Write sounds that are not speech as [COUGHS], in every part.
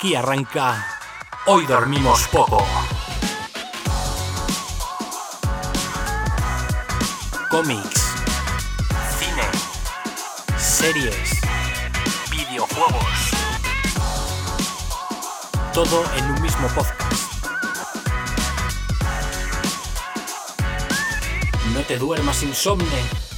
Aquí arranca Hoy dormimos poco. Cómics, cine, series, videojuegos. Todo en un mismo podcast. No te duermas insomne.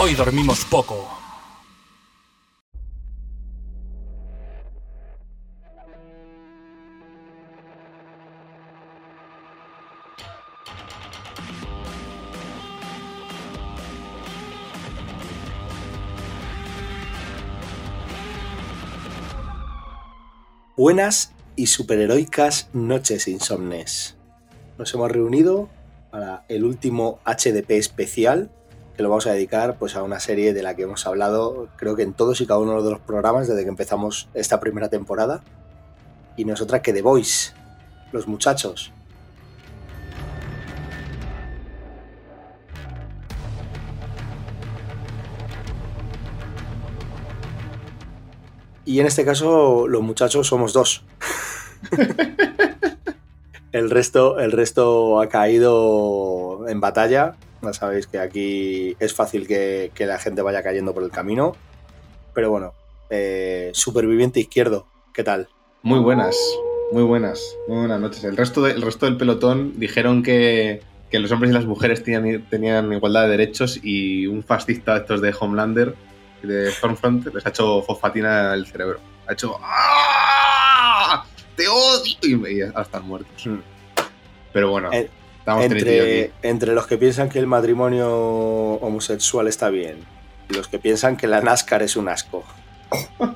Hoy dormimos poco. Buenas y superheroicas noches insomnes. Nos hemos reunido para el último HDP especial que lo vamos a dedicar pues, a una serie de la que hemos hablado creo que en todos y cada uno de los programas desde que empezamos esta primera temporada. Y nosotras que The Voice, los muchachos. Y en este caso los muchachos somos dos. [LAUGHS] el, resto, el resto ha caído en batalla. Ya sabéis que aquí es fácil que, que la gente vaya cayendo por el camino. Pero bueno, eh, superviviente izquierdo, ¿qué tal? Muy buenas, muy buenas, muy buenas noches. El resto, de- el resto del pelotón dijeron que, que los hombres y las mujeres tenían, tenían igualdad de derechos y un fascista de estos de Homelander, de Stormfront, les ha hecho fosfatina el cerebro. Ha hecho ¡Ah! ¡Te odio! Y, están muertos. Hmm. Pero bueno, Eh, estamos Entre, entre los que piensan que el matrimonio homosexual está bien y los que piensan que la NASCAR es un asco. [LAUGHS]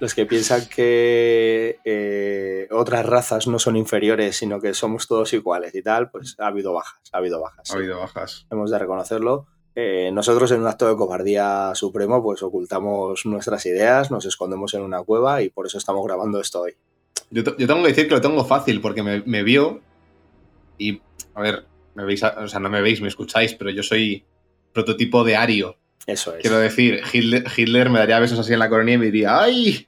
los que piensan que eh, otras razas no son inferiores, sino que somos todos iguales y tal, pues ha habido bajas, ha habido bajas. Ha sí. habido bajas. Hemos de reconocerlo. Eh, nosotros en un acto de cobardía supremo pues ocultamos nuestras ideas, nos escondemos en una cueva y por eso estamos grabando esto hoy. Yo, te- yo tengo que decir que lo tengo fácil porque me, me vio y, a ver, me veis, o sea, no me veis, me escucháis, pero yo soy prototipo de Ario. Eso es. Quiero decir, Hitler, Hitler me daría besos así en la coronilla y me diría, ¡ay!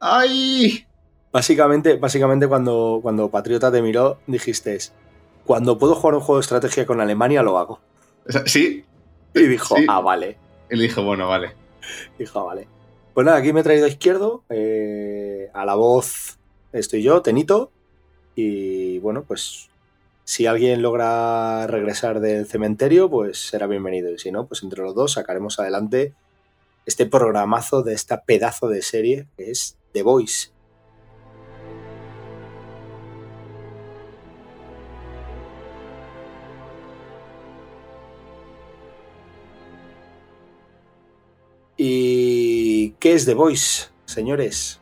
¡ay! Básicamente, básicamente cuando, cuando Patriota te miró, dijiste, cuando puedo jugar un juego de estrategia con Alemania, lo hago. Sí, Y dijo, Sí. ah, vale. y le dije, bueno, vale. Dijo, ah, vale. Pues nada, aquí me he traído a izquierdo. eh, a la voz estoy yo, Tenito. Y bueno, pues si alguien logra regresar del cementerio, pues será bienvenido. Y si no, pues entre los dos sacaremos adelante este programazo de esta pedazo de serie que es The Voice. ¿Y qué es The Voice, señores?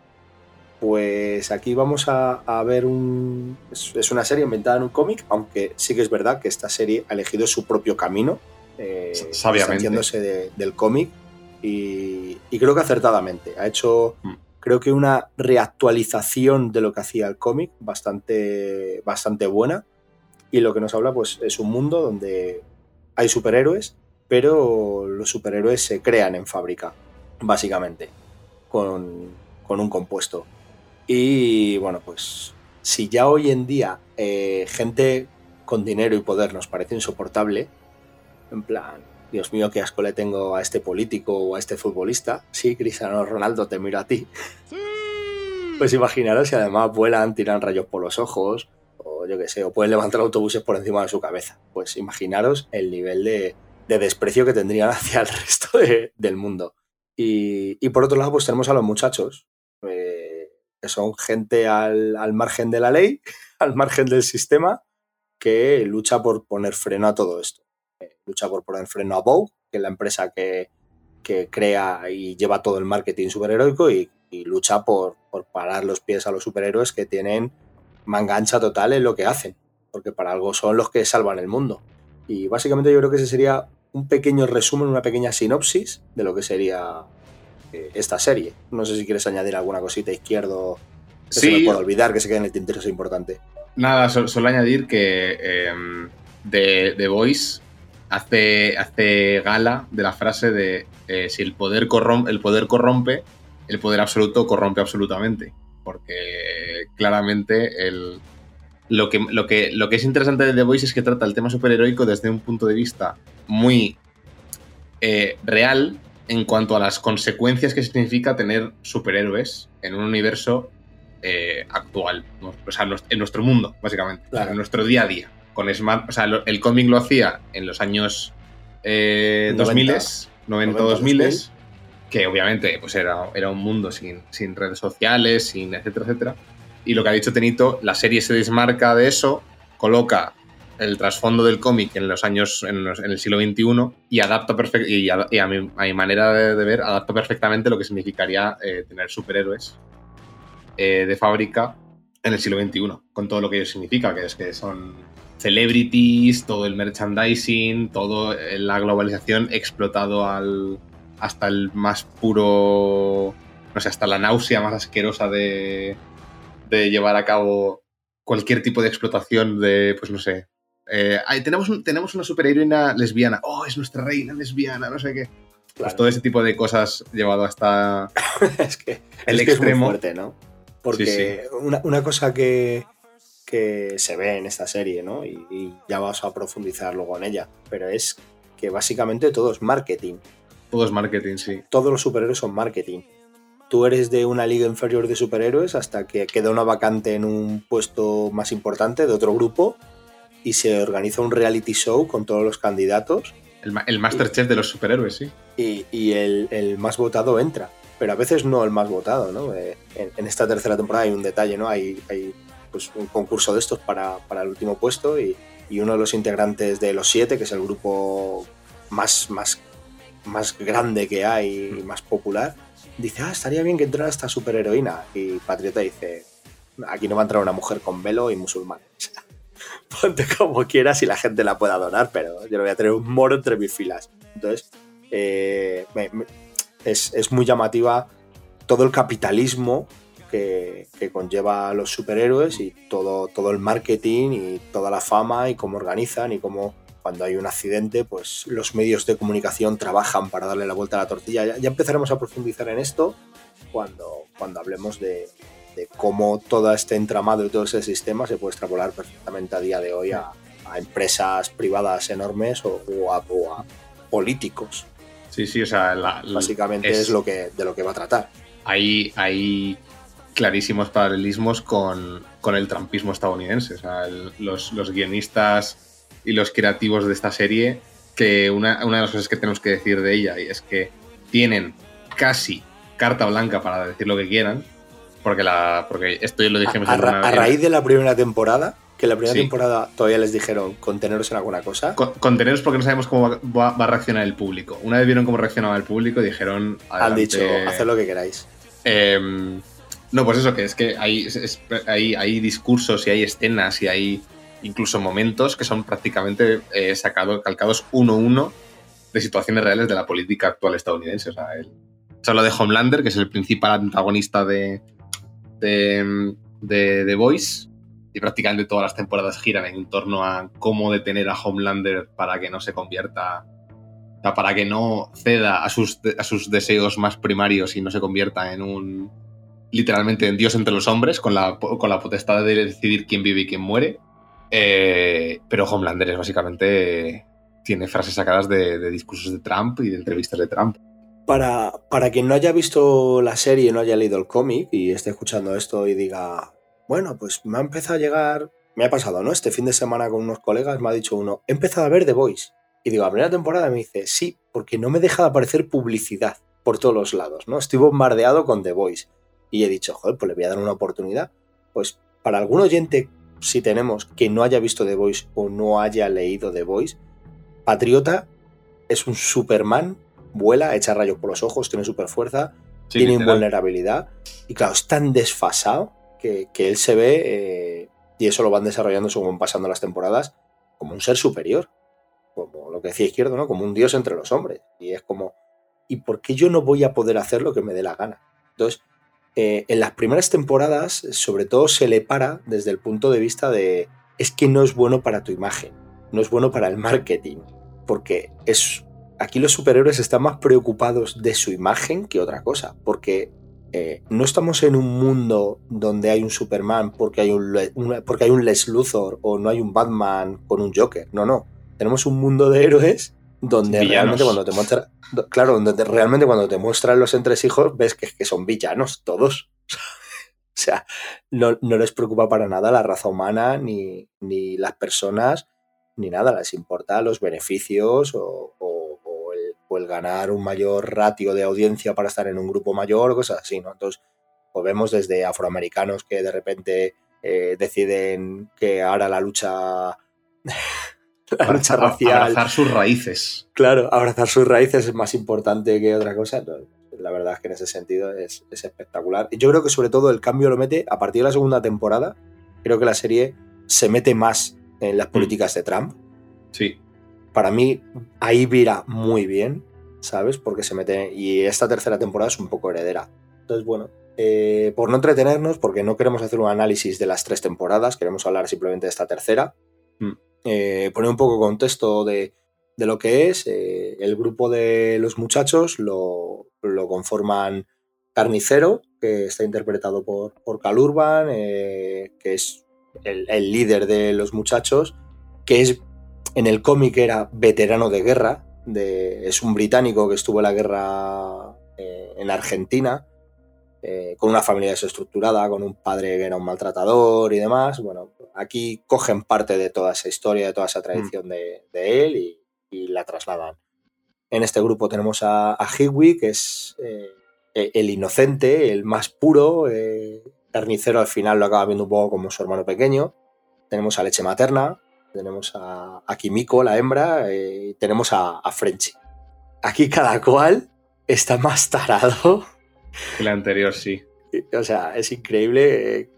Pues aquí vamos a, a ver un... Es, es una serie inventada en un cómic, aunque sí que es verdad que esta serie ha elegido su propio camino, eh, Sabiamente. de- del cómic y, y creo que acertadamente. Ha hecho, Mm. creo que una reactualización de lo que hacía el cómic bastante, bastante buena y lo que nos habla pues es un mundo donde hay superhéroes, pero los superhéroes se crean en fábrica, básicamente, con, con un compuesto. Y bueno, pues si ya hoy en día eh, gente con dinero y poder nos parece insoportable, en plan, Dios mío, qué asco le tengo a este político o a este futbolista, sí, Cristiano Ronaldo, te miro a ti. Pues imaginaros si además vuelan, tiran rayos por los ojos, o yo qué sé, o pueden levantar autobuses por encima de su cabeza. Pues imaginaros el nivel de, de desprecio que tendrían [LAUGHS] hacia el resto de- del mundo. Y, y por otro lado, pues tenemos a los muchachos, eh, que son gente al, al margen de la ley, [LAUGHS] al margen del sistema, que lucha por poner freno a todo esto. Eh, lucha por poner freno a Bow, que es la empresa que, que crea y lleva todo el marketing superheroico, y, y lucha por, por parar los pies a los superhéroes que tienen manga ancha total en lo que hacen, porque para algo son los que salvan el mundo. Y básicamente yo creo que ese sería un pequeño resumen, una pequeña sinopsis de lo que sería esta serie. No sé si quieres añadir alguna cosita izquierdo que se me Sí, pueda olvidar, que se quede en el tintero, es importante. nada, so- solo añadir que eh, de The Voice hace, hace gala de la frase de eh, si el poder, corrompe, el poder corrompe, el poder absoluto corrompe absolutamente. Porque claramente el, lo, que, lo, que, lo que es interesante de The Voice es que trata el tema superheroico desde un punto de vista muy eh, real en cuanto a las consecuencias que significa tener superhéroes en un universo eh, actual, o sea, en nuestro mundo, básicamente, en nuestro día a día. Con Smart, o sea, el cómic lo hacía en los años eh, 2000, 90, 2000, que obviamente pues era, era un mundo sin, sin redes sociales, sin etcétera, etcétera. Y lo que ha dicho Tenito, la serie se desmarca de eso, coloca el trasfondo del cómic en los años, en, el siglo XXI y adapta perfectamente, y, a, mi, manera de, ver, adapta perfectamente lo que significaría eh, tener superhéroes eh, de fábrica en el siglo XXI, con todo lo que ello significa, que es que son celebrities, todo el merchandising, toda la globalización explotado al, hasta el más puro, no sé, hasta la náusea más asquerosa de, de llevar a cabo cualquier tipo de explotación de, pues no sé, eh, tenemos, tenemos una superheroína lesbiana, oh, es nuestra reina lesbiana, no sé qué. Pues todo ese tipo de cosas llevado hasta [LAUGHS] es que, el extremo. fuerte, ¿no? Porque Una, cosa que, que, se ve en esta serie, ¿no? Y, ya vas a profundizar luego en ella, pero es que básicamente todo es marketing. Todo es marketing, sí. Todos los superhéroes son marketing. Tú eres de una liga inferior de superhéroes hasta que queda una vacante en un puesto más importante de otro grupo y se organiza un reality show con todos los candidatos. El, el Masterchef de los superhéroes, sí. Y, el, más votado entra. Pero a veces no el más votado, ¿no? Eh, en, esta tercera temporada hay un detalle, ¿no? Hay, hay pues, un concurso de estos para, el último puesto y, uno de los integrantes de los siete, que es el grupo más, más, más grande que hay y más popular, dice, ah, estaría bien que entrara esta superheroína. Y Patriota dice, aquí no va a entrar una mujer con velo y musulmán. [LAUGHS] ponte [LAUGHS] como quieras y la gente la pueda donar, pero yo no voy a tener un moro entre mis filas. Entonces, eh, es, muy llamativa todo el capitalismo que, conlleva a los superhéroes y todo, todo el marketing y toda la fama y cómo organizan y cómo cuando hay un accidente, pues los medios de comunicación trabajan para darle la vuelta a la tortilla. Ya, ya empezaremos a profundizar en esto cuando, cuando hablemos de, de cómo todo este entramado y todo ese sistema se puede extrapolar perfectamente a día de hoy a, empresas privadas enormes o, a, políticos. Sí, sí, o sea, básicamente es, lo que, de lo que va a tratar. Hay, hay clarísimos paralelismos con, el trampismo estadounidense. O sea, los, guionistas y los creativos de esta serie, que una, una de las cosas que tenemos que decir de ella es que tienen casi carta blanca para decir lo que quieran, porque, la, porque esto ya lo dijimos a, a, raíz de la primera temporada, que la primera temporada todavía les dijeron conteneros en alguna cosa. conteneros porque no sabemos cómo va, a reaccionar el público. Una vez vieron cómo reaccionaba el público, dijeron. Han dicho, haced lo que queráis. Em, no, pues eso, que es que hay, hay, hay, discursos y hay escenas y hay incluso momentos que son prácticamente eh, sacados, calcados uno a uno de situaciones reales de la política actual estadounidense. O sea, el, se habla de Homelander, que es el principal antagonista de, de, de The Voice y prácticamente todas las temporadas giran en torno a cómo detener a Homelander para que no se convierta, para que no ceda a sus, a sus deseos más primarios y no se convierta en un, literalmente en Dios entre los hombres, con la, con la potestad de decidir quién vive y quién muere. Eh, pero Homelander es básicamente, tiene frases sacadas de, de discursos de Trump y de entrevistas de Trump. Para, para quien no haya visto la serie, no haya leído el cómic y esté escuchando esto y diga, bueno, pues me ha empezado a llegar, me ha pasado, ¿no? Este fin de semana con unos colegas me ha dicho uno, he empezado a ver The Voice. Y digo, la primera temporada me dice, sí, porque no me deja de aparecer publicidad por todos los lados, ¿no? Estoy bombardeado con The Voice. Y he dicho, joder, pues le voy a dar una oportunidad. Pues para algún oyente, si tenemos que no haya visto The Voice o no haya leído The Voice, Patriota es un Superman vuela, echa rayos por los ojos, tiene super fuerza, tiene invulnerabilidad. Y claro, es tan desfasado que, él se ve, eh, y eso lo van desarrollando según pasando las temporadas, como un ser superior. Como lo que decía Izquierdo, ¿no? Como un dios entre los hombres. Y es como, ¿y por qué yo no voy a poder hacer lo que me dé la gana? Entonces, eh, en las primeras temporadas, sobre todo se le para desde el punto de vista de, es que no es bueno para tu imagen no es bueno para el marketing, porque es aquí los superhéroes están más preocupados de su imagen que otra cosa, porque eh, no estamos en un mundo donde hay un Superman porque hay un, porque hay un Les Luthor o no hay un Batman con un Joker, no, no, tenemos un mundo de héroes donde realmente cuando te muestra, claro, donde realmente cuando te muestran los entresijos ves que, que son villanos todos. [LAUGHS] o sea, no, les preocupa para nada la raza humana, ni, ni, las personas, ni nada. Les importa los beneficios o, el, ganar un mayor ratio de audiencia para estar en un grupo mayor cosas así, ¿no? Entonces, pues vemos desde afroamericanos que de repente eh, deciden que ahora la lucha [LAUGHS] la lucha racial. Abrazar sus raíces. Claro, abrazar sus raíces es más importante que otra cosa. La verdad es que en ese sentido es, espectacular. Y yo creo que sobre todo el cambio lo mete a partir de la segunda temporada. Creo que la serie se mete más en las mm. políticas de Trump. Sí. Para mí, ahí vira muy bien, ¿sabes? Porque se mete. Y esta tercera temporada es un poco heredera. Entonces, bueno, eh, por no entretenernos, porque no queremos hacer un análisis de las tres temporadas, queremos hablar simplemente de esta tercera. Mm. Eh, poner un poco contexto de, lo que es. Eh, el grupo de los muchachos lo, conforman Carnicero, que está interpretado por, por Cal Urban, que es el, líder de los muchachos, que es en el cómic era veterano de guerra, de, es un británico que estuvo en la guerra en Argentina eh, con una familia desestructurada, con un padre que era un maltratador y demás. Bueno, aquí cogen parte de toda esa historia, de toda esa tradición de, él y, la trasladan. En este grupo tenemos a, a que es eh, e, el inocente, el más puro. Eh, carnicero al final lo acaba viendo un poco como su hermano pequeño. Tenemos a Leche Materna, tenemos a, Kimiko, la hembra, y tenemos a, a Frenchy. Aquí cada cual está más tarado el anterior, sí. O sea, es increíble. Eh,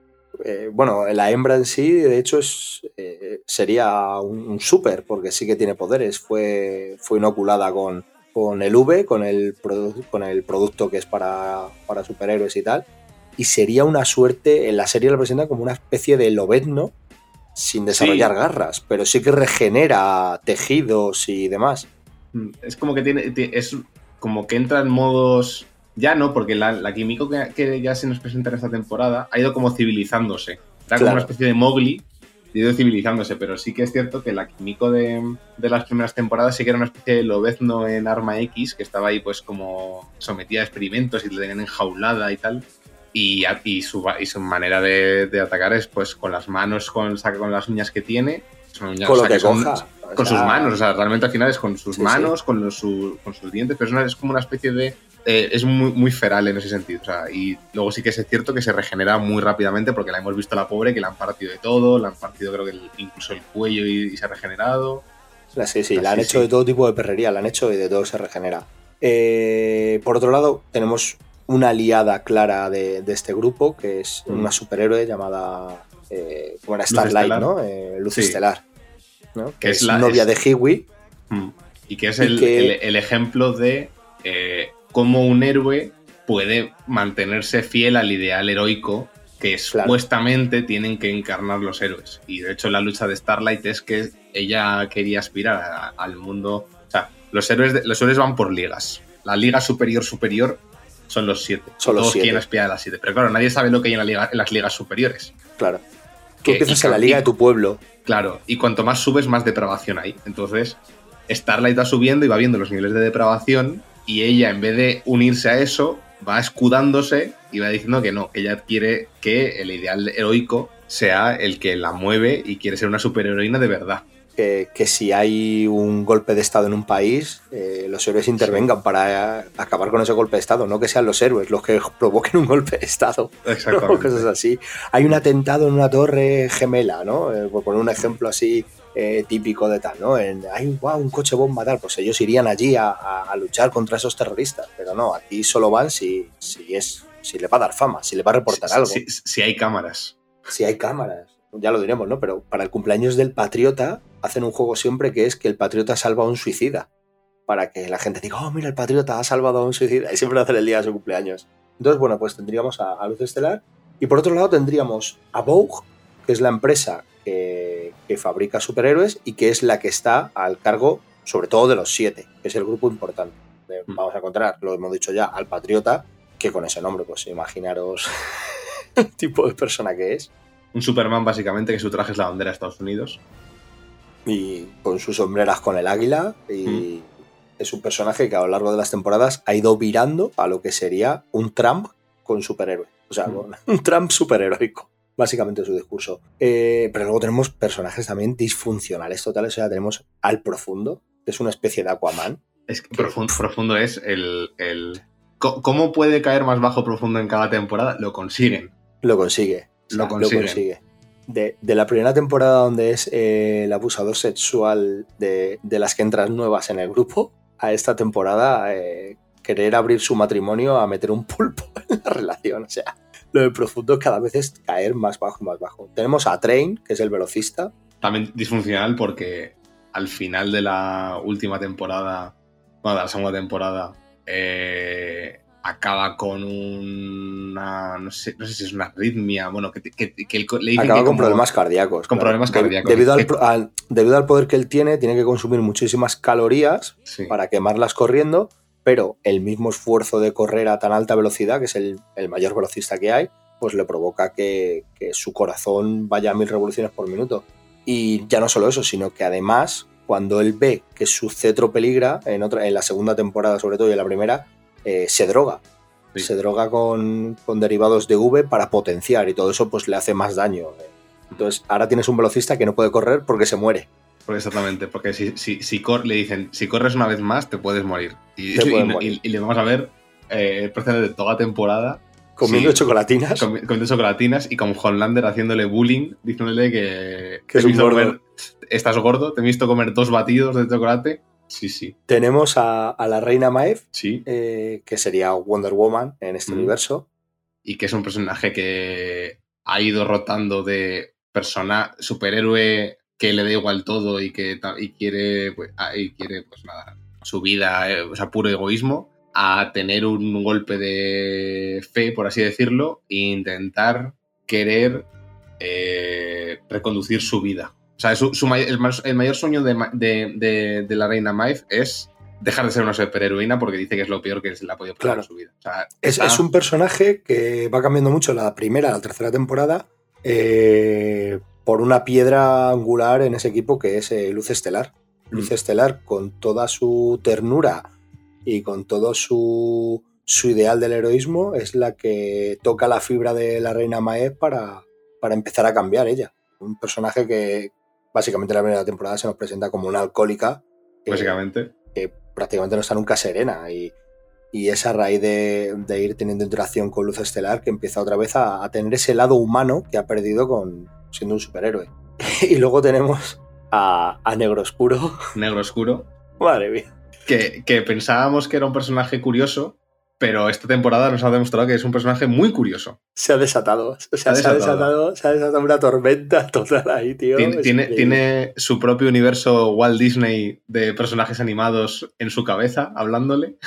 eh, bueno, la hembra en sí, de hecho, es, eh, sería un, súper, porque sí que tiene poderes. Fue, fue inoculada con, con el V, con el, con el producto que es para, para superhéroes y tal. Y sería una suerte, en la serie la presenta como una especie de lobezno sin desarrollar garras, pero sí que regenera tejidos y demás. Mm, es como que tiene, es como que entra en modos ya no, porque la, la Kimiko que, ya se nos presenta en esta temporada ha ido como civilizándose. Era como una especie de Mowgli, ha ido civilizándose, pero sí que es cierto que la Kimiko de, las primeras temporadas sí que era una especie de lobezno en Arma X, que estaba ahí pues como sometida a experimentos y le tenían enjaulada y tal. Y, y, su, y su manera de, atacar es pues con las manos, con, con las uñas que tiene. Son con lo que, Con sus manos, o sea, realmente al final es con sus manos, Con, los, con sus dientes, pero es como una especie de eh, es muy, muy feral en ese sentido. O sea, y luego sí que es cierto que se regenera muy rápidamente porque la hemos visto a la pobre, que la han partido de todo, la han partido creo que incluso el cuello y, se ha regenerado. Sí, sí, la han hecho de todo tipo de perrería, la han hecho y de todo se regenera. Eh, por otro lado, tenemos una aliada clara de, este grupo, que es mm. una superhéroe llamada eh, como era Starlight, ¿no? Luz Estelar. Que, es, la novia de Hiwi. Mm. Y que es el, el, ejemplo de cómo un héroe puede mantenerse fiel al ideal heroico que supuestamente tienen que encarnar los héroes. Y de hecho la lucha de Starlight es que ella quería aspirar al mundo... O sea, los héroes, los héroes van por ligas. La liga superior superior son los siete. Son los Todos quieren aspirar a las siete. Pero claro, nadie sabe lo que hay en, la liga, en las ligas superiores. Claro. Tú empiezas en la liga de tu pueblo. Claro, y cuanto más subes, más depravación hay. Entonces, Starlight va subiendo y va viendo los niveles de depravación y ella en vez de unirse a eso va escudándose y va diciendo que no, que ella quiere que el ideal heroico sea el que la mueve y quiere ser una superheroína de verdad. Que, si hay un golpe de Estado en un país, eh, los héroes intervengan para acabar con ese golpe de Estado, no que sean los héroes los que [LAUGHS] provoquen un golpe de Estado. Exactamente. [LAUGHS] Cosas así. Hay un atentado en una torre gemela, ¿no? Eh, por poner un ejemplo así eh, típico de tal, ¿no? En, hay wow, un coche bomba tal, pues ellos irían allí a, luchar contra esos terroristas, pero no, aquí solo van si, si, es, si le va a dar fama, si le va a reportar algo. Si, hay cámaras. Si hay cámaras, ya lo diremos, ¿no? Pero para el cumpleaños del patriota hacen un juego siempre que es que el patriota salva a un suicida, para que la gente diga, oh, mira, el patriota ha salvado a un suicida, y siempre lo hacen el día de su cumpleaños. Entonces, bueno, pues tendríamos a, a Luz Estelar, y por otro lado tendríamos a Vogue, que es la empresa que, que fabrica superhéroes y que es la que está al cargo, sobre todo, de los siete, que es el grupo importante. Eh, Mm. Vamos a encontrar, lo hemos dicho ya, al Patriota, que con ese nombre, pues imaginaros [LAUGHS] el tipo de persona que es. Un Superman, básicamente, que su traje es la bandera de Estados Unidos. Y con sus sombreras con el águila y Mm. es un personaje que a lo largo de las temporadas ha ido virando a lo que sería un Trump con superhéroe. O sea, Mm. [LAUGHS] un Trump superheroico. Básicamente su discurso. Eh, pero luego tenemos personajes también disfuncionales totales. O sea, tenemos al profundo, que es una especie de Aquaman. Es que profundo, profundo es el, el- ¿Cómo puede caer más bajo profundo en cada temporada? Lo consiguen. Lo consigue. O sea, Lo consiguen. De, de la primera temporada donde es eh, el abusador sexual de, de las que entran nuevas en el grupo, a esta temporada eh, querer abrir su matrimonio a meter un pulpo [LAUGHS] en la relación. O sea, lo de profundo cada vez es caer más bajo, más bajo. Tenemos a Train, que es el velocista. También disfuncional porque al final de la última temporada, bueno, de la segunda temporada, eh, acaba con una. No sé, no sé si es una arritmia. Bueno, que, que- que el le dicen Acaba que con problemas cardíacos. con problemas De- cardíacos. Debido al, pro- al- debido al poder que él tiene, tiene que consumir muchísimas calorías Sí. para quemarlas corriendo, pero el mismo esfuerzo de correr a tan alta velocidad, que es el, el mayor velocista que hay, pues le provoca que, que su corazón vaya a mil revoluciones por minuto. Y ya no solo eso, sino que además, cuando él ve que su cetro peligra, en, otra, en la segunda temporada sobre todo y en la primera, eh, se droga. Sí. Se droga con, con derivados de V para potenciar y todo eso pues le hace más daño. Entonces ahora tienes un velocista que no puede correr porque se muere. Exactamente, porque si, si, si cor- le dicen, si corres una vez más, te puedes morir. Y, le vamos a ver eh, de toda la temporada Comiendo Sí. chocolatinas. comi- comiendo chocolatinas y con Homelander haciéndole bullying, diciéndole que, Que es un gordo. comer- estás gordo, te he visto comer dos batidos de chocolate. Sí, sí, Tenemos a, a la reina Maeve, sí. eh, que sería Wonder Woman en este Mm. universo. Y que es un personaje que ha ido rotando de persona superhéroe que le da igual todo y que y quiere, pues, ah, y quiere, pues nada, su vida, eh, o sea, puro egoísmo, a tener un golpe de fe, por así decirlo, e intentar querer eh, reconducir su vida. O sea, su- su el, mayor sueño de, de- de- de la reina Maeve es dejar de ser una superheroína porque dice que es lo peor que se le ha podido pasar Claro. en su vida. O sea, Es, está- es un personaje que va cambiando mucho la primera a la tercera temporada eh, por una piedra angular en ese equipo que es eh, Luz Estelar. Luz Mm. Estelar con toda su ternura y con todo su, su ideal del heroísmo es la que toca la fibra de la reina Maeve para, para empezar a cambiar ella. Un personaje que básicamente en la primera temporada se nos presenta como una alcohólica. que- básicamente. que prácticamente no está nunca serena y, y es a raíz de, de ir teniendo interacción con Luz Estelar que empieza otra vez a, a tener ese lado humano que ha perdido con siendo un superhéroe. [LAUGHS] y luego tenemos a, a Negro Oscuro. negro oscuro, [LAUGHS] Madre mía. que, que pensábamos que era un personaje curioso, pero esta temporada nos ha demostrado que es un personaje muy curioso. Se ha desatado. O sea, Se ha se ha desatado. se ha desatado una tormenta [LAUGHS] total ahí, tío. Tiene, tiene, su propio universo Walt Disney de personajes animados en su cabeza, hablándole.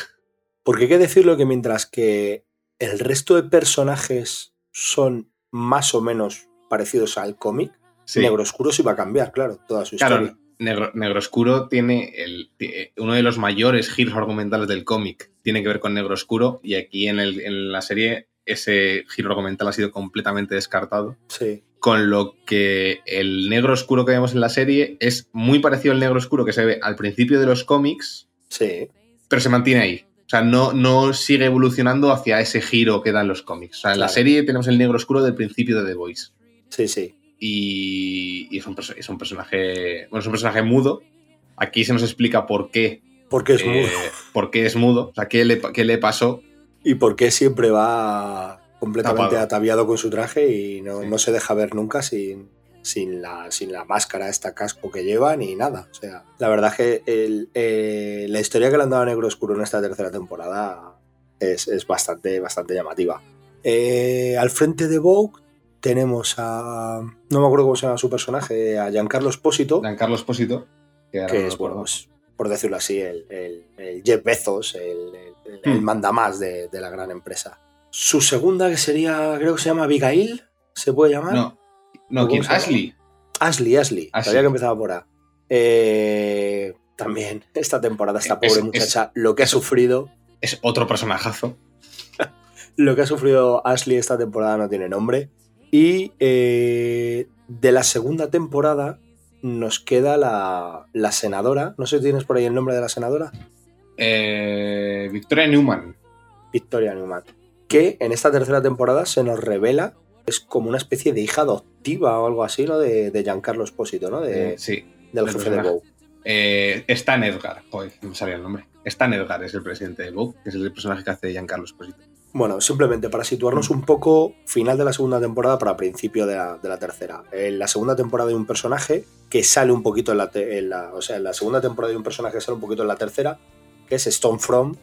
Porque hay que decirlo que mientras que el resto de personajes son más o menos parecidos al cómic, Sí. Negro Oscuro sí va a cambiar, claro, toda su historia. Claro, Negro Oscuro tiene el, ti- uno de los mayores giros argumentales del cómic. Tiene que ver con Negro Oscuro y aquí en, el- en la serie ese giro argumental ha sido completamente descartado. Sí. Con lo que el negro oscuro que vemos en la serie es muy parecido al negro oscuro que se ve al principio de los cómics, Sí, pero se mantiene ahí. O sea, no, no sigue evolucionando hacia ese giro que dan los cómics. O sea, en la serie tenemos el negro oscuro del principio de The Voice. sí, sí. Y, y es, un, es un personaje. Bueno, es un personaje mudo. Aquí se nos explica por qué. Porque es eh, mudo. por qué es mudo. O sea, qué le, qué le pasó. Y porque siempre va completamente Tapado. ataviado con su traje y no, Sí. no se deja ver nunca sin, sin, la, sin la máscara, esta casco que lleva, ni nada. O sea, la verdad es que el- eh, la historia que le han dado a Negro Oscuro en esta tercera temporada es, es bastante, bastante llamativa. Eh, al frente de Vogue tenemos a. No me acuerdo cómo se llama su personaje, a Giancarlo Espósito. Giancarlo Espósito. Que, ahora que no es, bueno, pues, por decirlo así, el, el- el Jeff Bezos, el, el, el Hmm. mandamás de, de la gran empresa. Su segunda, que sería, creo que se llama Abigail, ¿se puede llamar? No, no, ¿Cómo ¿quién? Ashley. Ashley, Ashley. Ashley. Sabía que empezaba por A. Eh, también, esta temporada, esta Es- pobre es- muchacha, lo que ha sufrido. Es otro personajazo. [LAUGHS] Lo que ha sufrido Ashley esta temporada no tiene nombre. Y eh, de la segunda temporada nos queda la, la senadora. No sé si tienes por ahí el nombre de la senadora. Eh, Victoria Newman. Victoria Newman. Que en esta tercera temporada se nos revela es como una especie de hija adoptiva o algo así, ¿no? De, de Giancarlo Espósito, ¿no? De- Eh, sí. del jefe de. Bow. Eh, Stan Edgar. Joder, no me sabía el nombre. Stan Edgar es el presidente de Vogue, que es el personaje que hace Giancarlo Esposito. Bueno, simplemente para situarnos un poco, final de la segunda temporada para principio de la, de la tercera. En la segunda temporada hay un personaje que sale un poquito en la, te- en la- O sea, en la segunda temporada hay un personaje que sale un poquito en la tercera, que es Stonefront,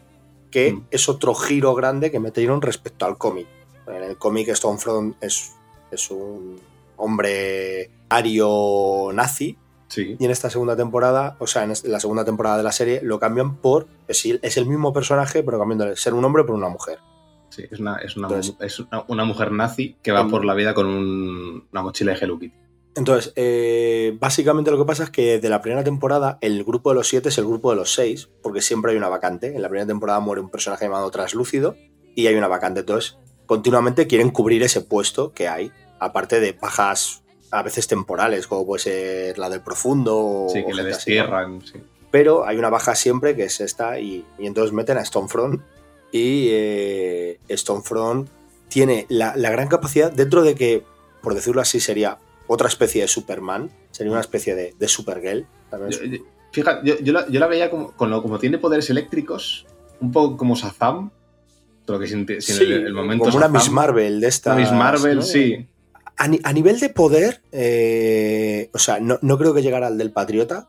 que Mm. es otro giro grande que metieron respecto al cómic. En el cómic Stonefront es, es un hombre ario nazi, Sí. y en esta segunda temporada, o sea, en la segunda temporada de la serie, lo cambian por. Es el mismo personaje, pero cambiando de ser un hombre por una mujer. Sí, es una, es una, Entonces- es una, una mujer nazi que va Em- por la vida con un- una mochila de Hello Kitty. Entonces, eh, básicamente lo que pasa es que de la primera temporada, el grupo de los siete es el grupo de los seis, porque siempre hay una vacante. En la primera temporada muere un personaje llamado Translúcido y hay una vacante. Entonces, continuamente quieren cubrir ese puesto que hay, aparte de bajas a veces temporales, como puede ser la del profundo o Sí, que le gente así, ¿no? destierran. sí. pero hay una baja siempre que es esta y, y entonces meten a Stonefront y eh, Stonefront tiene la, la gran capacidad dentro de que, por decirlo así, sería otra especie de Superman, sería una especie de, de Supergirl. Yo- yo- Fíjate, yo, yo la, yo la veía como, con lo- como tiene poderes eléctricos, un poco como Shazam. Lo que sin, sin Sí, el, el momento como una. Miss Marvel de esta. Miss Marvel, sí. A, ni- a nivel de poder, eh, o sea, no, no creo que llegara al del Patriota,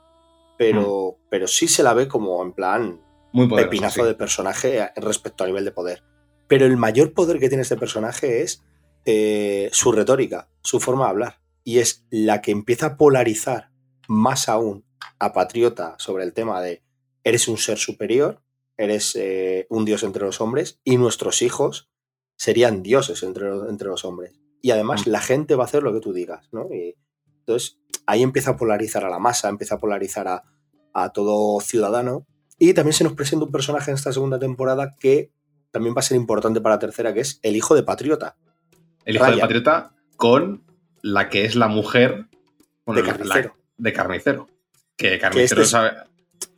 pero, pero sí se la ve como en plan Muy poderosa. pepinazo sí. de personaje respecto a nivel de poder. Pero el mayor poder que tiene este personaje es eh, su retórica, su forma de hablar. Y es la que empieza a polarizar más aún a Patriota sobre el tema de eres un ser superior, eres eh, un dios entre los hombres y nuestros hijos serían dioses entre, los- entre los hombres. Y además Mm. la gente va a hacer lo que tú digas, ¿no? Y entonces ahí empieza a polarizar a la masa, empieza a polarizar a, a todo ciudadano. Y también se nos presenta un personaje en esta segunda temporada que también va a ser importante para la tercera, que es el hijo de Patriota. El hijo de. Patriota con la que es la mujer bueno, De la- carnicero. de Carnicero. Que Carnicero este es- sabe-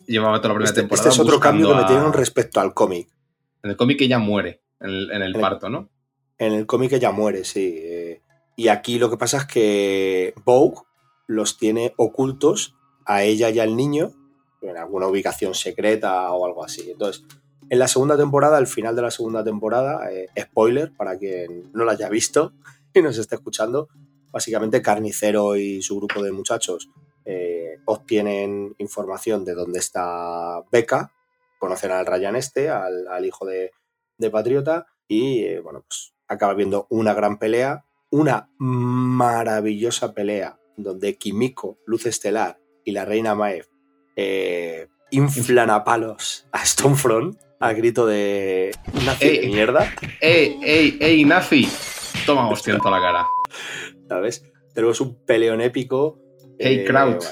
llevaba toda la primera Este, temporada. este es otro cambio que a- metieron respecto al cómic. En el cómic ella muere en el, en el En el- parto, ¿no? En el cómic ella muere, sí. eh, Y aquí lo que pasa es que Vogue los tiene ocultos a ella y al niño en alguna ubicación secreta o algo así. Entonces, en la segunda temporada, al final de la segunda temporada, eh, spoiler para quien no la haya visto [LAUGHS] y nos esté escuchando, básicamente Carnicero y su grupo de muchachos eh, obtienen información de dónde está Beca, conocen al Ryan este, al, hijo de, Patriota, y eh, bueno, pues acaba viendo una gran pelea, una maravillosa pelea donde Kimiko, Luz Estelar y la Reina Maeve eh, inflan a palos a Stonefront a grito de nazi de Ey. mierda, ¡Ey, ey, ey, nazi! Toma hostia en toda la cara. ¿sabes? Tenemos un peleón épico. Hey, crowd. bueno,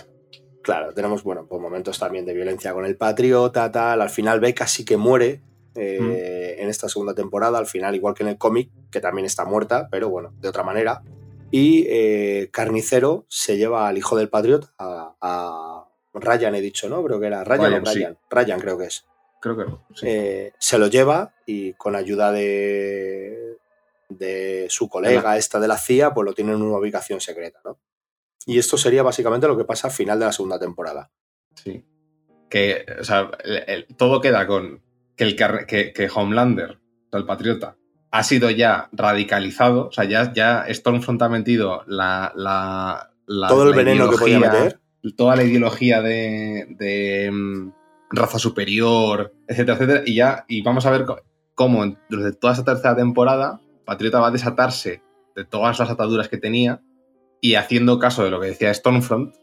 claro, tenemos, bueno, pues momentos también de violencia con el patriota, tal. Al final Becca sí que muere eh, en esta segunda temporada, al final, igual que en el cómic, que también está muerta, pero bueno, de otra manera. Y eh, Carnicero se lleva al hijo del patriota, a, a Ryan, he dicho, ¿no? Creo que era Ryan, Ryan, o sí. Ryan. Creo que es. Creo que sí. Eh, se lo lleva y con ayuda de, de su colega, esta de la CIA, pues lo tienen en una ubicación secreta, ¿no? Y esto sería básicamente lo que pasa al final de la segunda temporada. Sí. Que, o sea, el- el- todo queda con que, el que, que Homelander, el patriota, ha sido ya radicalizado. O sea, ya, ya Stormfront ha metido la. la- la- Todo el la veneno que podía meter. Toda la ideología de, de, mm, raza superior, etcétera, etcétera. Y ya, y vamos a ver cómo durante toda esta tercera temporada, Patriota va a desatarse de todas las ataduras que tenía y haciendo caso de lo que decía Stormfront,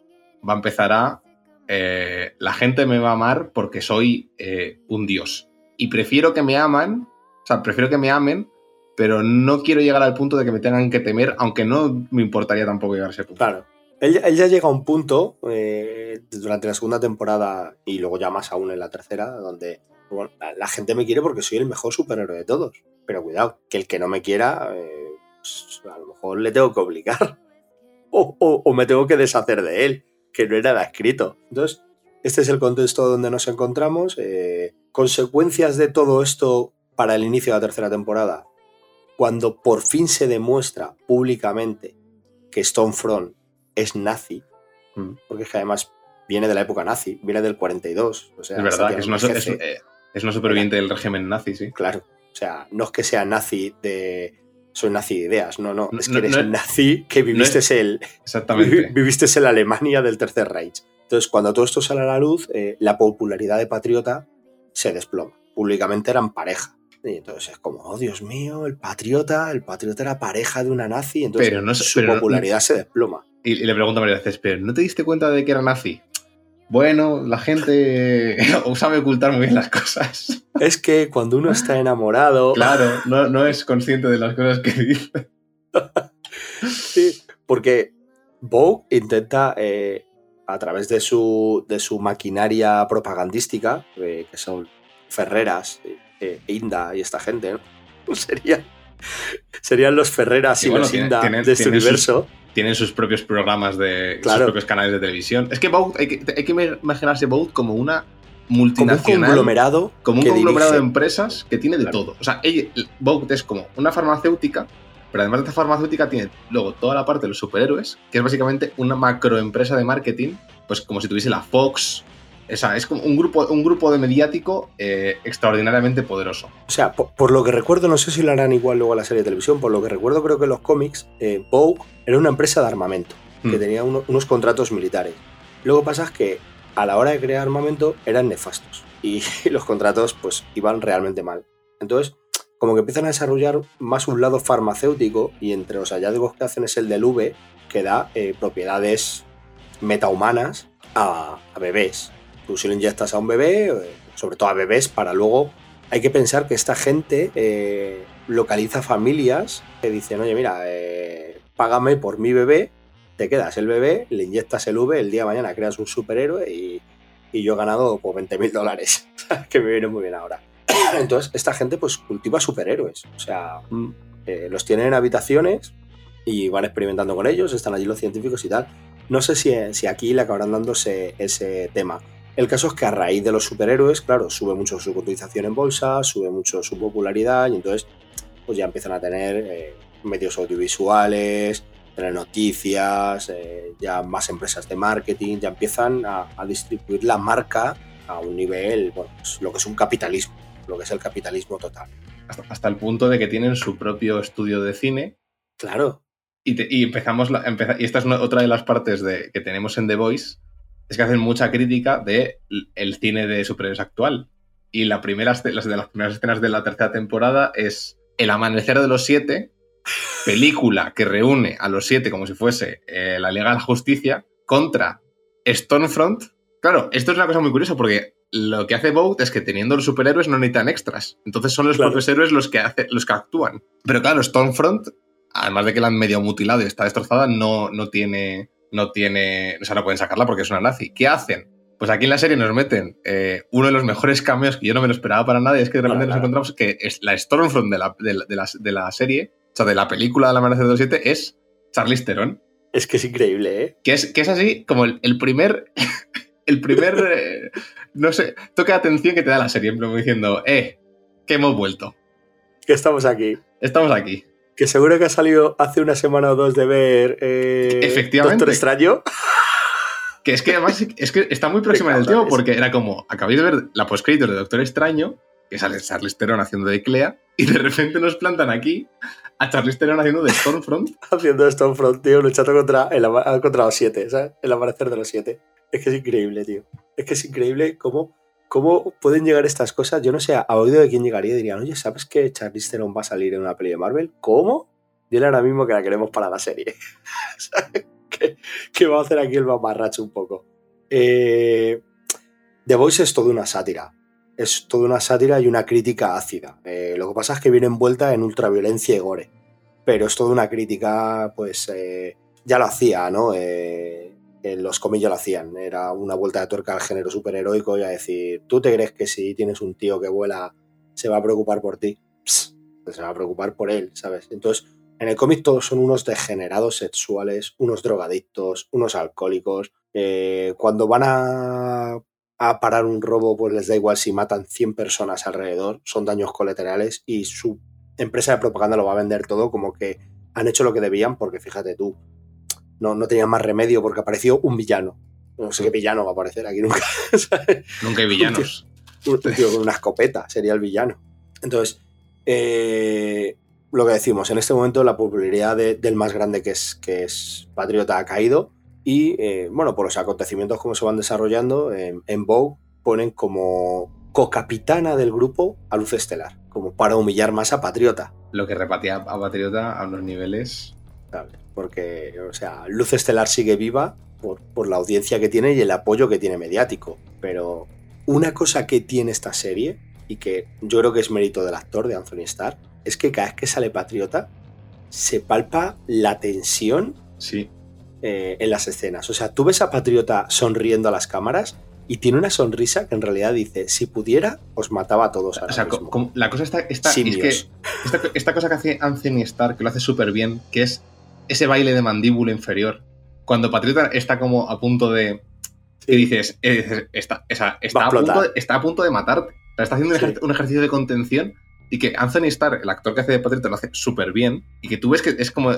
va a empezar a. eh, la gente me va a amar porque soy eh, un dios. Y prefiero que me aman, o sea, prefiero que me amen, pero no quiero llegar al punto de que me tengan que temer, aunque no me importaría tampoco llegar a ese punto. Claro. Él, él ya llega a un punto eh, durante la segunda temporada y luego ya más aún en la tercera, donde la, gente me quiere porque soy el mejor superhéroe de todos. Pero cuidado, que el que no me quiera, eh, pues, a lo mejor le tengo que obligar. O me tengo que deshacer de él, que no era nada escrito. Entonces, este es el contexto donde nos encontramos. eh, consecuencias de todo esto para el inicio de la tercera temporada. Cuando por fin se demuestra públicamente que Stonefront es nazi, Mm. porque es que además viene de la época nazi, viene del 42. O sea, Es verdad, que es una, es, eh, es una superviviente del régimen nazi, sí. Claro. O sea, no es que sea nazi de. Soy nazi de ideas. No, no. No, Es que eres no es- nazi que viviste el. Exactamente. [LAUGHS] Viviste en la Alemania del Tercer Reich. Entonces, cuando todo esto sale a la luz, eh, la popularidad de Patriota se desploma. Públicamente eran pareja. Y entonces es como, oh Dios mío, el Patriota, el Patriota era pareja de una nazi. Entonces Pero no su pero no- popularidad se desploma. Y, y le pregunto a María veces, ¿pero no te diste cuenta de que era nazi? Bueno, la gente [LAUGHS] sabe ocultar muy bien las cosas. Es que cuando uno está enamorado. [LAUGHS] Claro, no, no es consciente de las cosas que dice. Sí, porque Vogue intenta, eh, a través de su, de su maquinaria propagandística, eh, que son Ferreras, eh, Inda y esta gente, ¿no? [LAUGHS] Serían, serían los Ferreras y, Y bueno, los tiene- Inda tiene- de este sus- universo. Tienen sus propios programas de. Claro. sus propios canales de televisión. Es que Vogue, hay que, hay que imaginarse Vogue como una Como un multinacional. conglomerado. como un conglomerado de empresas que tiene de Claro. todo. O sea, Vogue es como una farmacéutica, pero además de esta farmacéutica tiene luego toda la parte de los superhéroes, que es básicamente una macroempresa de marketing, pues como si tuviese la Fox. O sea, es como un grupo, un grupo de mediático eh, extraordinariamente poderoso. O sea, por, por lo que recuerdo, no sé si lo harán igual luego a la serie de televisión, por lo que recuerdo creo que en los cómics, eh, Vogue era una empresa de armamento. que Mm. tenía uno- unos contratos militares. Luego pasa que a la hora de crear armamento eran nefastos y, [LAUGHS] los contratos pues iban realmente mal. Entonces, como que empiezan a desarrollar más un lado farmacéutico y entre los hallazgos que hacen es el del V, que da eh, propiedades metahumanas a, a bebés. Tú si lo inyectas a un bebé, eh, sobre todo a bebés, para luego... Hay que pensar que esta gente eh, localiza familias que dicen, oye, mira, eh, págame por mi bebé te quedas el bebé, le inyectas el V, el día de mañana creas un superhéroe y, y yo he ganado por 20 mil dólares, [LAUGHS] que me viene muy bien ahora. [COUGHS] Entonces, esta gente pues cultiva superhéroes, o sea, mm, los tienen en habitaciones y van experimentando con ellos, están allí los científicos y tal. No sé si, si aquí le acabarán dándose ese tema. El caso es que a raíz de los superhéroes, claro, sube mucho su cotización en bolsa, sube mucho su popularidad y entonces pues ya empiezan a tener eh, medios audiovisuales, tener noticias, eh, ya más empresas de marketing, ya empiezan a, a distribuir la marca a un nivel, bueno, pues, lo que es un capitalismo, lo que es el capitalismo total. Hasta, hasta el punto de que tienen su propio estudio de cine. Claro, Y, te- y empezamos la- empeza- y esta es una- otra de las partes de, que tenemos en The Voice, es que hacen mucha crítica del el cine de superhéroes actual. Y la primera, las de las primeras escenas de la tercera temporada es El Amanecer de los Siete, película que reúne a los siete como si fuese eh, la Liga de la Justicia contra Stormfront. Claro, esto es una cosa muy curiosa porque lo que hace Vogue es que teniendo los superhéroes no necesitan extras. Entonces son los Claro. propios héroes los que, hace, los que actúan. Pero claro, Stormfront, además de que la han medio mutilado y está destrozada, no, no tiene. No tiene. O sea, no pueden sacarla porque es una nazi. ¿Qué hacen? Pues aquí en la serie nos meten eh, uno de los mejores cameos que yo no me lo esperaba para nada. Y es que de repente nos encontramos que es la Stormfront de la, de la, de la- de la serie, o sea, de la película de la Amanecer de los Siete, es Charlize Theron. es que es increíble, ¿eh? Que es, que es así como el, el primer. [LAUGHS] El primer. eh, no sé, toque de atención que te da la serie, en plan, diciendo, eh, que hemos vuelto. Que estamos aquí. Estamos aquí. Que seguro que ha salido hace una semana o dos de ver eh, Efectivamente. Doctor Extraño. Que es que además es que está muy próxima en el tiempo porque era como, acabáis de ver la postcrédito de Doctor Extraño, que sale Charlize Theron haciendo de Clea, y de repente nos plantan aquí a Charlize Theron haciendo de Stormfront. [LAUGHS] haciendo Stormfront, tío, luchando contra, el, contra los siete, ¿sabes? El amanecer de los siete. Es que es increíble, tío. Es que es increíble cómo, cómo pueden llegar estas cosas. Yo no sé, a oído de quién llegaría dirían, oye, ¿sabes que Charlize Theron va a salir en una peli de Marvel? ¿Cómo? Dile ahora mismo que la queremos para la serie. [LAUGHS] Que va a hacer aquí el mamarracho un poco. Eh, The Voice es toda una sátira. Es toda una sátira y una crítica ácida. Eh, lo que pasa es que viene envuelta en ultraviolencia y gore. Pero es toda una crítica, pues, eh, ya lo hacía, ¿no? Los comillos lo hacían. Era una vuelta de tuerca al género superheroico y a decir, ¿tú te crees que si tienes un tío que vuela se va a preocupar por ti? Psst, se va a preocupar por él, ¿sabes? Entonces, en el cómic todos son unos degenerados sexuales, unos drogadictos, unos alcohólicos. Eh, cuando van a, a, parar un robo, pues les da igual si matan 100 personas alrededor, son daños colaterales y su empresa de propaganda lo va a vender todo como que han hecho lo que debían, porque fíjate tú, no, no tenían más remedio porque apareció un villano. No sé qué villano va a aparecer aquí nunca. [LAUGHS] ¿sabes? Nunca hay villanos. Un tío, un tío con una escopeta sería el villano. Entonces, eh, lo que decimos, en este momento la popularidad de, del más grande que es, que es Patriota ha caído y, eh, bueno, por los acontecimientos como se van desarrollando, en, en Vogue ponen como co-capitana del grupo a Luz Estelar, como para humillar más a Patriota. Lo que repatía a Patriota a unos niveles... Porque, o sea, Luz Estelar sigue viva por, por la audiencia que tiene y el apoyo que tiene mediático, pero una cosa que tiene esta serie y que yo creo que es mérito del actor, de Anthony Starr, es que cada vez que sale Patriota se palpa la tensión Sí. eh, en las escenas. O sea, tú ves a Patriota sonriendo a las cámaras y tiene una sonrisa que en realidad dice, si pudiera, os mataba a todos ahora O sea, co- mismo". como- la cosa está, está es que esta, esta cosa que hace Anthony Starr, que lo hace súper bien, que es ese baile de mandíbula inferior. Cuando Patriota está como a punto de. Dices, eh, dices, está, está, Va a punto de, está a punto de matarte. Está haciendo un, Sí. ejer- un ejercicio de contención y que Anthony Starr, el actor que hace de Patriota, lo hace súper bien. Y que tú ves que es como.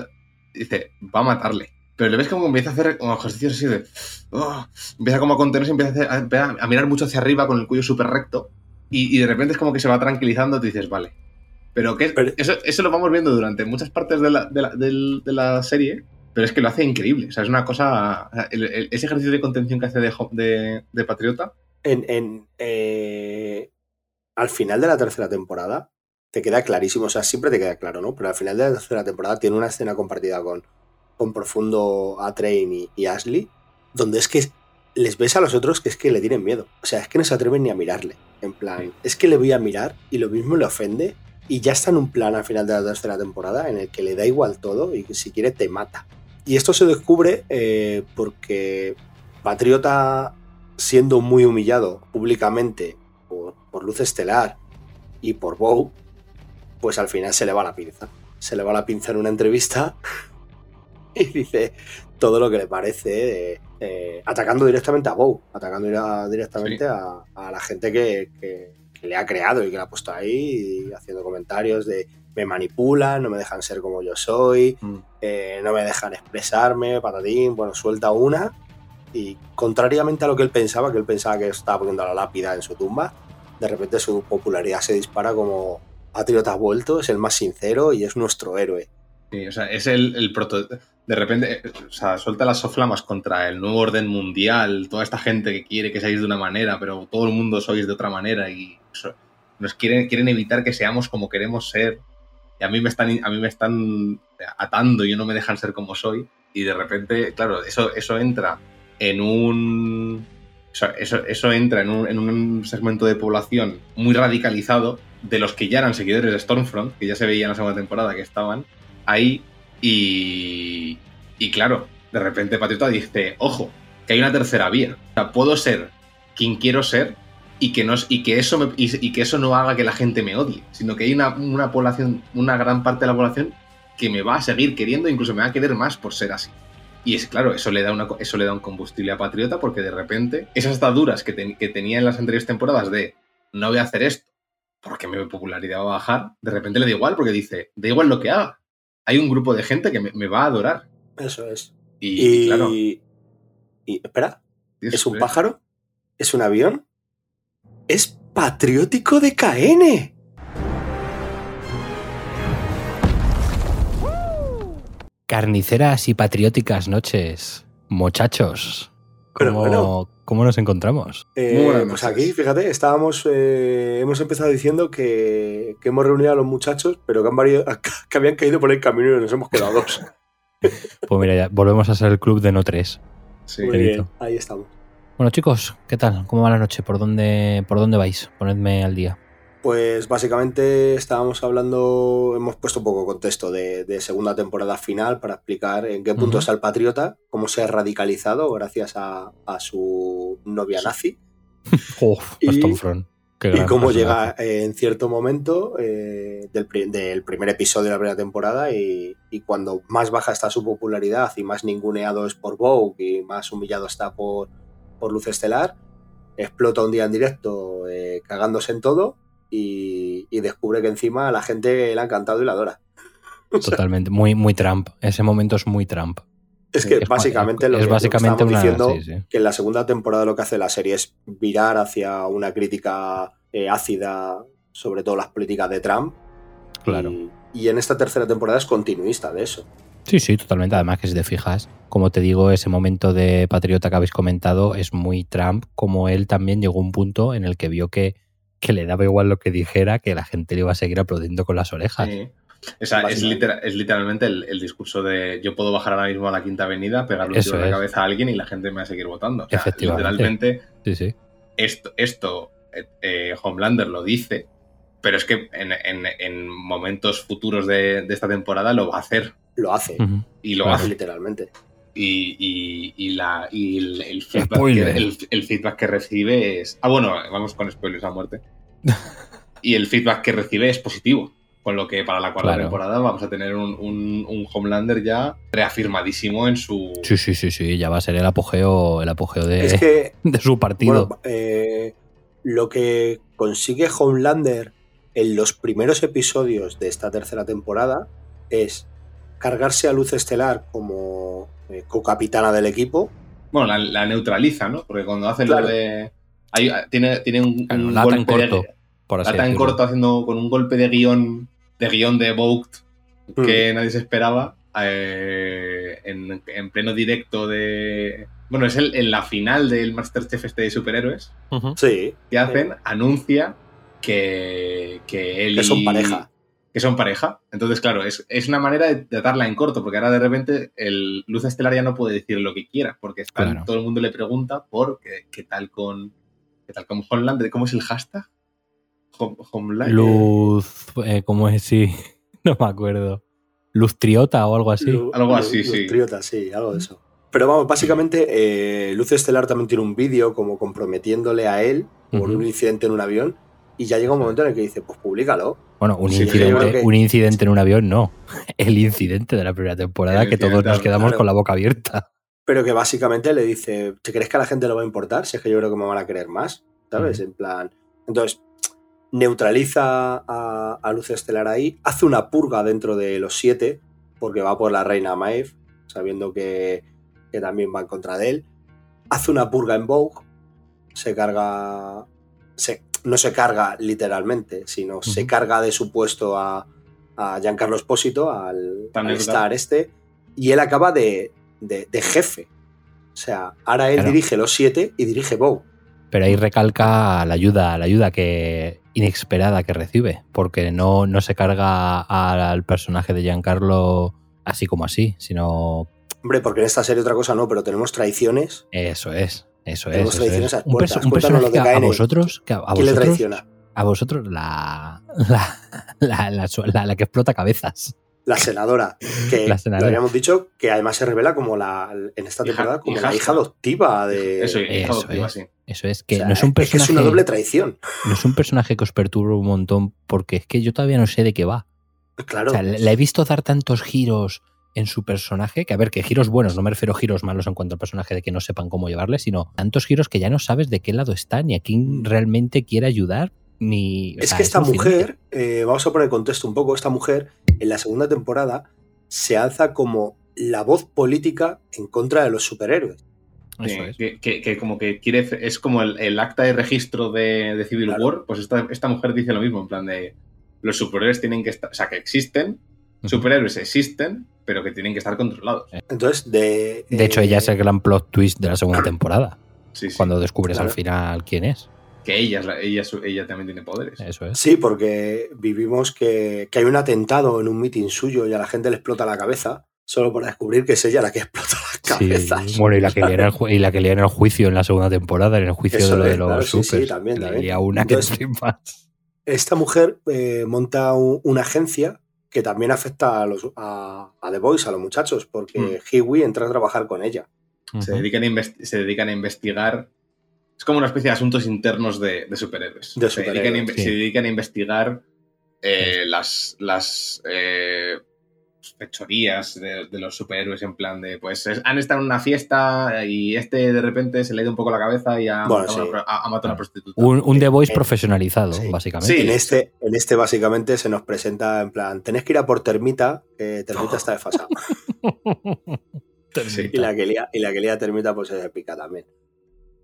Dice, va a matarle. Pero le ves como empieza a hacer como ejercicios así de. "Oh", empieza como a contenerse, empieza a, hacer- a- empieza a mirar mucho hacia arriba con el cuello súper recto. Y, y de repente es como que se va tranquilizando, te dices, vale. Pero que Pero- eso, eso lo vamos viendo durante muchas partes de la, de la- de la serie, pero es que lo hace increíble. O sea, es una cosa. o sea, el- el- ese ejercicio de contención que hace de, Patriota, En, en, eh, al final de la tercera temporada te queda clarísimo, o sea, siempre te queda claro, ¿no? Pero al final de la tercera temporada tiene una escena compartida con, con Profundo, A-Train y, y Ashley, donde es que les ves a los otros que es que le tienen miedo. O sea, es que no se atreven ni a mirarle. En plan, es que le voy a mirar y lo mismo le ofende y ya está en un plan al final de la tercera temporada en el que le da igual todo y que si quiere te mata. Y esto se descubre eh, porque Patriota, siendo muy humillado públicamente por, por Luz Estelar y por Bow, pues al final se le va la pinza. Se le va la pinza en una entrevista [LAUGHS] y dice todo lo que le parece, eh, eh, atacando directamente a Bow, atacando directamente Sí. a, a la gente que, que- que le ha creado y que le ha puesto ahí, haciendo comentarios de me manipulan, no me dejan ser como yo soy, eh, no me dejan expresarme, patatín, bueno, suelta una. Y contrariamente a lo que él pensaba, que él pensaba que estaba poniendo la lápida en su tumba, de repente su popularidad se dispara como Patriota ha vuelto, es el más sincero y es nuestro héroe. Sí, o sea, es el, el proto. De repente, eh, o sea, suelta las soflamas contra el nuevo orden mundial, toda esta gente que quiere que seáis de una manera, pero todo el mundo sois de otra manera y nos quieren, quieren evitar que seamos como queremos ser. Y a mí me están, a mí me están atando y no me dejan ser como soy. Y de repente, claro, eso, eso entra en un. eso, eso entra en un, en un segmento de población muy radicalizado de los que ya eran seguidores de Stormfront, que ya se veía en la segunda temporada que estaban ahí y, y claro, de repente Patriota dice, ojo, que hay una tercera vía. O sea, puedo ser quien quiero ser y que, no, y que, eso, y, que eso no haga que la gente me odie, sino que hay una, una población, una gran parte de la población que me va a seguir queriendo, incluso me va a querer más por ser así. Y es claro, eso le da, una, eso le da un combustible a Patriota porque de repente esas ataduras que, que tenía en las anteriores temporadas de no voy a hacer esto porque mi popularidad va a bajar, de repente le da igual porque dice, da igual lo que haga. Hay un grupo de gente que me, me va a adorar. Eso es. Y, Y, claro, y- espera, Dios, ¿es un pájaro? ¿Es un avión? ¡Es patriótico de KN! Carniceras y patrióticas noches. Muchachos. Pero ¿Cómo, bueno. ¿Cómo nos encontramos? Eh, pues aquí, fíjate, estábamos, eh, hemos empezado diciendo que, que hemos reunido a los muchachos, pero que, han variado- [LAUGHS] que habían caído por el camino y nos hemos quedado dos. [LAUGHS] Pues mira, ya volvemos a ser el club de no tres. sí. Muy bien, ahí estamos. Bueno, chicos, ¿qué tal? ¿Cómo va la noche? ¿Por dónde, por dónde vais? Ponedme al día. Pues básicamente estábamos hablando, hemos puesto un poco contexto de, de segunda temporada final para explicar en qué punto está el patriota, cómo se ha radicalizado gracias a, a su novia nazi. [LAUGHS] Y- cómo llega eh, en cierto momento eh, del, pri- del primer episodio de la primera temporada y, y cuando más baja está su popularidad y más ninguneado es por Vogue y más humillado está por, por Luz Estelar, explota un día en directo eh, cagándose en todo y, y descubre que encima a la gente le ha encantado y la adora. Totalmente. Muy, muy Trump. Ese momento es muy Trump. es que Es- básicamente lo es lo que básicamente estábamos una. diciendo sí, sí. que en la segunda temporada lo que hace la serie es virar hacia una crítica eh, ácida sobre todo las políticas de Trump. Claro. Y, y en esta tercera temporada es continuista de eso. Sí, sí, totalmente. Además que si te fijas, como te digo, ese momento de patriota que habéis comentado es muy Trump, como él también llegó a un punto en el que vio que, que le daba igual lo que dijera, que la gente le iba a seguir aplaudiendo con las orejas. Sí. O sea, es, Básicamente. litera- es literalmente el, el discurso de yo puedo bajar ahora mismo a la quinta avenida, pegarle un tiro en la cabeza a alguien y la gente me va a seguir votando. O sea, Efectivamente. literalmente Sí, sí. esto, esto eh, eh, Homelander lo dice, pero es que en, en- en momentos futuros de, de esta temporada lo va a hacer. Lo hace, Ujú. Y lo Claro. hace. literalmente. Y, y- y la, y el, el feedback que, Spoiler. el, el feedback que recibe es. Ah, bueno, vamos con spoilers a muerte. [LAUGHS] y el feedback que recibe es positivo. Con lo que para la cuarta Claro. temporada vamos a tener un, un- un Homelander ya reafirmadísimo en su. Sí, sí, sí, sí. Ya va a ser el apogeo, el apogeo de, Es que, [LAUGHS] de su partido. bueno, eh, lo que consigue Homelander en los primeros episodios de esta tercera temporada es cargarse a Luz Estelar como eh, co-capitana del equipo. Bueno, la, la neutraliza, ¿no? Porque cuando hace Claro. lo de. hay- tiene, tiene un, un lata en golpe de- corto, por así lata en decirlo. corto haciendo con un golpe de guion de guion de Vogt que nadie se esperaba eh, en, en pleno directo de bueno es el, en la final del Masterchef este de superhéroes. Sí, que hacen anuncia que que él que son y- pareja. Que son pareja entonces claro es, es una manera de tratarla en corto porque ahora de repente el Luz Estelar ya no puede decir lo que quiera porque Claro. todo el mundo le pregunta por qué, qué tal con qué tal con Homelander cómo es el hashtag Hom- Homelander Luz, eh, ¿cómo es? Sí, [LAUGHS] no me acuerdo. Luz Triota o algo así. Lu- Algo Lu- así, Luz sí. Triota, sí, algo de eso. Pero vamos, básicamente, eh, Luz Estelar también tiene un vídeo como comprometiéndole a él por un incidente en un avión. Y ya llega un momento en el que dice, pues públicalo. Bueno, un Sí, incidente, que- un incidente en un avión, no. El incidente de la primera temporada El que todos nos quedamos claro. con la boca abierta. Pero que básicamente le dice, ¿te crees que a la gente le va a importar? Si es que yo creo que me van a querer más, ¿sabes? En plan... Entonces, neutraliza a, a Luz Estelar ahí, hace una purga dentro de los siete, porque va por la reina Maeve, sabiendo que, que también va en contra de él. Hace una purga en Vogue, se carga... Se, no se carga literalmente, sino se carga de su puesto a, a Giancarlo Espósito, al, al. Star este, y él acaba de, de- de jefe. O sea, ahora él Claro. dirige los siete y dirige Vogue. Pero ahí recalca la ayuda, la ayuda que inesperada que recibe, porque no, no se carga al personaje de Giancarlo así como así, sino Hombre, porque en esta serie otra cosa no, pero tenemos traiciones. eso es, eso es. Eso es. a Un, perso- un personaje lo de que a, vosotros, que a, a ¿Quién le vosotros, traiciona? a vosotros la, [LAUGHS] la, la, la, la- la que explota cabezas. La senadora, que La senadora. lo habíamos dicho que además se revela como la en esta Hija- temporada como la hija adoptiva de. Eso, Eso hija adoptiva, es. sí. Eso es, que O sea, no es un es que personaje. es una doble traición. No es un personaje que os perturba un montón, porque es que yo todavía no sé de qué va. Claro. O sea, le, le he visto dar tantos giros en su personaje, que a ver, que giros buenos, no me refiero a giros malos en cuanto al personaje de que no sepan cómo llevarle, sino tantos giros que ya no sabes de qué lado está, ni a quién realmente quiere ayudar, ni... o es sea, que esta mujer, eh, vamos a poner en contexto un poco, esta mujer en la segunda temporada se alza como la voz política en contra de los superhéroes. Eso es. que, que- que como que quiere, es como el, el acta de registro de, de Civil Claro. War, pues esta, esta mujer dice lo mismo, en plan de los superhéroes tienen que estar, o sea, que existen. Superhéroes existen, pero que tienen que estar controlados. Entonces, de. De hecho, eh, ella es el gran plot twist de la segunda temporada, Sí, sí. cuando descubres Claro. al final quién es. Que ella, es la- ella, ella también tiene poderes. Eso es. Sí, porque vivimos que, que hay un atentado en un mitin suyo y a la gente le explota la cabeza solo para descubrir que es ella la que explota las Sí, cabezas. bueno, y la que lía en el, ju- y la que lía en el juicio en la segunda temporada, en el juicio Eso de lo es, de los claro, sí, sí, supers. también, Le también. una Entonces- [LAUGHS] que esta mujer eh, monta un- una agencia que también afecta a, los, a, a The Boys, a los muchachos, porque Mm. Hiwi entra a trabajar con ella. Se dedican, a se dedican a investigar. Es como una especie de asuntos internos de, de superhéroes. De se, dedican a, superhéroes, inve- sí. se dedican a investigar eh, las, las eh, fechorías de, de los superhéroes en plan de, pues es- han estado en una fiesta y este de repente se le ha ido un poco la cabeza y ha, Bueno, matado, sí. pro- ha- matado a una prostituta. Un, un The Voice Eh, profesionalizado, sí. básicamente. Sí. En este, en este básicamente se nos presenta en plan, tenés que ir a por Termita, que Termita está desfasado. [LAUGHS] Sí. y la que lía, y la que lía Termita pues es épica también.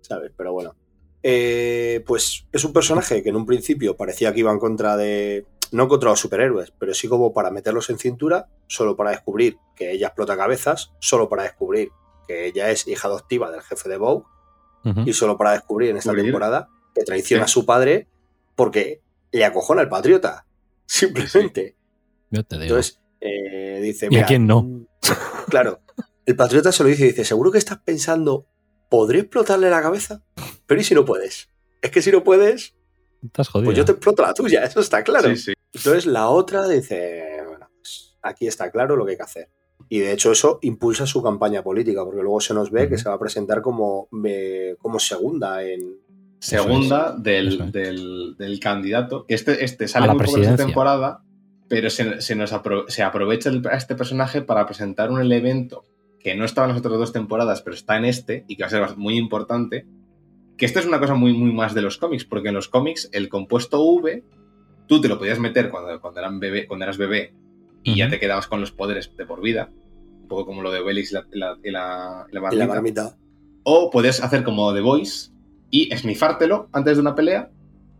¿Sabes? Pero bueno. Eh, pues es un personaje que en un principio parecía que iba en contra de... No contra los superhéroes, pero sí como para meterlos en cintura, solo para descubrir que ella explota cabezas, solo para descubrir que ella es hija adoptiva del jefe de Vogue y solo para descubrir en esta temporada que traiciona Sí. a su padre porque le acojona al patriota. [LAUGHS] Simplemente. Yo te digo. Entonces, eh, dice. ¿Y a "Mira, quién no?" mm, [LAUGHS] Claro. El patriota se lo dice y dice: Seguro que estás pensando, ¿podré explotarle la cabeza? Pero ¿y si no puedes? Es que si no puedes, Estás jodido. pues yo te exploto la tuya, eso está claro. Sí, sí. Entonces la otra dice: Bueno, pues aquí está claro lo que hay que hacer. Y de hecho eso impulsa su campaña política, porque luego se nos ve que se va a presentar como, eh, como segunda en, segunda es, del, es. del- del candidato. Que este, este sale muy poco en esta temporada, pero se, se nos apro- se aprovecha el- a este personaje para presentar un evento que no estaba en las otras dos temporadas, pero está en este y que va a ser muy importante. Que esto es una cosa muy, muy más de los cómics, porque en los cómics el compuesto V tú te lo podías meter cuando, cuando, eran bebé, cuando eras bebé y ya te quedabas con los poderes de por vida. Un poco como lo de Obelix y la, la, la- y la marmita. O puedes hacer como The Voice y esnifártelo antes de una pelea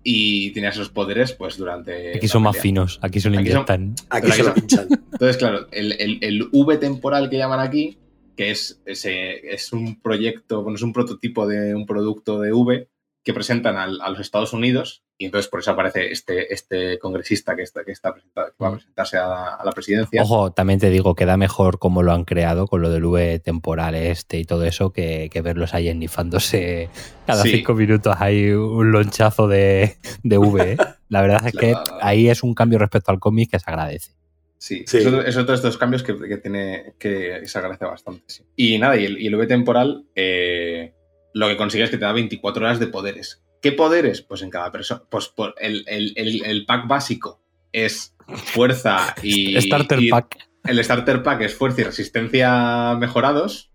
y tenías los poderes pues durante. Aquí son más pelea. finos, aquí se lo Aquí son- inyectan. Aquí Pero se lo aquí pinchan. Entonces, claro, el, el- el V temporal que llaman aquí, que es, ese, es un proyecto, bueno, es un prototipo de un producto de V que presentan al- a los Estados Unidos y entonces por eso aparece este, este congresista que, está, que, está presenta- que va a presentarse a la, a la presidencia. Ojo, también te digo, queda mejor como lo han creado con lo del V temporal este y todo eso que, que verlos ahí ennifándose [LAUGHS] cada Sí. cinco minutos hay un lonchazo de, de V. ¿eh? [LAUGHS] La verdad es que ahí es un cambio respecto al cómic que se agradece. Sí, Sí. Es, otro, es otro de estos cambios que, que tiene que se agradece bastante. sí. Y nada, y el, y el V temporal eh, lo que consigue es que te da 24 horas de poderes. ¿Qué poderes? Pues en cada persona. Pues por el, el- el- el pack básico es fuerza y. [LAUGHS] Starter y- Pack. El starter pack es fuerza y resistencia mejorados.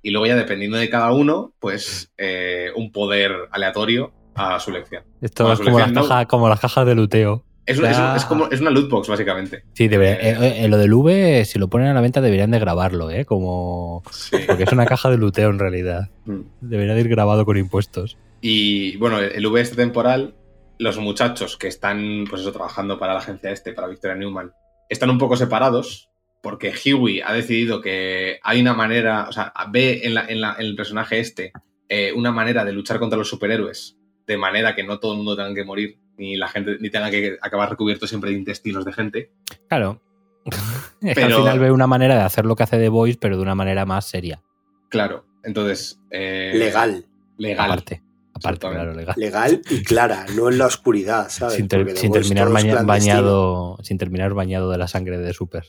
Y luego ya dependiendo de cada uno, pues eh, un poder aleatorio a su elección. Esto es como las, no. cajas, como las cajas de luteo. Es, una- es un- Ya. es como, es una loot box, básicamente. Sí, debería- Eh. eh, eh, lo del V, si lo ponen a la venta, deberían de grabarlo, ¿eh? Como... Sí. Porque es una caja de luteo en realidad. Mm. Debería de ir grabado con impuestos. Y bueno, el V este temporal, los muchachos que están, pues eso, trabajando para la agencia este, para Victoria Newman, están un poco separados porque Huey ha decidido que hay una manera, o sea, ve en, la- en la- en el personaje este eh, una manera de luchar contra los superhéroes de manera que no todo el mundo tenga que morir, ni la gente, ni tenga que acabar recubierto siempre de intestinos de gente. Claro. [LAUGHS] Es que al Pero- final ve una manera de hacer lo que hace The Voice, pero de una manera más seria. Claro, entonces... eh, Legal. Legal. Aparte. Aparte, claro, legal. Legal y clara, no en la oscuridad, ¿sabes? Sin, ter- terminar bañado, sin terminar bañado de la sangre de Super.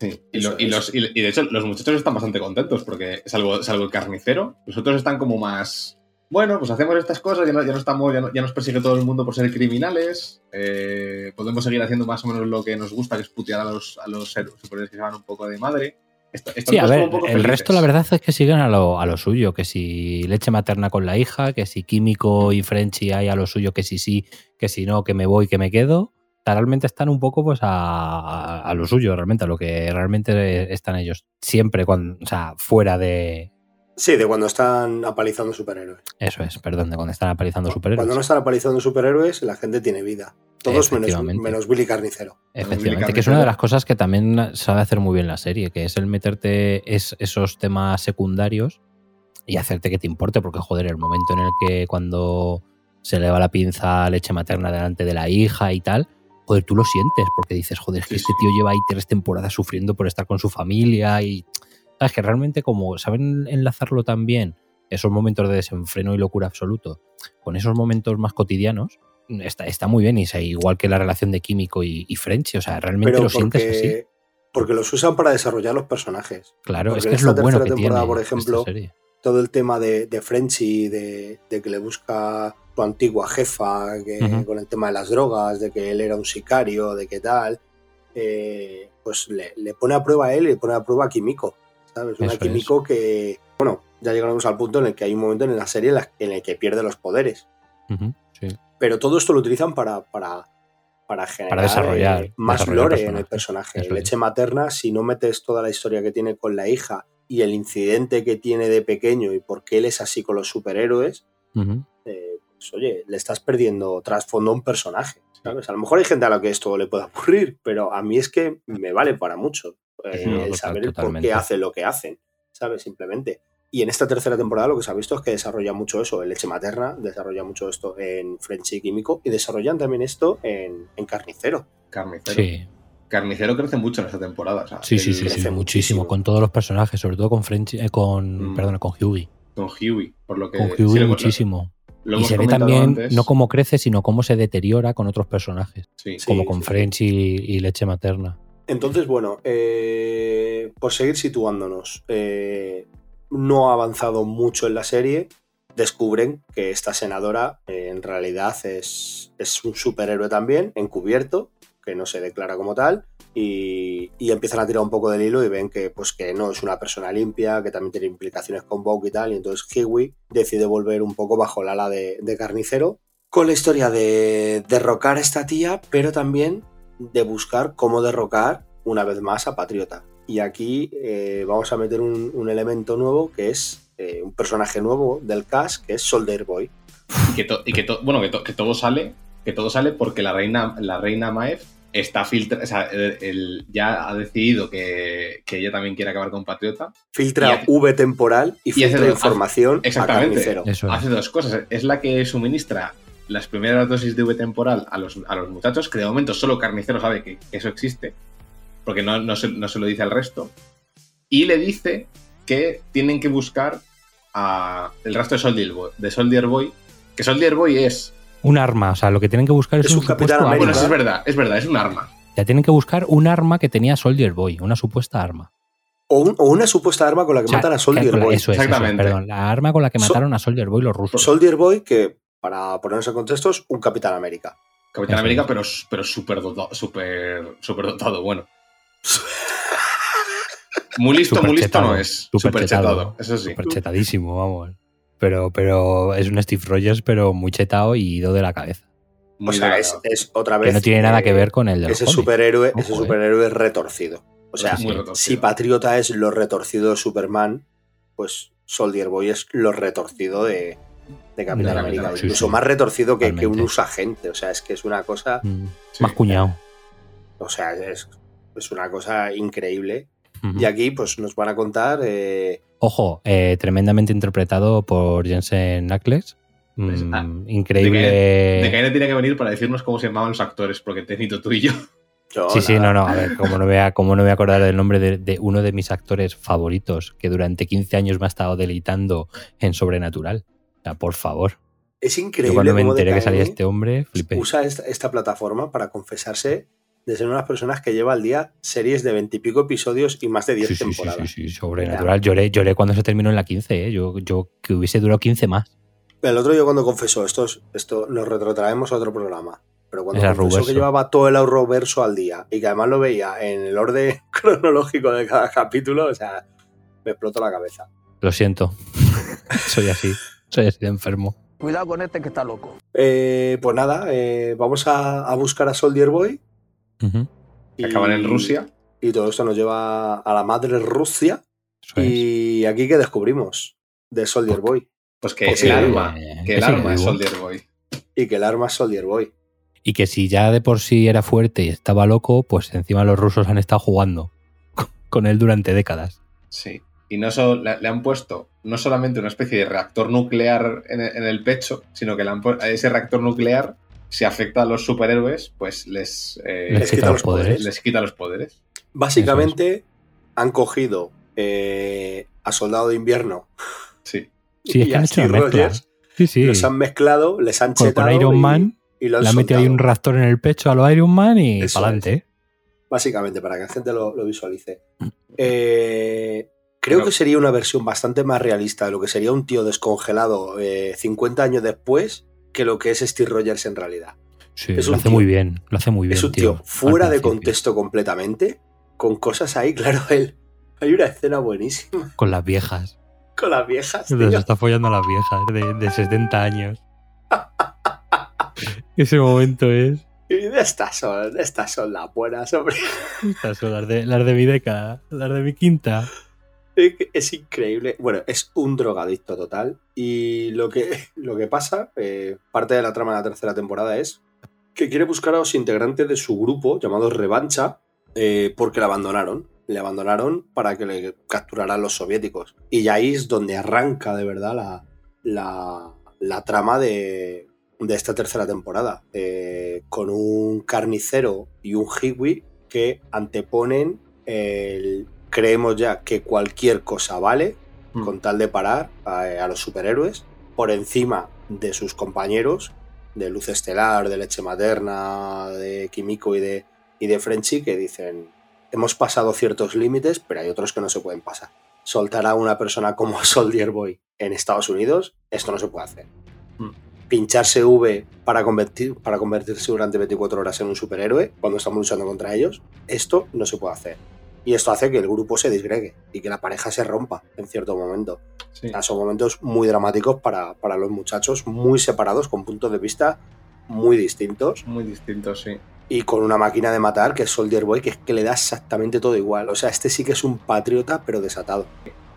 Sí, y, lo- y los, y, de hecho los muchachos están bastante contentos porque salvo, salvo el carnicero, los otros están como más... Bueno, pues hacemos estas cosas, ya no, ya no estamos, ya, no- ya nos persigue todo el mundo por ser criminales, eh, podemos seguir haciendo más o menos lo que nos gusta, que es putear a los, a los héroes que se van un poco de madre. Sí, a ver, el resto la verdad es que siguen a lo, a lo suyo, que si leche materna con la hija, que si químico y Frenchy hay a lo suyo, que si sí, que si no, que me voy, que me quedo. Realmente están un poco pues a, a- a lo suyo, realmente, a lo que realmente están ellos. Siempre, cuando, o sea, fuera de... Sí, de cuando están apalizando superhéroes. Eso es, perdón, de cuando están apalizando superhéroes. Cuando no están apalizando superhéroes, la gente tiene vida. Todos menos, menos Billy Carnicero. Efectivamente, que es una de las cosas que también sabe hacer muy bien la serie, que es el meterte es- esos temas secundarios y hacerte que te importe, porque joder, el momento en el que cuando se le va la pinza a leche materna delante de la hija y tal, joder, tú lo sientes, porque dices, joder, es que Sí, este tío lleva ahí tres temporadas sufriendo por estar con su familia y... Sabes que realmente como saben enlazarlo tan bien, esos momentos de desenfreno y locura absoluto, con esos momentos más cotidianos, está, está muy bien. Es igual que la relación de Químico y, y Frenchy. O sea, realmente lo sientes así. Porque los usan para desarrollar los personajes. Claro, Porque es que es lo bueno que temporada, tiene por ejemplo, todo el tema de, de Frenchy, de, de que le busca su antigua jefa, que, con el tema de las drogas, de que él era un sicario, de qué tal, eh, pues le, le pone a prueba a él y le pone a prueba a Kimiko. ¿Sabes? Una es. Que, bueno, ya llegaremos al punto en el que hay un momento en la serie en, el que pierde los poderes. Sí. Pero todo esto lo utilizan para, para, para generar desarrollar- eh, más desarrollar lore en el personaje. Eso es. Leche materna, si no metes toda la historia que tiene con la hija y el incidente que tiene de pequeño y por qué él es así con los superhéroes, eh, pues oye, le estás perdiendo trasfondo a un personaje. ¿Sabes? A lo mejor hay gente a la que esto le puede ocurrir, pero a mí es que me vale para mucho eh, No, el saber por qué hacen lo que hacen, ¿sabes? Simplemente. Y en esta tercera temporada lo que se ha visto es que desarrolla mucho eso en leche materna, desarrolla mucho esto en Frenchy Químico y desarrollan también esto en, en Carnicero. Carnicero. Sí, Carnicero crece mucho en esta temporada. o sea, sí, sí, sí, crece sí, muchísimo. muchísimo. Con todos los personajes, sobre todo con French, eh, con, Mm. perdona, con Hughie. Con Huey, por lo que. Con sí, Hughie lo- muchísimo. Lo y se ve también antes. no cómo crece, sino cómo se deteriora con otros personajes, Sí. Sí, como con sí, French y, y leche materna. Entonces, bueno, eh, por seguir situándonos, eh, no ha avanzado mucho en la serie. Descubren que esta senadora eh, en realidad es, es un superhéroe también, encubierto, que no se declara como tal, y, y empiezan a tirar un poco del hilo y ven que, pues, que no es una persona limpia, que también tiene implicaciones con Vogue y tal, y entonces Kiwi decide volver un poco bajo el ala de, de carnicero, con la historia de derrocar a esta tía, pero también de buscar cómo derrocar una vez más a Patriota. Y aquí eh, vamos a meter un, elemento nuevo que es eh, un personaje nuevo del cast, que es Soldier Boy. Y que, to- y que bueno, que, que todo sale. Que todo sale porque la reina, la reina Maeve está filtrada. O sea, ya ha decidido que, que ella también quiere acabar con Patriota. Filtra Y hace- V temporal y y hace filtra información a Exactamente. Carnicero. Eso es. Hace dos cosas. Es la que suministra las primeras dosis de V temporal a los, a los muchachos, que de momento solo Carnicero sabe que, que eso existe, porque no, no, se, no se lo dice al resto. Y le dice que tienen que buscar a el rastro de Soldier Boy, de Soldier Boy que Soldier Boy es... Un arma, o sea, lo que tienen que buscar es, Es un, un Capitán supuesto América. Bueno, arma. eso es verdad, es verdad, es un arma. Ya tienen que buscar un arma que tenía Soldier Boy, una supuesta arma. O, un- o una supuesta arma con la que O sea, matan a Soldier la- Boy. Eso es, eso es, Exactamente. perdón, la arma con la que So- mataron a Soldier Boy los rusos. Soldier Boy, que para ponernos en contexto, es un Capitán América. Capitán Eso América, es. pero, pero súper dotado, súper, súper dotado, bueno. [LAUGHS] Muy listo, muy listo chetado, no es. súper Súper chetado. chetado, eso sí. Súper chetadísimo, vamos. Pero, pero es un Steve Rogers, pero muy chetado y ido de la cabeza. O sea, es, otra vez. Que no tiene nada que eh, ver con el de los ese superhéroe, ese Ojo, eh. superhéroe retorcido. O sea, Muy sí. retorcido. si Patriota es lo retorcido de Superman, pues Soldier Boy es lo retorcido de, de Capitán De América. Incluso sí. más retorcido que, que un usagente. O sea, es que es una cosa. Mm, Sí. Más cuñado. O sea, es, es una cosa increíble. Y aquí, pues, nos van a contar. eh, Ojo, eh, tremendamente interpretado por Jensen Ackles. Mm, Pues, ah, increíble. De tiene que venir para decirnos cómo se llamaban los actores, porque te necesito tú y yo. yo, Sí, sí, no, no, a ver, como no voy a, no me voy a acordar del nombre de, de uno de mis actores favoritos que durante 15 años me ha estado deleitando en Sobrenatural. O sea, por favor. Es Yo increíble cuando me enteré que salía este hombre, flipé. usa esta, esta plataforma para confesarse de ser unas personas que lleva al día series de veintipico episodios y más de 10 Sí, sí, sí, temporadas. sí, sí, Sobrenatural. Lloré, lloré cuando se terminó en la 15, ¿eh? yo, yo que hubiese durado 15 más. El otro día cuando confesó, esto, es- esto nos retrotraemos a otro programa, pero cuando Era confesó Arrowverso. que llevaba todo el Arrowverso al día y que además lo veía en el orden [LAUGHS] cronológico de cada capítulo, o sea, me explotó la cabeza. Lo siento. [LAUGHS] soy así. Soy así de enfermo. Cuidado con este que está loco. Eh, pues nada, eh, vamos a, a buscar a Soldier Boy. Y- Acaban en Rusia. Y todo esto nos lleva a la madre Rusia. eso es. Y aquí que descubrimos de Soldier Boy. Pues que Pues el arma, que el arma es. Soldier Boy. Y que el arma es Soldier Boy. Y que si ya de por sí era fuerte y estaba loco, pues encima los rusos han estado jugando con él durante décadas. Sí. Y no solo, le, le han puesto no solamente una especie de reactor nuclear en, el- en el pecho, sino que le han a ese reactor nuclear, si afecta a los superhéroes, pues les, eh, Les Les quita quita los poderes. poderes. les quita los poderes. Básicamente han cogido eh, a Soldado de Invierno Sí. Sí, es que han a hecho. Rogers, Sí, sí. los han mezclado, les han Con, con chetado Iron y- Man y lo han Le ha metido ahí un raptor en el pecho a los Iron Man y para adelante. Básicamente, para que la gente lo, lo visualice. Eh, creo que sería una versión bastante más realista de lo que sería un tío descongelado eh, 50 años después que lo que es Steve Rogers en realidad. Sí, Es lo hace tío- muy bien. Lo hace muy bien. es un tío, fuera de contexto completamente, con cosas ahí, [LAUGHS] claro, él. Hay una escena buenísima Con las viejas. con las viejas, Se tío. está follando a las viejas de, de 70 años. [LAUGHS] Ese momento es. Y de estas son, de estas son las buenas, hombre. Estas son las de, las de mi década, las de mi quinta. Es increíble. Bueno, es un drogadicto total. Y lo que, lo que pasa, eh, parte de la trama de la tercera temporada es que quiere buscar a los integrantes de su grupo, llamado Revancha, eh, porque le abandonaron. Le abandonaron para que le capturaran los soviéticos. Y ya ahí es donde arranca de verdad la, la, la trama de, de esta tercera temporada. eh, con un carnicero y un hiwi que anteponen el creemos ya que cualquier cosa vale Mm. con tal de parar a, a los superhéroes por encima de sus compañeros de Luz Estelar, de Leche Materna, de Kimiko y de, y de Frenchy que dicen hemos pasado ciertos límites pero hay otros que no se pueden pasar. Soltar a una persona como [LAUGHS] Soldier Boy en Estados Unidos, esto no se puede hacer. Mm. Pincharse V para, convertir, para convertirse durante 24 horas en un superhéroe cuando estamos luchando contra ellos, esto no se puede hacer. Y esto hace que el grupo se disgregue y que la pareja se rompa en cierto momento. Sí. O sea, son momentos muy dramáticos para, para los muchachos, muy separados, con puntos de vista muy distintos Muy distinto, sí. y con una máquina de matar que es Soldier Boy, que es que le da exactamente todo igual. O sea, este sí que es un patriota, pero desatado.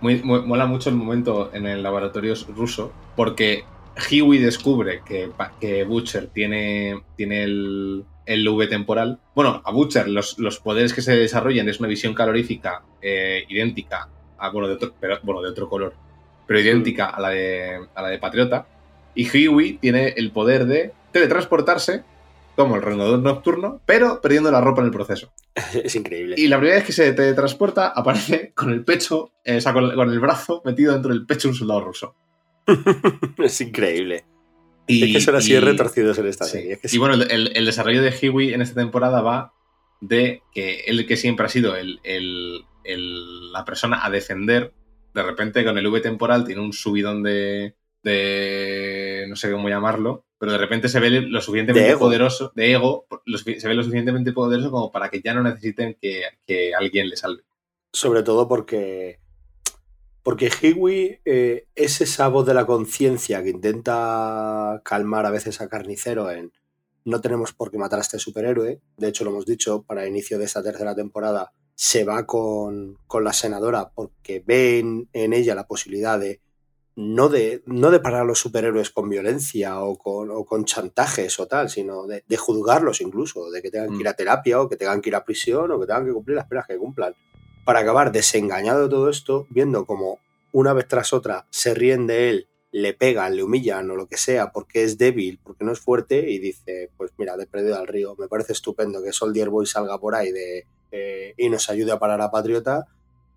Muy, muy- mola mucho el momento en el laboratorio ruso porque Huey descubre que, que Butcher tiene, tiene el, el V temporal. Bueno, a Butcher los, los poderes que se desarrollan es una visión calorífica eh, idéntica, a, bueno, de otro, pero, bueno, de otro color, pero idéntica a la de, a la de Patriota. Y Huey tiene el poder de teletransportarse como el rendador nocturno, pero perdiendo la ropa en el proceso. [LAUGHS] es increíble. Y la primera vez que se teletransporta aparece con el pecho, eh, o sea, con, con el brazo metido dentro del pecho de un soldado ruso. [LAUGHS] es increíble. Y, es que son así y- retorcidos en esta sí. serie. es que Y bueno, el, desarrollo de Huey en esta temporada va de que él que siempre ha sido el- el- el- la persona a defender, de repente con el V temporal tiene un subidón de, de no sé cómo llamarlo, pero de repente se ve lo suficientemente De poderoso, de ego, lo se ve lo suficientemente poderoso como para que ya no necesiten que, que alguien le salve. Sobre todo porque. Porque Hiwi eh, es esa voz de la conciencia que intenta calmar a veces a Carnicero en no tenemos por qué matar a este superhéroe. De hecho, lo hemos dicho, para el inicio de esta tercera temporada se va con, con la senadora porque ve en, en ella la posibilidad de no, de no de parar a los superhéroes con violencia o con, o con chantajes o tal, sino de, de juzgarlos incluso, de que tengan que ir a terapia o que tengan que ir a prisión o que tengan que cumplir las penas que cumplan para acabar desengañado de todo esto, viendo como una vez tras otra se ríen de él, le pegan, le humillan o lo que sea porque es débil, porque no es fuerte y dice, pues mira, de perdido al río, me parece estupendo que Soldier Boy salga por ahí de, eh, y nos ayude a parar a Patriota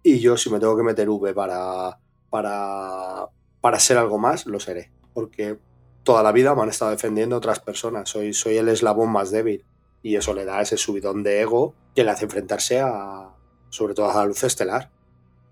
y yo si me tengo que meter V para, para, para ser algo más, lo seré, porque toda la vida me han estado defendiendo otras personas, soy, soy el eslabón más débil y eso le da ese subidón de ego que le hace enfrentarse a, sobre todo a la luz estelar.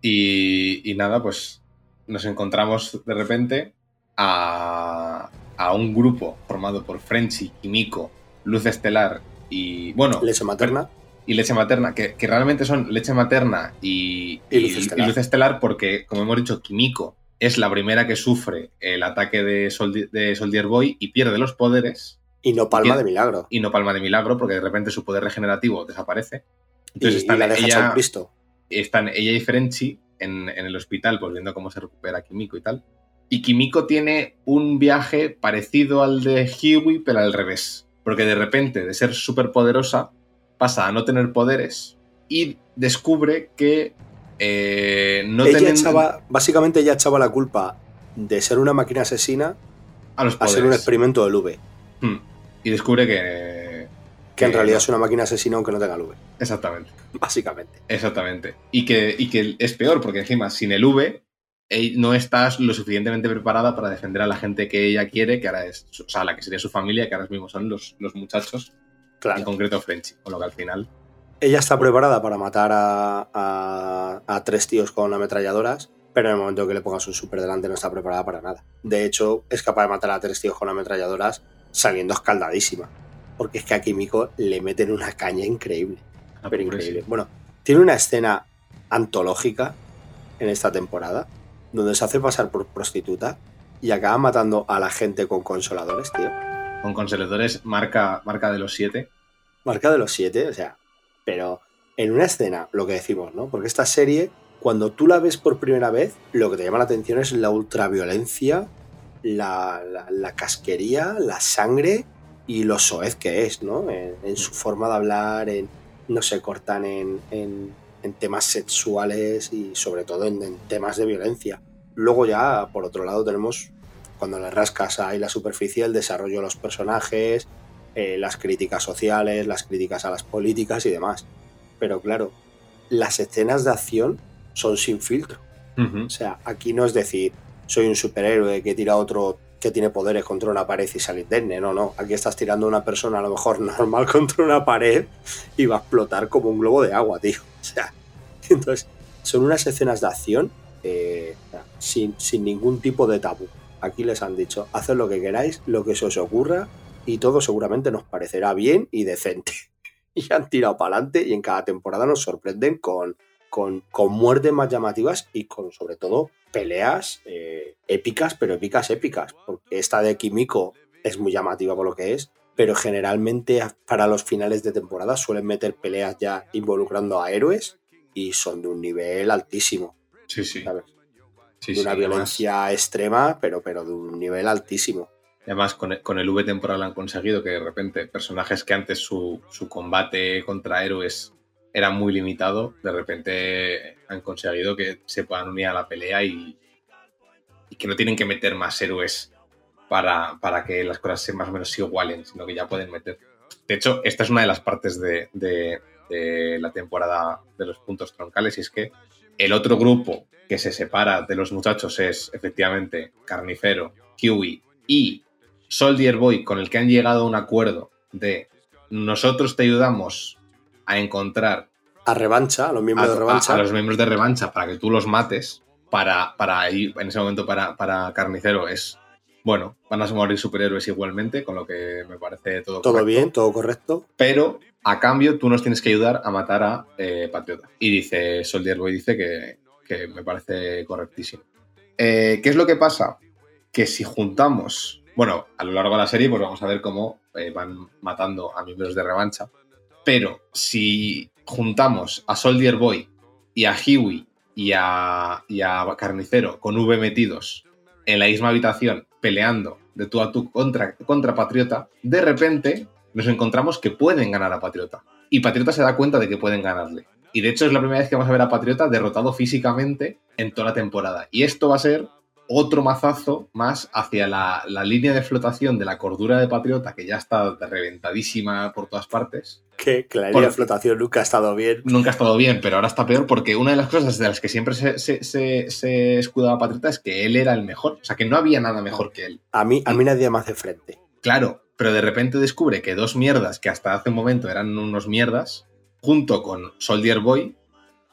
Y, y nada, pues nos encontramos de repente a, a un grupo formado por Frenchy, Kimiko, Luz Estelar y. Bueno, Leche materna. y leche materna, que, que realmente son leche materna y, Y luz estelar. estelar porque, como hemos dicho, Kimiko es la primera que sufre el ataque de, Soldi- de Soldier Boy y pierde los poderes Y no palma y- de milagro. y no palma de milagro porque de repente su poder regenerativo desaparece. Y, Entonces y están, la deja hecha ella, están ella y Frenchy en, en el hospital pues viendo cómo se recupera Kimiko y tal. Y Kimiko tiene un viaje parecido al de Huey, pero al revés. Porque de repente, de ser súper poderosa, pasa a no tener poderes y descubre que eh, no ella echaba, básicamente ella echaba la culpa de ser una máquina asesina a los a ser un experimento del V. Hmm. Y descubre que... Que en realidad es una máquina asesina aunque no tenga el V. Exactamente. Básicamente. Exactamente. Y que, y que es peor, porque encima sin el V no estás lo suficientemente preparada para defender a la gente que ella quiere, que ahora es, o sea, la que sería su familia, que ahora mismo son los, los muchachos, en concreto Frenchy, con lo que al final... Ella está preparada para matar a, a, tres tíos con ametralladoras, pero en el momento que le pongas un super delante no está preparada para nada. De hecho, es capaz de matar a tres tíos con ametralladoras saliendo escaldadísima, porque es que a Kimiko le meten una caña increíble. Pero increíble. Bueno, tiene una escena antológica en esta temporada donde se hace pasar por prostituta y acaba matando a la gente con consoladores, tío. Con consoladores marca, marca de los siete. Marca de los siete, o sea, pero en una escena, lo que decimos, ¿no? Porque esta serie, cuando tú la ves por primera vez, lo que te llama la atención es la ultraviolencia, la, la, casquería, la sangre y lo soez que es, ¿no? En, su forma de hablar, en no se cortan en en temas sexuales y sobre todo en, temas de violencia. Luego ya, por otro lado, tenemos, cuando le rascas ahí la superficie, el desarrollo de los personajes, eh, las críticas sociales, las críticas a las políticas y demás. Pero claro, las escenas de acción son sin filtro. O sea, aquí no es decir, soy un superhéroe que tira otro que tiene poderes contra una pared y salir de No, no. Aquí estás tirando a una persona a lo mejor [LAUGHS] normal contra una pared y va a explotar como un globo de agua, tío. [LAUGHS] O sea, entonces, son unas escenas de acción eh, sin, ningún tipo de tabú. Aquí les han dicho, haced lo que queráis, lo que se os ocurra, y todo seguramente nos parecerá bien y decente. [LAUGHS] Y han tirado para adelante y en cada temporada nos sorprenden con, con, muertes más llamativas y con, sobre todo, peleas eh, épicas, pero épicas, épicas. Porque esta de Kimiko es muy llamativa por lo que es, pero generalmente para los finales de temporada suelen meter peleas ya involucrando a héroes y son de un nivel altísimo. Sí, sí. de una violencia extrema, pero, pero de un nivel altísimo. Además, con el, con el V temporal han conseguido que de repente personajes que antes su, combate contra héroes era muy limitado, de repente han conseguido que se puedan unir a la pelea y, que no tienen que meter más héroes para, para, que las cosas se más o menos se igualen, sino que ya pueden meter. De hecho, esta es una de las partes de, de la temporada de los puntos troncales y es que el otro grupo que se separa de los muchachos es efectivamente Carnicero, Huey y Soldier Boy con el que han llegado a un acuerdo de nosotros te ayudamos a encontrar a revancha, a los miembros de revancha. A, los miembros de revancha para que tú los mates. Para, para ir, en ese momento para, para Carnicero es bueno, van a morir superhéroes igualmente, con lo que me parece todo Todo bien, todo correcto. Pero a cambio tú nos tienes que ayudar a matar a eh, Patriota. Y dice, Soldier Boy dice que, me parece correctísimo. Eh, ¿Qué es lo que pasa? Que si juntamos, bueno, a lo largo de la serie, pues vamos a ver cómo eh, van matando a miembros de revancha. Pero si juntamos a Soldier Boy y a a, y a Carnicero con V metidos en la misma habitación peleando de tú a tú contra, contra Patriota, de repente nos encontramos que pueden ganar a Patriota. Y Patriota se da cuenta de que pueden ganarle. Y de hecho es la primera vez que vamos a ver a Patriota derrotado físicamente en toda la temporada. Y esto va a ser otro mazazo más hacia la, línea de flotación de la cordura de Patriota, que ya está reventadísima por todas partes. Que, la línea de flotación nunca ha estado bien. Nunca ha estado bien, pero ahora está peor porque una de las cosas de las que siempre se, se, escudaba Patriota es que él era el mejor. O sea, que no había nada mejor que él. A mí, a mí nadie más de frente. Claro, pero de repente descubre que dos mierdas que hasta hace un momento eran unos mierdas, junto con Soldier Boy,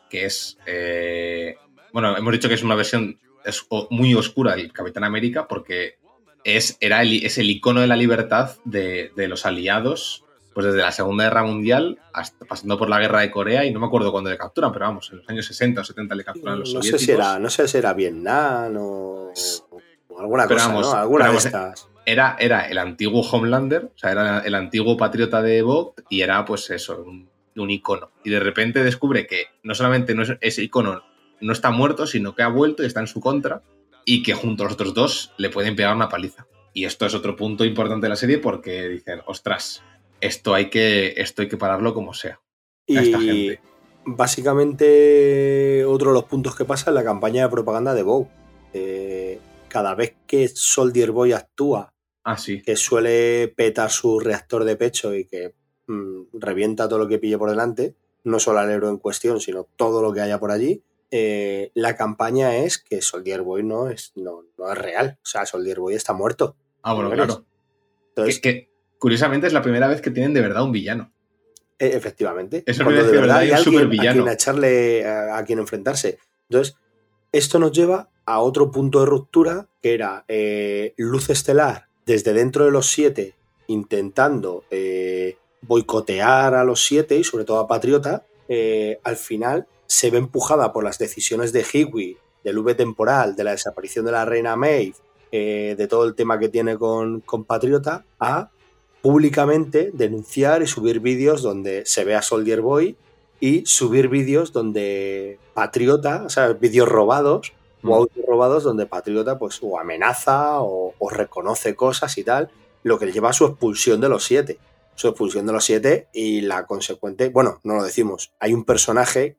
que es... Eh, bueno, hemos dicho que es una versión es muy oscura el Capitán América porque es, era el, es el icono de la libertad de, los aliados, pues desde la Segunda Guerra Mundial hasta pasando por la Guerra de Corea y no me acuerdo cuándo le capturan, pero vamos, en los años 60 o 70 le capturan los no Sé si era, no sé si era Vietnam o, alguna cosa, ¿no? Alguna de estas. Era, era el antiguo Homelander, o sea, era el antiguo patriota de Vogt y era pues eso, un, un icono. Y de repente descubre que no solamente no es ese icono no está muerto, sino que ha vuelto y está en su contra y que junto a los otros dos le pueden pegar una paliza. Y esto es otro punto importante de la serie porque dicen, ostras, esto hay que, esto hay que pararlo como sea. y básicamente otro de los puntos que pasa es la campaña de propaganda de Bow. Eh, cada vez que Soldier Boy actúa, ah, que suele petar su reactor de pecho y que mm, revienta todo lo que pille por delante, no solo al héroe en cuestión, sino todo lo que haya por allí, eh, la campaña es que Soldier Boy no es, no, no es real. O sea, Soldier Boy está muerto. Ah, bueno, claro. Entonces, Que, que, curiosamente es la primera vez que tienen de verdad un villano. eh, efectivamente. Es la cuando primera de vez que verdad hay un alguien a supervillano. quien echarle, a, a quien enfrentarse. Entonces, esto nos lleva a otro punto de ruptura, que era eh, Luz Estelar desde dentro de los siete, intentando eh, boicotear a los siete y sobre todo a Patriota. eh, al final se ve empujada por las decisiones de Hiwi, del V temporal, de la desaparición de la reina Maeve, eh, de todo el tema que tiene con, con Patriota, a públicamente denunciar y subir vídeos donde se ve a Soldier Boy y subir vídeos donde Patriota, o sea, vídeos robados Mm. o audios robados donde Patriota pues o amenaza o, o reconoce cosas y tal, lo que le lleva a su expulsión de los siete. Su expulsión de los siete y la consecuente, bueno, no lo decimos, hay un personaje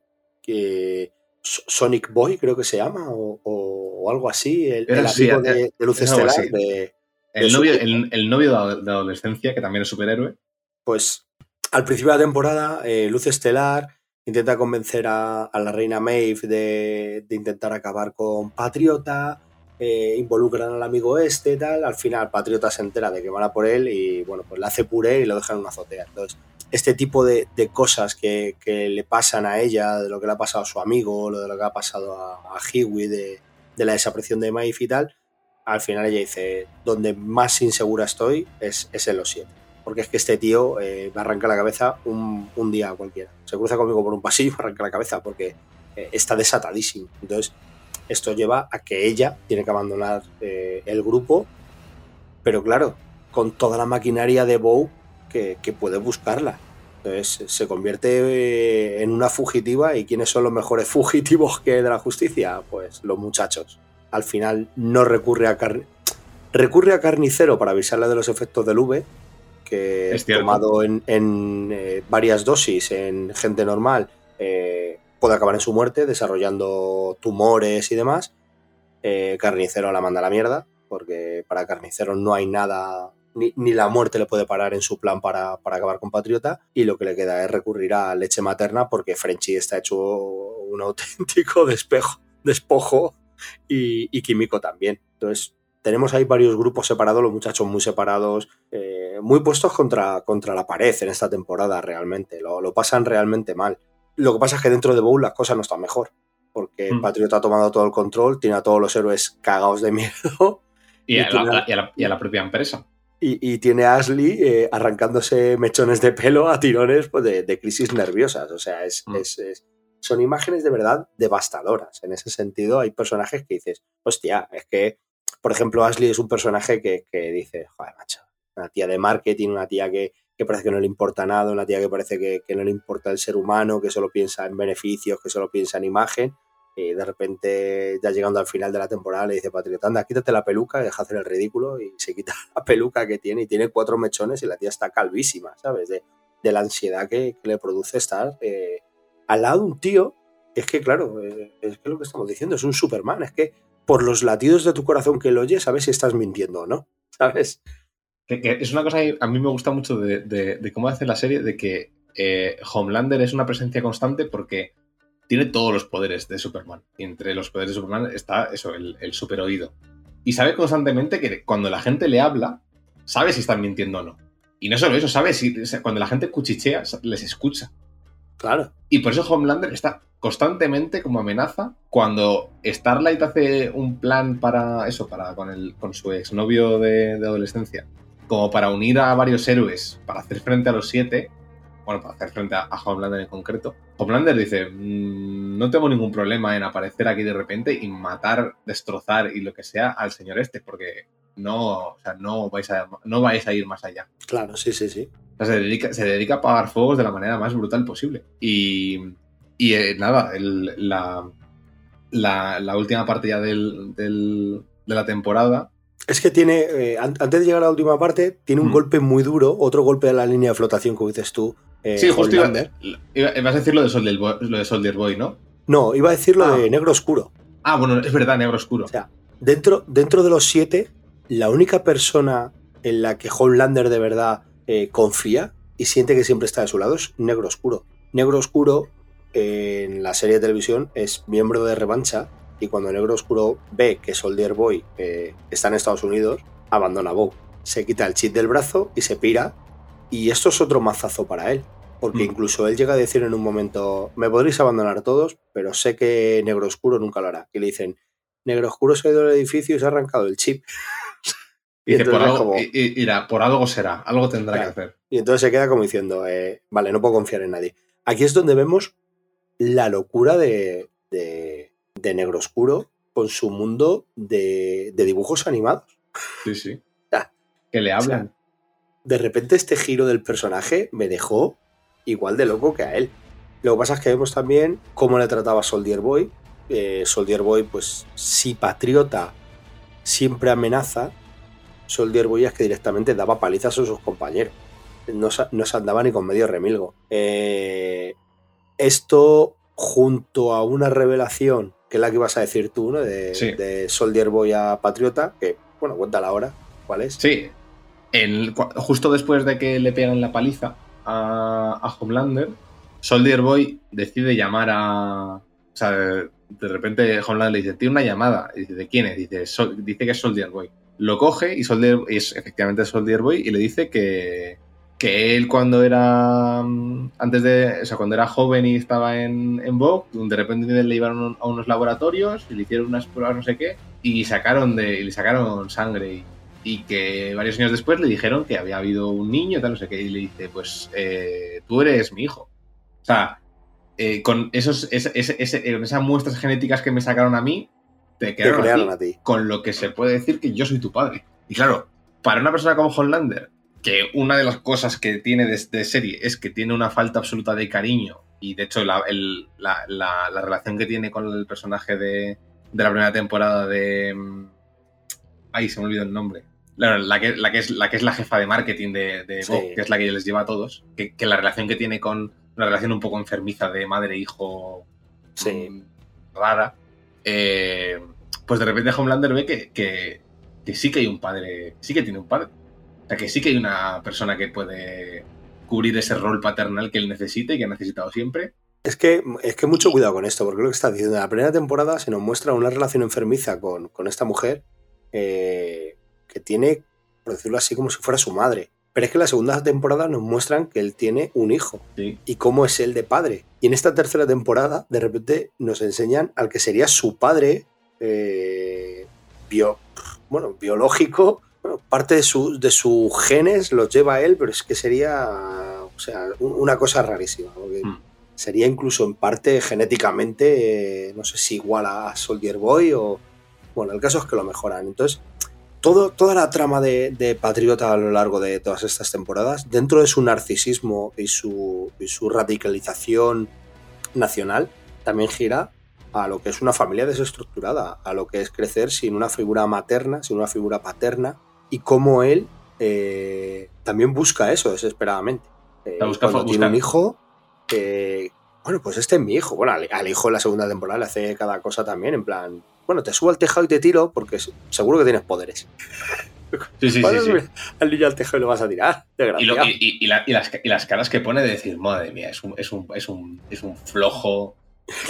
que Sonic Boy creo que se llama o, algo así, el, amigo de, de Luz Estelar, de, El Eso. novio, el, el novio de de adolescencia, que también es superhéroe. pues al principio de la temporada, eh, Luz Estelar intenta convencer a, a la reina Maeve de, de intentar acabar con Patriota, eh, involucran al amigo este, tal. Al final, Patriota se entera de que van a por él y, bueno, pues le hace puré y lo dejan en una azotea. Entonces, este tipo de, de cosas que, que le pasan a ella, de lo que le ha pasado a su amigo, lo de lo que ha pasado a, a Hiwi, de, de la desaparición de Maeve y tal, al final ella dice, donde más insegura estoy es, es en los siete. Porque es que este tío eh, me arranca la cabeza un, un día cualquiera. Se cruza conmigo por un pasillo y me arranca la cabeza porque eh, está desatadísimo. Entonces, esto lleva a que ella tiene que abandonar eh, el grupo, pero claro, con toda la maquinaria de Bow que, que puede buscarla. Entonces se convierte eh, en una fugitiva y ¿quiénes son los mejores [LAUGHS] fugitivos que de la justicia? Pues los muchachos. Al final no recurre a car- recurre a carnicero para avisarle de los efectos del V, que Es tomado en, en, eh, varias dosis en gente normal eh, puede acabar en su muerte, desarrollando tumores y demás. Eh, carnicero la manda a la mierda, porque para Carnicero no hay nada, ni, ni la muerte le puede parar en su plan para, para acabar con Patriota, y lo que le queda es recurrir a leche materna, porque Frenchy está hecho un auténtico despejo, despojo y, y Químico también. Entonces, tenemos ahí varios grupos separados, los muchachos muy separados, eh, muy puestos contra, contra la pared en esta temporada realmente, lo, lo pasan realmente mal. Lo que pasa es que dentro de Bowl las cosas no están mejor, porque Mm. Patriota ha tomado todo el control, tiene a todos los héroes cagados de miedo Y, Y a, tiene- la, y a la- y a la propia empresa. Y, y tiene a Ashley eh, arrancándose mechones de pelo a tirones pues, de, de crisis nerviosas. O sea, es, Mm. es- es- son imágenes de verdad devastadoras. En ese sentido, hay personajes que dices, hostia, es que, por ejemplo, Ashley es un personaje que, que dice, joder, macho, una tía de marketing, una tía que, que parece que no le importa nada, una tía que parece que, que no le importa el ser humano, que solo piensa en beneficios, que solo piensa en imagen. Y de repente, ya llegando al final de la temporada, le dice Patriota, anda, quítate la peluca y deja hacer el ridículo. Y se quita la peluca que tiene y tiene cuatro mechones y la tía está calvísima, ¿sabes? De, de la ansiedad que, le produce estar eh, al lado de un tío. Es que, claro, eh, es que lo que estamos diciendo es un Superman. Es que por los latidos de tu corazón que lo oyes, sabes si estás mintiendo o no, ¿sabes? Es una cosa que a mí me gusta mucho de cómo hace la serie, de que eh, Homelander es una presencia constante porque tiene todos los poderes de Superman. Y entre los poderes de Superman está eso, el, el super oído. Y sabe constantemente que cuando la gente le habla, sabe si están mintiendo o no. Y no solo eso, sabe si o sea, cuando la gente cuchichea, les escucha. Claro. Y por eso Homelander está constantemente como amenaza cuando Starlight hace un plan para eso, para con, el, con su exnovio de, de adolescencia, como para unir a varios héroes para hacer frente a los siete, bueno, para hacer frente a, a Homelander en concreto. Homelander dice, "Mm, no tengo ningún problema en aparecer aquí de repente y matar, destrozar y lo que sea al señor este, porque no, o sea, no, vais a, no vais a ir más allá. Claro, sí, sí, sí. O sea, se dedica, se dedica a apagar fuegos de la manera más brutal posible. Y, y eh, nada, el- la, la, la última parte ya del, del- de la temporada. Es que tiene, eh, an- antes de llegar a la última parte, tiene un Mm. golpe muy duro, otro golpe de la línea de flotación, como dices tú. Eh, sí, justo iba, Homelander. iba- vas a decir lo de, Soldier Boy, lo de Soldier Boy, ¿no? No, iba a decir lo Ah. de negro oscuro. Ah, bueno, es verdad, negro oscuro. O sea, dentro, dentro de los siete, la única persona en la que Homelander de verdad eh, confía y siente que siempre está de su lado es Negro Oscuro. Negro Oscuro en la serie de televisión es miembro de revancha y cuando Negro Oscuro ve que Soldier Boy eh, está en Estados Unidos, abandona a Bow. Se quita el chip del brazo y se pira. Y esto es otro mazazo para él. Porque Mm. incluso él llega a decir en un momento, me podréis abandonar todos, pero sé que Negro Oscuro nunca lo hará. Y le dicen, Negro Oscuro se ha ido al edificio y se ha arrancado el chip. [LAUGHS] Y por algo, como- y- dirá, por algo será, algo tendrá Claro. que hacer. Y entonces se queda como diciendo, eh, vale, no puedo confiar en nadie. Aquí es donde vemos la locura de, de, de Negro Oscuro con su mundo de, de dibujos animados. Sí, sí. [LAUGHS] Ah. Que le hablan. O sea, De repente este giro del personaje me dejó igual de loco que a él. Lo que pasa es que vemos también cómo le trataba Soldier Boy. Eh, Soldier Boy, pues si Patriota siempre amenaza, Soldier Boy es que directamente daba palizas a sus compañeros. No, se- no se andaba ni con medio remilgo. Eh, esto, junto a una revelación, que es la que ibas a decir tú, ¿no? De, Sí. de Soldier Boy a Patriota, que, bueno, cuéntala ahora. ¿Cuál es? Sí. El- justo después de que le pegan la paliza a, Homelander, Soldier Boy decide llamar a. O sea, de, repente Homelander le dice: Tiene una llamada. Y dice: ¿De quién es? Dice, "Sol- dice que es Soldier Boy. Lo coge y Soldier es efectivamente Soldier Boy y le dice que, que él cuando era. mm, Antes de. O sea, cuando era joven y estaba en, en Vogue, de repente le llevaron a unos laboratorios y le hicieron unas pruebas, no sé qué, y sacaron de. y le sacaron sangre. Y, y que varios años después le dijeron que había habido un niño, tal, no sé qué, y le dice, pues eh, tú eres mi hijo. O sea, eh, con esos, ese- ese- ese- con esas muestras genéticas que me sacaron a mí, te Te quedaron a crearon ti, a ti. con lo que se puede decir que yo soy tu padre. Y claro, para una persona como Homelander, que una de las cosas que tiene de, de serie es que tiene una falta absoluta de cariño, y de hecho la, el- la- la- la relación que tiene con el personaje de, de la primera temporada de... mm, Ay, se me olvidó el nombre. La, la que, la, que es, la que es la jefa de marketing de, de Sí. Que es la que les lleva a todos, que, que la relación que tiene con una relación un poco enfermiza de madre-hijo Sí. mm, rara, eh, pues de repente Homelander ve que, que, que sí que hay un padre, sí que tiene un padre. O sea, que sí que hay una persona que puede cubrir ese rol paternal que él necesita y que ha necesitado siempre. Es que, es que mucho cuidado con esto, porque lo que está diciendo en la primera temporada se nos muestra una relación enfermiza con, con esta mujer eh, que tiene, por decirlo así, como si fuera su madre. Pero es que en la segunda temporada nos muestran que él tiene un hijo Sí. y cómo es él de padre. Y en esta tercera temporada, de repente, nos enseñan al que sería su padre eh, bio- bueno, biológico. Bueno, parte de, su, de sus genes los lleva él, pero es que sería o sea, un- una cosa rarísima. porque Mm. Sería incluso en parte genéticamente, eh, no sé si igual a Soldier Boy o... Bueno, el caso es que lo mejoran. Entonces, todo, toda la trama de, de Patriota a lo largo de todas estas temporadas, dentro de su narcisismo y su, y su radicalización nacional, también gira a lo que es una familia desestructurada, a lo que es crecer sin una figura materna, sin una figura paterna, y cómo él eh, también busca eso desesperadamente. Eh, busca- cuando busca- tiene un hijo, eh, bueno, pues este es mi hijo. Bueno, al, al hijo en la segunda temporada le hace cada cosa también, en plan, bueno, te subo al tejado y te tiro porque seguro que tienes poderes. Sí, sí, sí. sí. al niño al tejado y lo vas a tirar. Y, lo- y- y- y la- y las, y las caras que pone de decir, madre mía, es un, es un, es un, es un flojo,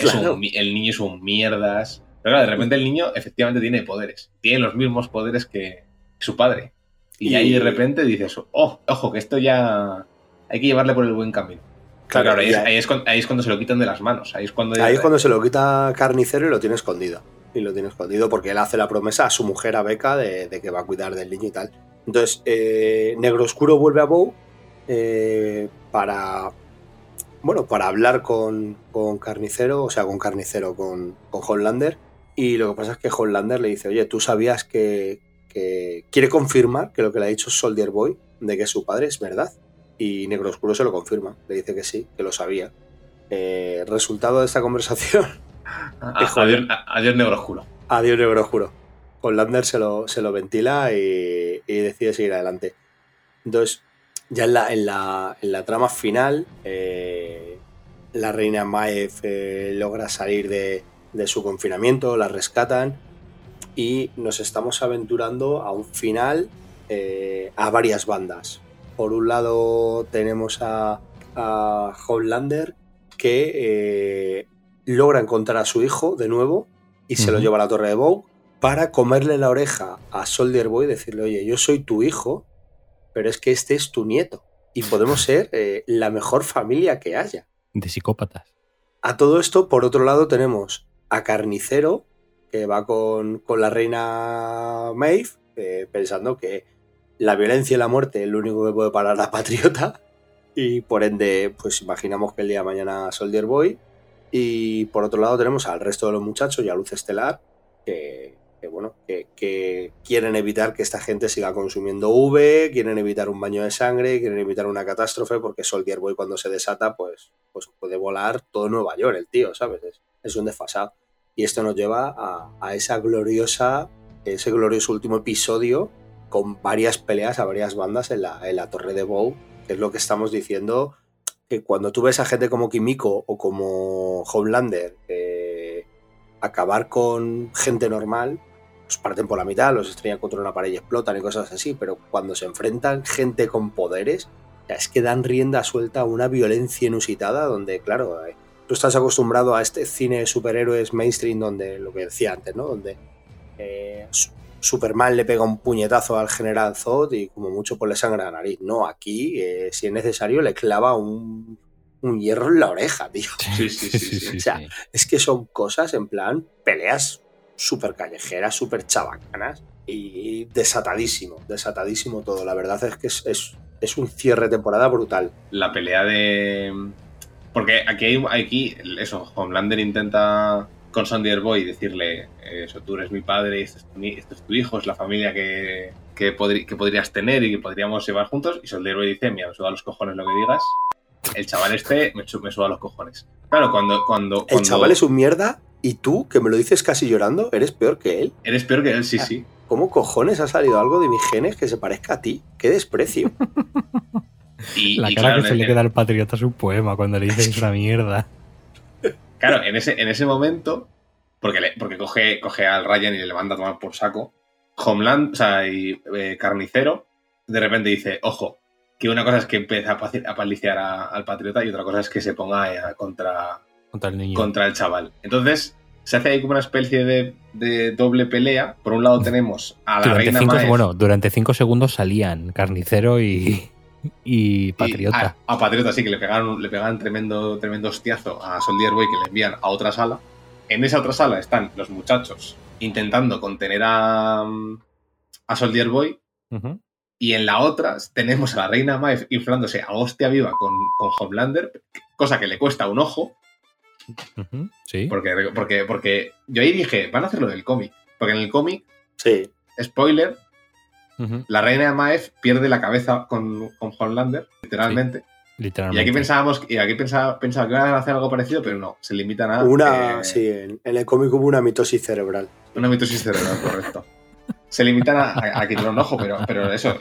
Claro. un el niño es un mierdas. Pero claro, de repente el niño efectivamente tiene poderes. Tiene los mismos poderes que su padre. Y, ahí de repente dices, oh, ojo, que esto ya hay que llevarle por el buen camino. Claro, claro, ahí, y es, ahí- ahí es cuando, ahí es cuando se lo quitan de las manos. Ahí es cuando. Ahí es cuando se lo quita carnicero y lo tiene escondido. Y lo tiene escondido porque él hace la promesa a su mujer, a Beca, de, que va a cuidar del niño y tal. Entonces, eh, Negro Oscuro vuelve a Bow eh, para. Bueno, para hablar con, con Carnicero, o sea, con Carnicero, con, con Homelander. Y lo que pasa es que Homelander le dice: Oye, tú sabías que, que quiere confirmar que lo que le ha dicho Soldier Boy, de que su padre, es verdad. Y Negro Oscuro se lo confirma, le dice que sí, que lo sabía. Eh, resultado de esta conversación, adiós, a- adiós, negro oscuro. adiós negro oscuro. Hollander se lo, se lo ventila y, y decide seguir adelante. Entonces, ya en la, en la, en la trama final, eh, la reina Maeve eh, logra salir de, de su confinamiento, la rescatan y nos estamos aventurando a un final eh, a varias bandas. Por un lado tenemos a, a Homelander que eh, logra encontrar a su hijo de nuevo y se lo lleva a la torre de Bow para comerle la oreja a Soldier Boy y decirle, oye, yo soy tu hijo, pero es que este es tu nieto y podemos ser eh, la mejor familia que haya. De psicópatas. A todo esto, por otro lado, tenemos a Carnicero, que va con, con la reina Maeve, eh, pensando que la violencia y la muerte es lo único que puede parar a la patriota. Y por ende, pues imaginamos que el día de mañana Soldier Boy. Y por otro lado, tenemos al resto de los muchachos y a Luz Estelar, que, bueno, que, quieren evitar que esta gente siga consumiendo V, quieren evitar un baño de sangre, quieren evitar una catástrofe, porque Soldier Boy cuando se desata, pues, pues puede volar todo Nueva York, el tío, ¿sabes? Es, un desfasado. Y esto nos lleva a, a esa gloriosa, ese glorioso último episodio con varias peleas a varias bandas en la, en la Torre de Bow, que es lo que estamos diciendo, que cuando tú ves a gente como Kimiko o como Homelander eh, acabar con gente normal, los parten por la mitad, los estrellan contra una pared y explotan y cosas así, pero cuando se enfrentan gente con poderes, es que dan rienda suelta a una violencia inusitada donde, claro, eh, tú estás acostumbrado a este cine de superhéroes mainstream donde, lo que decía antes, ¿no? Donde eh, Superman le pega un puñetazo al general Zod y como mucho pues le sangra la nariz. No, aquí, eh, si es necesario, le clava un, un hierro en la oreja, tío. Sí, sí, sí, sí. [LAUGHS] O sea, Es que son cosas en plan peleas súper callejeras, súper chabacanas y desatadísimo, desatadísimo todo. La verdad es que es, es- es un cierre de temporada brutal. La pelea de. Porque aquí hay. Aquí, eso, Homelander intenta con Soldier Boy decirle: Eso, tú eres mi padre, este es tu, este es tu hijo, es la familia que, que, podri- que podrías tener y que podríamos llevar juntos. Y Soldier Boy dice: Mira, me suda los cojones lo que digas. El chaval este me, me suda los cojones. Claro, cuando. cuando, El chaval es un mierda y tú, que me lo dices casi llorando, eres peor que él. Eres peor que él, sí, sí. ¿Cómo cojones ha salido algo de mis genes que se parezca a ti? ¡Qué desprecio! [LAUGHS] Y, La y cara claro, que se le queda al patriota es un poema cuando le dices [LAUGHS] esa mierda. Claro, en ese, en ese momento, porque, le- porque coge, coge al Ryan y le manda a tomar por saco, Homeland, o sea, y eh, Carnicero, de repente dice, ojo, que una cosa es que empiece a, paliciar a- al patriota y otra cosa es que se ponga eh, contra, Contra el niño. contra el chaval. Entonces, se hace ahí como una especie de, de doble pelea. Por un lado tenemos a la durante reina cinco, bueno, durante cinco segundos salían Carnicero y, y y Patriota. a, a Patriota sí, que le pegaron, le pegaban tremendo, tremendo hostiazo a Soldier Boy que le envían a otra sala. En esa otra sala están los muchachos intentando contener a, a Soldier Boy. Y en la otra tenemos a la reina Maeve inflándose a hostia viva con, con Homelander, cosa que le cuesta un ojo, Sí. porque, porque, porque yo ahí dije, van a hacer lo del cómic. Porque en el cómic, Sí, spoiler, La reina Maeve pierde la cabeza con, con Homelander, literalmente. Y Literalmente. aquí pensábamos, y aquí pensaba, pensaba que iban a hacer algo parecido, pero no, se limitan a una, eh, sí, en, en el cómic hubo una mitosis cerebral. una mitosis cerebral, correcto. Se limitan a, a, a quitar un ojo, pero, pero eso,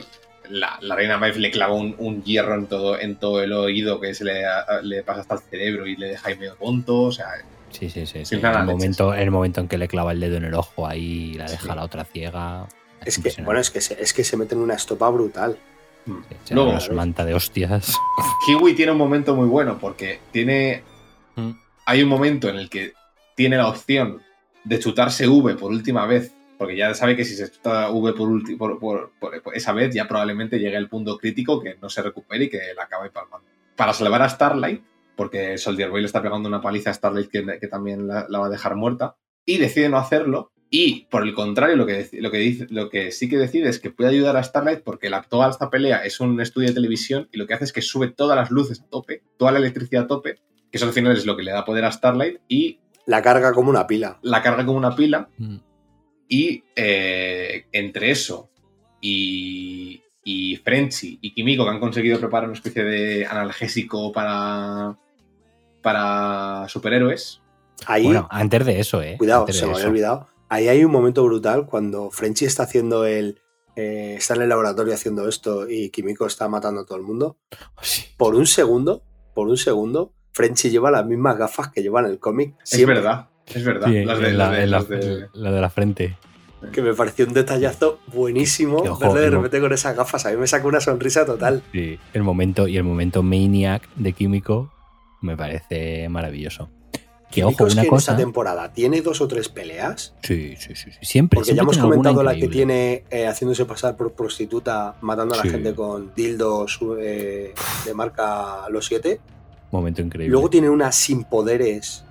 la, la reina Maeve le clava un, un hierro en todo, en todo el oído que se le, a- le pasa hasta el cerebro y le deja ahí medio tonto, o sea, Sí, sí, sí. sí. El, momento, en el momento en que le clava el dedo en el ojo ahí y la deja Sí. la otra ciega. Es que, bueno, es que se, es que se meten una estopa brutal. mm. Sí, Luego, su manta de hostias. [LAUGHS] Kiwi tiene un momento muy bueno porque tiene. Mm. Hay un momento en el que tiene la opción de chutarse V por última vez, porque ya sabe que si se chuta V por, ulti- por, por- por- por esa vez, ya probablemente llegue el punto crítico que no se recupere y que la acabe palmando. Para salvar a Starlight, porque Soldier Boy le está pegando una paliza a Starlight que, que también la, la va a dejar muerta, y decide no hacerlo. Y por el contrario, lo que, lo, que dice, lo que sí que decide es que puede ayudar a Starlight porque la, toda esta pelea es un estudio de televisión y lo que hace es que sube todas las luces a tope, toda la electricidad a tope, que eso al final es lo que le da poder a Starlight y La carga como una pila. la carga como una pila. Mm. Y eh, entre eso y, y Frenchy y Kimiko, que han conseguido preparar una especie de analgésico para, para superhéroes. Ahí, Bueno, antes de eso, ¿eh? cuidado, se me había olvidado. Ahí hay un momento brutal cuando Frenchy está haciendo el. eh, está en el laboratorio haciendo esto y Kimiko está matando a todo el mundo. Sí. Por un segundo, por un segundo, Frenchy lleva las mismas gafas que lleva en el cómic. Es verdad, es verdad. Sí, las de, la, las de- en la- las de- la de la frente. Que me pareció un detallazo buenísimo Que, ojo, verle de repente con esas gafas. A mí me sacó una sonrisa total. Sí. El momento, y el momento Maniac de Químico Me parece maravilloso. Que ojo, es una que en esta temporada tiene dos o tres peleas. Sí, sí, sí. sí. Siempre. Porque ya hemos comentado la que tiene eh, haciéndose pasar por prostituta, matando a la Sí. gente con dildos eh, de marca Los 7. Momento increíble. Luego tiene una sin poderes,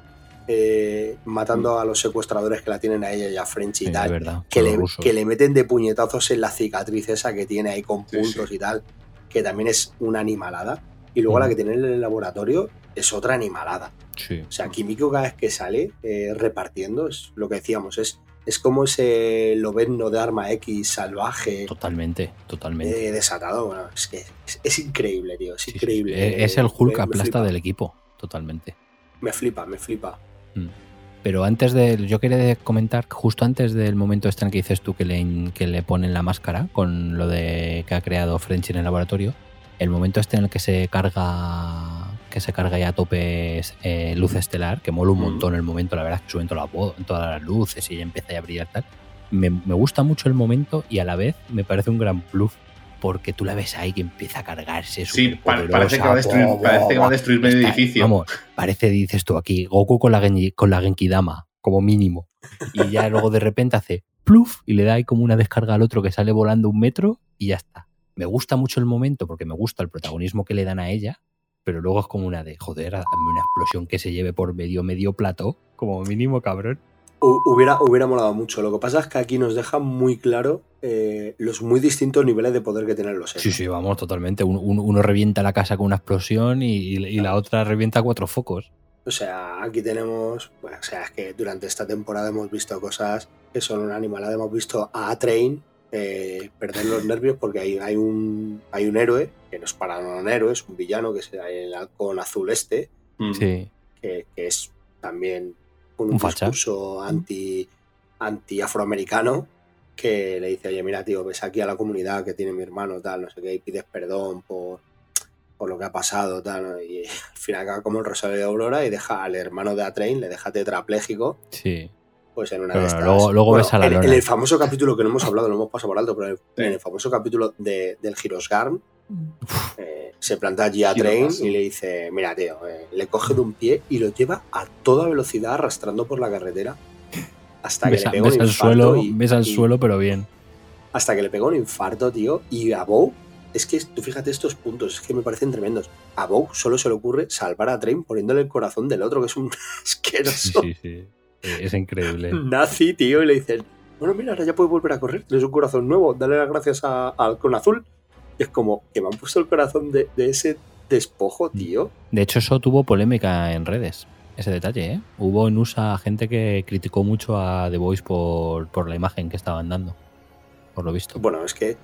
eh, matando a los secuestradores que la tienen a ella y a French y Sí, tal. verdad. Que le, que meten de puñetazos en la cicatriz esa que tiene ahí con puntos y tal, que también es una animalada. Y luego Mm. la que tiene en el laboratorio es otra animalada. Sí. O sea, Kimiko cada vez que sale eh, repartiendo, es lo que decíamos, es, es como ese lobezno de arma X salvaje, Totalmente, totalmente. eh, desatado. Bueno, es que es, es increíble, tío, es Sí, increíble. sí. Eh, Es el Hulk Me- aplasta del equipo. Totalmente. Me flipa, me flipa. Pero antes de. Yo quería comentar, justo antes del momento este en el que dices tú que le, que le ponen la máscara con lo de que ha creado French en el laboratorio. El momento este en el que se carga. Que se carga ya a tope eh, luz estelar, que mola un montón el momento, la verdad es que suben todas las, todas las luces y ya empieza a brillar tal. Me, me gusta mucho el momento y a la vez me parece un gran plus. Porque tú la ves ahí que empieza a cargarse. Sí, pa- parece que va a destruir, parece que va a destruir medio edificio. Vamos, parece, dices tú aquí, Goku con la, Genji- con la Genkidama, como mínimo. Y ya [LAUGHS] luego de repente hace pluf y le da ahí como una descarga al otro que sale volando un metro y ya está. Me gusta mucho el momento porque me gusta el protagonismo que le dan a ella, pero luego es como una de, joder, hazme una explosión que se lleve por medio, medio plato, como mínimo, cabrón. Hu- Hubiera, hubiera molado mucho. Lo que pasa es que aquí nos deja muy claro eh, los muy distintos niveles de poder que tienen los Sí, héroes. sí, vamos, totalmente. Un- un- uno revienta la casa con una explosión y, y- y la otra revienta cuatro focos. O sea, aquí tenemos. Bueno, o sea, es que durante esta temporada hemos visto cosas que son una animalada. Hemos visto a A-Train eh, perder los nervios porque hay, hay, un, hay un héroe, que no es para un héroe, es un villano, que es el halcón azul este, Mm. Sí, que, que es también un, Un facha. discurso anti, anti-afroamericano. Que le dice, oye, mira, tío, ves aquí a la comunidad que tiene mi hermano, tal, no sé qué, y pides perdón por, por lo que ha pasado, tal, ¿no? y [LAUGHS] al final acaba como el Rosario de Aurora y deja al hermano de A-Train, le deja tetrapléjico, sí. Pues en una Pero de bueno, estas. luego- luego ves a la en, en el famoso capítulo que no hemos hablado, lo hemos pasado por alto, pero en el, Sí. en el famoso capítulo de, del Girosgarm, eh, se planta allí a Train y le dice, mira, tío, eh, le coge de un pie y lo lleva a toda velocidad arrastrando por la carretera hasta que Ves, le pega ves un al infarto suelo, y- ves al y- suelo, pero bien. hasta que le pega un infarto, tío, y a Bow, es que tú fíjate estos puntos, es que me parecen tremendos. A Bow solo se le ocurre salvar a Train poniéndole el corazón del otro, que es un Sí, [LAUGHS] asqueroso sí, sí. Eh, Es increíble. [LAUGHS] nazi, tío, y le dicen, bueno, mira, ahora ya puedes volver a correr, tienes un corazón nuevo, dale las gracias a- al con azul. Y es como que me han puesto el corazón de, de ese despojo, tío. De hecho, eso tuvo polémica en redes. Ese detalle, ¿eh? Hubo en USA gente que criticó mucho a The Voice por, por la imagen que estaban dando. Por lo visto. Bueno, es que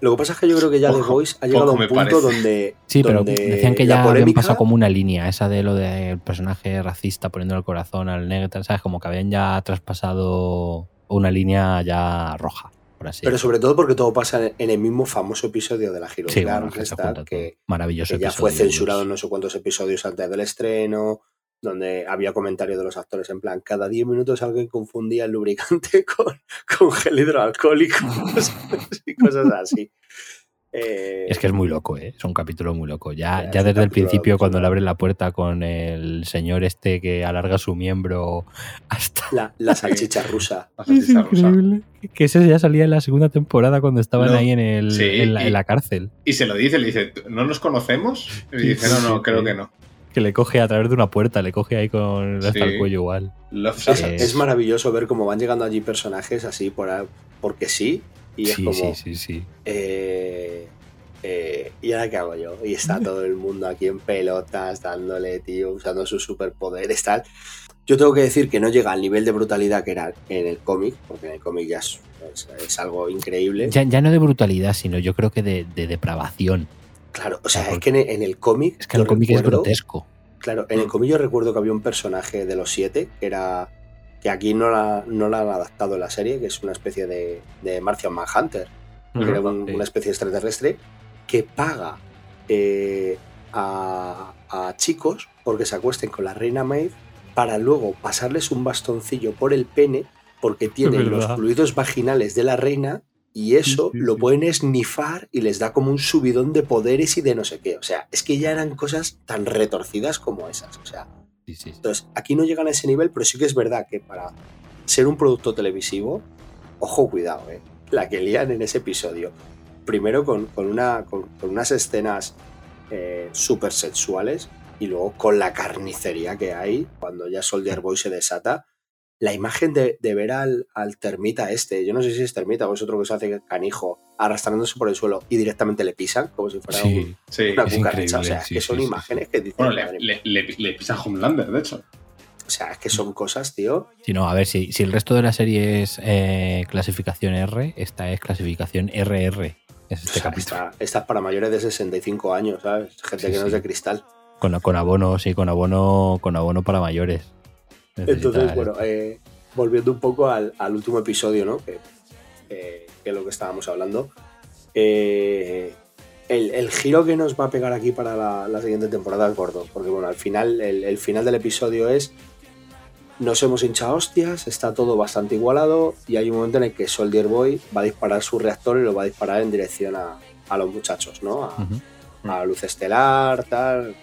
lo que pasa es que yo creo que ya The Voice ha llegado a un punto parece. donde. Sí, pero donde decían que ya habían pasado como una línea, esa de lo del personaje racista poniendo el corazón al negro, ¿sabes? Como que habían ya traspasado una línea ya roja, por así Pero sobre todo porque todo pasa en- el mismo famoso episodio de la Hero Sí, bueno, que Maravilloso que ya episodio, fue censurado en no sé cuántos episodios antes del estreno, donde había comentarios de los actores en plan, cada 10 minutos alguien confundía el lubricante [LAUGHS] con, con gel hidroalcohólico [LAUGHS] y cosas así. Eh, Es que es muy loco, ¿eh? Es un capítulo muy loco. Ya, Ya, desde el principio, cuando le abre la puerta con el señor este que alarga su miembro hasta... la, la [LAUGHS] salchicha rusa. La salchicha rusa. Que ese ya salía en la segunda temporada cuando estaban No. ahí en, el, Sí, en, la, y- en la cárcel. Y se lo dice, le dice, ¿no nos conocemos? Y dice, no, no, creo que no. Que le coge a través de una puerta, le coge ahí con hasta Sí. el cuello igual. Es, es maravilloso ver cómo van llegando allí personajes así por, a- porque sí. Y es Sí, como, sí, sí, sí. eh, eh, ¿y ahora qué hago yo? Y está todo el mundo aquí en pelotas, dándole, tío, usando sus superpoderes, tal. Yo tengo que decir que no llega al nivel de brutalidad que era en el cómic, porque en el cómic ya es, es- es algo increíble. Ya, ya no de brutalidad, sino yo creo que de, de depravación. Claro, o sea, Claro, es que en el, en el cómic. Es que el cómic es recuerdo- grotesco. Claro, en el Mm. cómic yo recuerdo que había un personaje de los siete que era. que aquí no la, no la han adaptado en la serie, que es una especie de, de Martian Manhunter. que era un- Sí. una especie extraterrestre, que paga eh, a, a chicos porque se acuesten con la reina Maeve para luego pasarles un bastoncillo por el pene porque tienen los fluidos vaginales de la reina y eso sí, lo pueden esnifar y les da como un subidón de poderes y de no sé qué. O sea, es que ya eran cosas tan retorcidas como esas. O sea, entonces aquí no llegan a ese nivel, pero sí que es verdad que para ser un producto televisivo, ojo, cuidado, ¿eh? La que lían en ese episodio. Primero con, con una, con, con unas escenas eh, súper sexuales y luego con la carnicería que hay cuando ya Soldier Boy se desata. La imagen de, de ver al, al termita este, yo no sé si es termita o es otro que se hace canijo, arrastrándose por el suelo y directamente le pisan como si fuera un- Sí, Sí. una cucaracha. O sea, sí, que son sí, sí, imágenes que dicen, Bueno, le, le, le- le pisa Homelander, de hecho. o sea, es que son cosas, tío. Sí, no, a ver, si, si el resto de la serie es eh, clasificación R, esta es clasificación RR. Es este O sea, esta, esta es para mayores de 65 años, ¿sabes? Gente Sí, que no es sí. de cristal. Con, con abono, sí, con abono, con abono para mayores. Entonces, bueno, eh, volviendo un poco al, al último episodio, ¿no? Que, eh, que es lo que estábamos hablando. Eh, el, el giro que nos va a pegar aquí para la, la siguiente temporada es gordo. Porque, bueno, al final, el, el final del episodio es. Nos hemos hinchado hostias, está todo bastante igualado. Y hay un momento en el que Soldier Boy va a disparar su reactor y lo va a disparar en dirección a, a los muchachos, ¿no? A luz estelar, tal.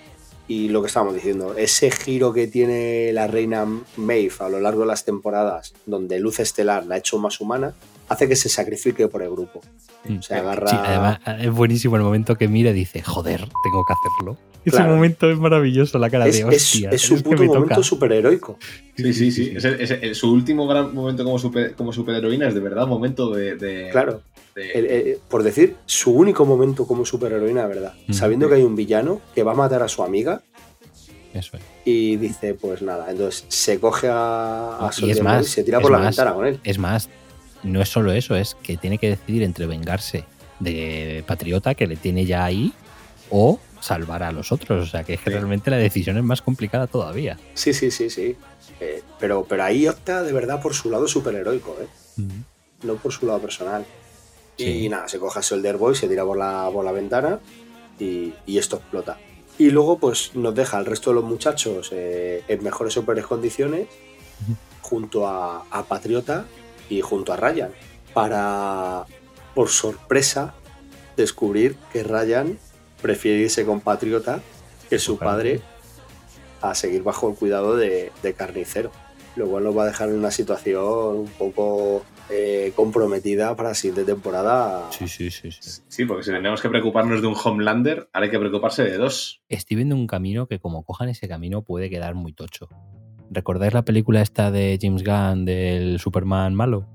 Y lo que estábamos diciendo, ese giro que tiene la reina Maeve a lo largo de las temporadas, donde luz estelar la ha hecho más humana, hace que se sacrifique por el grupo. Mm. Se agarra. Sí, además es buenísimo el momento que mira y dice, joder, tengo que hacerlo. Ese Claro. momento es maravilloso, la cara es, de es- hostia. es su que puto me momento toca". superheroico. Sí, sí, sí. Es, el- es el- su último gran momento como, super, como superheroína es de verdad momento de. de- Claro. de- El- el- por decir, su único momento como superheroína, de verdad. Mm. Sabiendo que hay un villano que va a matar a su amiga Eso es. y dice, pues nada. Entonces se coge a, a Y es más, y se tira es por la más. ventana con él. Es más, no es solo eso, es que tiene que decidir entre vengarse de Patriota, que le tiene ya ahí, o salvar a los otros. O sea, que es que Sí. realmente la decisión es más complicada todavía. Sí, sí, sí, sí. Eh, pero, pero ahí opta de verdad por su lado superheroico, ¿eh? no por su lado personal. Sí. Y nada, se coge a Soldier Boy, se tira por la, por la ventana y, y esto explota. Y luego, pues nos deja al resto de los muchachos eh, en mejores o peores condiciones, junto a, a Patriota y junto a Ryan, para, por sorpresa, descubrir que Ryan prefiere irse con Patriota que su padre a seguir bajo el cuidado de, de Carnicero. Lo cual nos va a dejar en una situación un poco eh, comprometida para la siguiente temporada. Sí, sí, sí, sí. Sí, porque si tenemos que preocuparnos de un Homelander, ahora hay que preocuparse de dos. Estoy viendo un camino que como cojan ese camino puede quedar muy tocho. ¿Recordáis la película esta de James Gunn del Superman malo?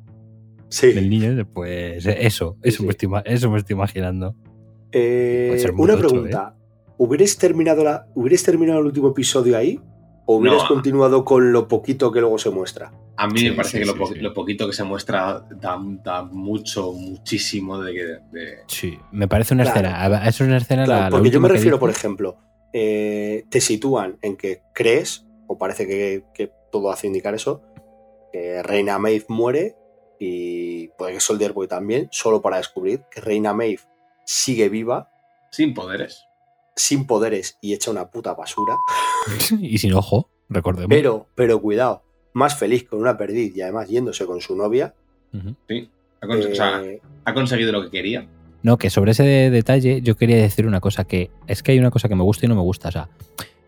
Sí. Del niño, pues eso, Sí, eso, sí. Me, estoy, ima- eso me estoy imaginando. Eh, una tocho, ¿eh? pregunta. ¿Hubierais terminado, la, ¿Hubierais terminado el último episodio ahí? ¿O hubierais No. continuado con lo poquito que luego se muestra? A mí Sí, me parece sí, que lo, sí, po- sí. lo poquito que se muestra da, da mucho, muchísimo de que. de- Sí, me parece una Claro. escena. Es una escena Claro, la- la porque yo me refiero, dice- por ejemplo, eh, te sitúan en que crees, o parece que, que todo hace indicar eso, que Reina Maeve muere y puede que Soldier Boy también, solo para descubrir que Reina Maeve sigue viva, sin poderes. sin poderes y hecha una puta basura. [LAUGHS] y sin ojo, recordemos. Pero, pero cuidado, más feliz con una perdiz y además yéndose con su novia. Sí. Ha, cons- o sea, eh, ha conseguido lo que quería. No, que sobre ese detalle yo quería decir una cosa que es que hay una cosa que me gusta y no me gusta. O sea,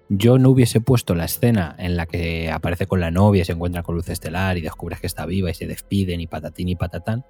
yo no hubiese puesto la escena en la que aparece con la novia, se encuentra con luz estelar y descubres que está viva y se despiden y patatín y patatán.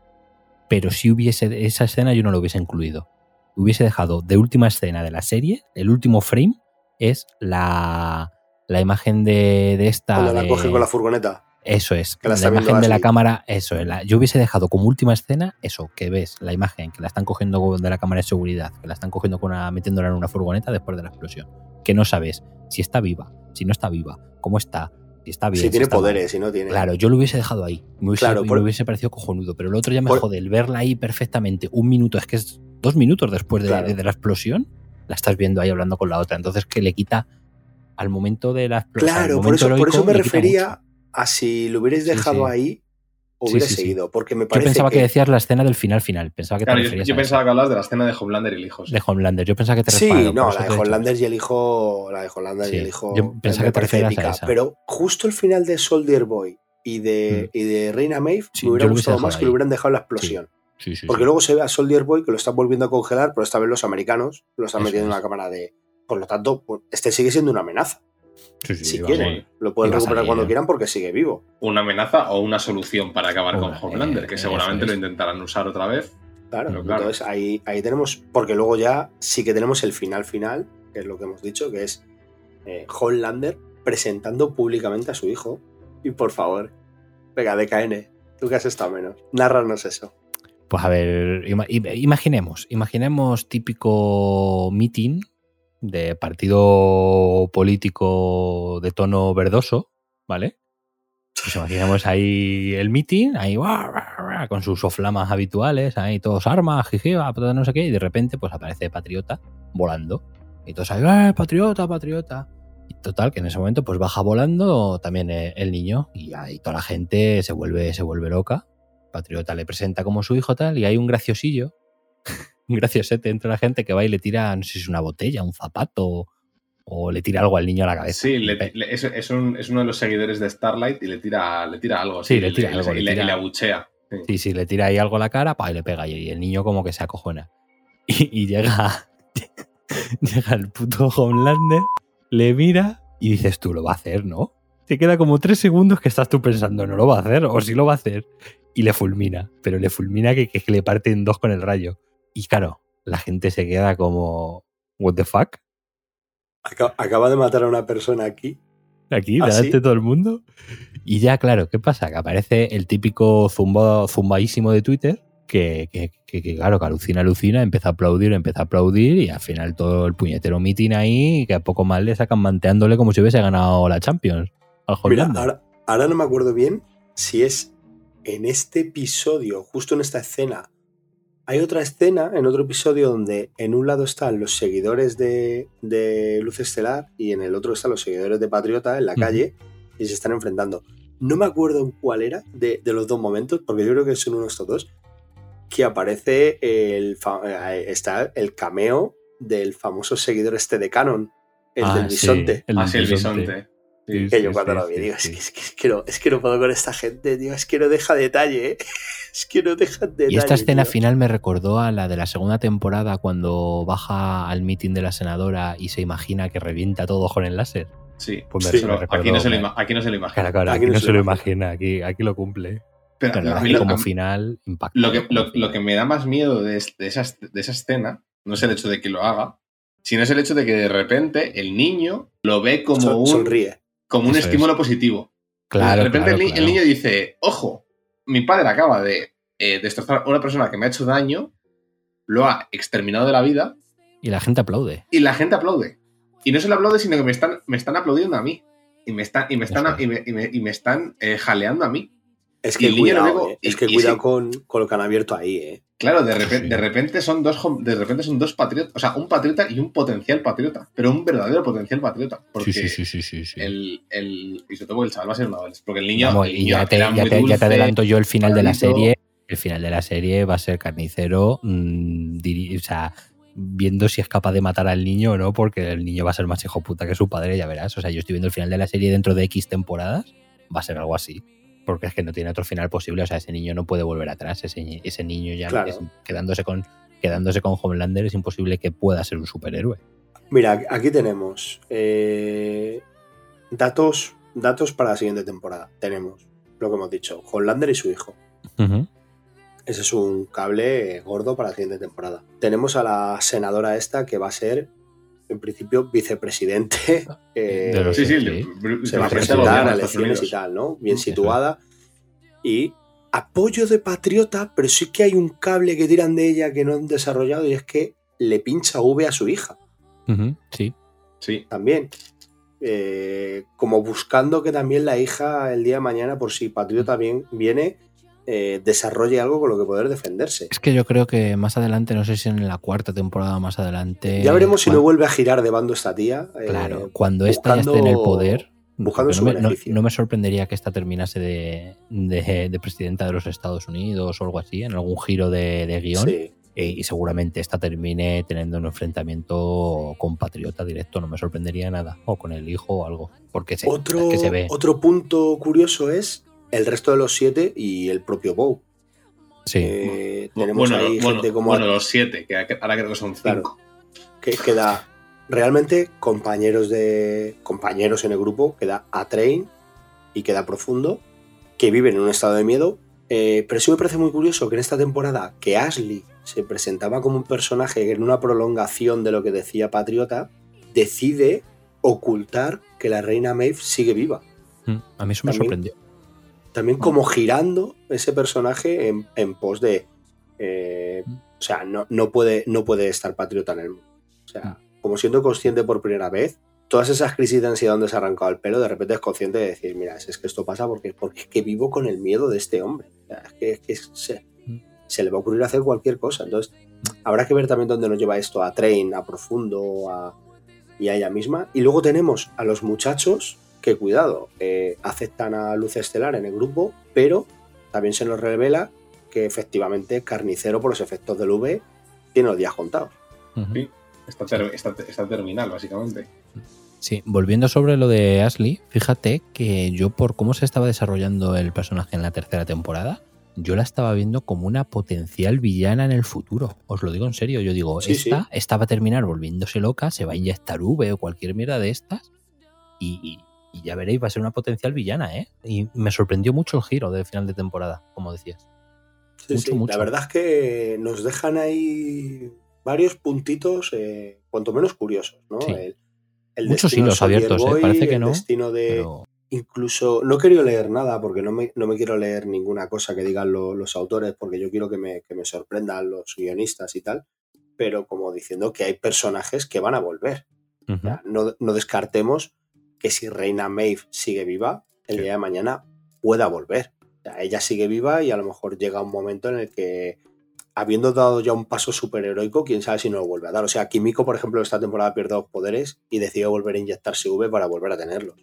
Pero si hubiese esa escena yo no lo hubiese incluido. Hubiese dejado de última escena de la serie, el último frame es la, la imagen de, de esta. cuando la de- coge con la furgoneta. Eso es, Que la la, imagen de la cámara, eso, la- yo hubiese dejado como última escena eso, que ves la imagen que la están cogiendo de la cámara de seguridad, que la están cogiendo con una, metiéndola en una furgoneta después de la explosión, que no sabes si está viva, si no está viva, cómo está, si está bien. Si tiene mal. poderes, si no tiene. Claro, yo lo hubiese dejado ahí, me hubiese, Claro, por- me hubiese parecido cojonudo, pero el otro ya me por- jode, el verla ahí perfectamente, un minuto, es que es dos minutos después de, Claro. de- de la explosión, la estás viendo ahí hablando con la otra, entonces que le quita al momento de la explosión. Claro, por eso, por eso me refería a si lo hubierais dejado sí. ahí, hubiera sí, sí. seguido. Porque me Yo parece pensaba que... que decías la escena del final final. Pensaba que Claro, te yo, referías yo pensaba que hablabas de la escena de Homelander y el hijo. sí. de Homelander. Yo pensaba que te Sí, no, la de. Homelander y el hijo. La de Homelander Sí, y el hijo. yo pensaba que te parece referías a épica, esa. Pero justo el final de Soldier Boy y de, y de Reina Maeve Sí, me hubiera yo gustado más que lo hubieran dejado en la explosión. Sí, sí, Porque sí. luego se ve a Soldier Boy que lo están volviendo a congelar, pero esta vez los americanos lo están Eso metiendo en una cámara de. Por lo tanto, pues, este sigue siendo una amenaza. Sí, sí, si quieren, lo pueden recuperar salir, cuando ¿eh? quieran porque sigue vivo. Una amenaza o una solución para acabar con Homelander, eh, que seguramente es. lo intentarán usar otra vez. Claro, claro. entonces ahí, ahí tenemos. Porque luego ya sí que tenemos el final final, que es lo que hemos dicho, que es eh, Homelander presentando públicamente a su hijo. Y por favor, venga, DKN, tú que has estado menos, narranos eso. Pues a ver, ima- im- imaginemos, imaginemos típico meeting de partido político de tono verdoso, ¿vale? Pues imaginemos ahí el meeting, ahí con sus soflamas habituales, ahí todos armas, jijiba, todo no sé qué, y de repente pues aparece Patriota volando. Y todos ahí, ¡eh, Patriota, Patriota! Y total, que en ese momento pues baja volando también eh, el niño y ahí toda la gente se vuelve, se vuelve loca. Patriota le presenta como su hijo tal y hay un graciosillo, [LAUGHS] un graciosete entre la gente que va y le tira, no sé si es una botella, un zapato o le tira algo al niño a la cabeza. Sí, le- le- es, es un- es uno de los seguidores de Starlight y le tira, le tira algo. Sí, así, le tira y algo, y le le, tira- y le abuchea. Sí. Sí, sí, le tira ahí algo a la cara, pa, y le pega y el niño como que se acojona. [LAUGHS] Y, y llega, [LAUGHS] llega el puto Homelander, le mira y dices, tú lo va a hacer, ¿no? Te queda como tres segundos que estás tú pensando, no lo va a hacer, o sí lo va a hacer. Y le fulmina, pero le fulmina que, que le parte en dos con el rayo. Y claro, la gente se queda como, ¿what the fuck? Acaba, de matar a una persona aquí. aquí, ¿Ah, delante de todo el mundo. Y ya, claro, ¿qué pasa? Que aparece el típico zumba, zumbaísimo de Twitter, que, que, que- que, claro, que alucina, alucina, empieza a aplaudir, empieza a aplaudir, y al final todo el puñetero meeting ahí, que a poco más le sacan manteándole como si hubiese ganado la Champions al Mira, ahora, ahora no me acuerdo bien si es en este episodio, justo en esta escena. Hay otra escena en otro episodio donde en un lado están los seguidores de, de Luz Estelar y en el otro están los seguidores de Patriota en la calle y se están enfrentando. No me acuerdo en cuál era de, de los dos momentos, porque yo creo que son uno de estos dos, que aparece el, eh, está el cameo del famoso seguidor este de Canon, el Ah, del sí, bisonte. el del Así el bisonte. bisonte. Sí, Sí. Que yo sí, cuando sí, lo vi sí, digo, sí. Es, que, es, que, es, que no, es que no puedo con esta gente, tío, es que no deja detalle, ¿eh? [LAUGHS] es que no deja detalle. Y esta escena tío. final me recordó a la de la segunda temporada cuando baja al meeting de la senadora y se imagina que revienta todo con el láser. Sí. Pues me- Sí. Pero recordó, aquí, no se lo ima- aquí no se lo imagina. Claro, claro, Aquí aquí no no se se lo imagina, aquí, aquí lo cumple. Pero Pero mí como mí- final impacta. lo que, lo, lo que me da más miedo de, es- de esa, de esa escena no es el hecho de que lo haga, sino es el hecho de que de repente el niño lo ve como Son- un, sonríe. Como un Eso es. estímulo positivo. Claro, de repente claro, el, niño dice, ojo, mi padre acaba de eh, destrozar a una persona que me ha hecho daño, lo ha exterminado de la vida Y la gente aplaude. y la gente aplaude. Y no solo aplaude, sino que me están, me están aplaudiendo a mí. Y me están, y me están, Eso es. y me, y me- y me están eh, jaleando a mí. Es que el niño lo cuidado, ve- eh, es que y cuidado sí. con, con lo que han abierto ahí, ¿eh? Claro, de repente, Sí. de repente son dos de repente son dos patriotas, o sea, un patriota y un potencial patriota, pero un verdadero potencial patriota. Porque Sí, sí, sí, sí, sí, sí. el, el, y sobre todo el chaval va a ser un adolescente. Porque el niño, Vamos, el y niño ya te, era ya muy te- ya te adelanto yo el final de la serie. El final de la serie va a ser carnicero, mm, diri- o sea, viendo si es capaz de matar al niño o no, porque el niño va a ser más hijo puta que su padre, ya verás. O sea, yo estoy viendo el final de la serie dentro de X temporadas, va a ser algo así. Porque es que no tiene otro final posible. O sea, ese niño no puede volver atrás. Ese, ese niño ya Claro. es- quedándose con quedándose con Homelander es imposible que pueda ser un superhéroe. Mira, aquí tenemos eh, datos, datos para la siguiente temporada. Tenemos lo que hemos dicho, Hollander y su hijo. Ese es un cable gordo para la siguiente temporada. Tenemos a la senadora esta que va a ser, en principio, vicepresidente. [LAUGHS] eh, De los- Sí, sí, Sí. se va a presentar a elecciones y tal, ¿no? Bien situada. Y apoyo de patriota, pero sí que hay un cable que tiran de ella que no han desarrollado y es que le pincha V a su hija Sí. Sí, también. Eh, como buscando que también la hija el día de mañana, por si patriota bien viene, eh, desarrolle algo con lo que poder defenderse. Es que yo creo que más adelante, no sé si en la cuarta temporada más adelante. ya veremos si no vuelve a girar de bando esta tía. eh, Claro, cuando esta ya esté en el poder. buscando su no, me, no- me sorprendería que esta terminase de, de- de presidenta de los Estados Unidos o algo así, en algún giro de, de guion. Sí. eh, y seguramente esta termine teniendo un enfrentamiento con Patriota directo. No me sorprendería nada. O con el hijo o algo. Porque se, Otro, que se ve. otro punto curioso es el resto de los siete y el propio Bow. Sí. Eh, tenemos bueno, ahí bueno, gente como bueno, los siete, que ahora creo que son cinco. Claro. que queda realmente compañeros de compañeros en el grupo, queda a Train y queda Profundo, que viven en un estado de miedo. Eh, pero sí me parece muy curioso que en esta temporada que Ashley se presentaba como un personaje en una prolongación de lo que decía Patriota, decide ocultar que la reina Maeve sigue viva. Mm, A mí eso me También- sorprendió. También como girando ese personaje en, en pos de... eh, o sea, no, no, puede, no puede estar patriota en el mundo. O sea, como siendo consciente por primera vez, todas esas crisis de ansiedad donde se ha arrancado el pelo, de repente es consciente de decir, mira, es que esto pasa porque, porque es que vivo con el miedo de este hombre. O sea, es que, es que se, se le va a ocurrir hacer cualquier cosa. Entonces, habrá que ver también dónde nos lleva esto a Train, a Profundo, a, y a ella misma. Y luego tenemos a los muchachos que, cuidado, eh, aceptan a Luz Estelar en el grupo, pero también se nos revela que efectivamente Carnicero, por los efectos del V, tiene los días contados. Ujú. Sí. Está, ter- está- está terminal, básicamente. Sí, volviendo sobre lo de Ashley, fíjate que yo por cómo se estaba desarrollando el personaje en la tercera temporada, yo la estaba viendo como una potencial villana en el futuro. Os lo digo en serio, yo digo, Sí, esta, esta va a terminar volviéndose loca, se va a inyectar V o cualquier mierda de estas y, y- ya veréis, va a ser una potencial villana, ¿eh? Y me sorprendió mucho el giro del final de temporada, como decías. Sí, Mucho, sí. mucho. La verdad es que nos dejan ahí varios puntitos, eh, cuanto menos curiosos, ¿no? Sí. El, el Muchos hilos abiertos, ¿eh? Parece que el no, destino de, Pero incluso no he querido leer nada porque no me, no me quiero leer ninguna cosa que digan lo- los autores porque yo quiero que me, que me sorprendan los guionistas y tal, pero como diciendo que hay personajes que van a volver. O ujú, sea, no, no descartemos que si Reina Maeve sigue viva, el Sí. día de mañana pueda volver. O sea, ella sigue viva y a lo mejor llega un momento en el que, habiendo dado ya un paso superheroico, quién sabe si no lo vuelve a dar. O sea, Kimiko, por ejemplo, esta temporada pierde dos poderes y decidió volver a inyectarse V para volver a tenerlos.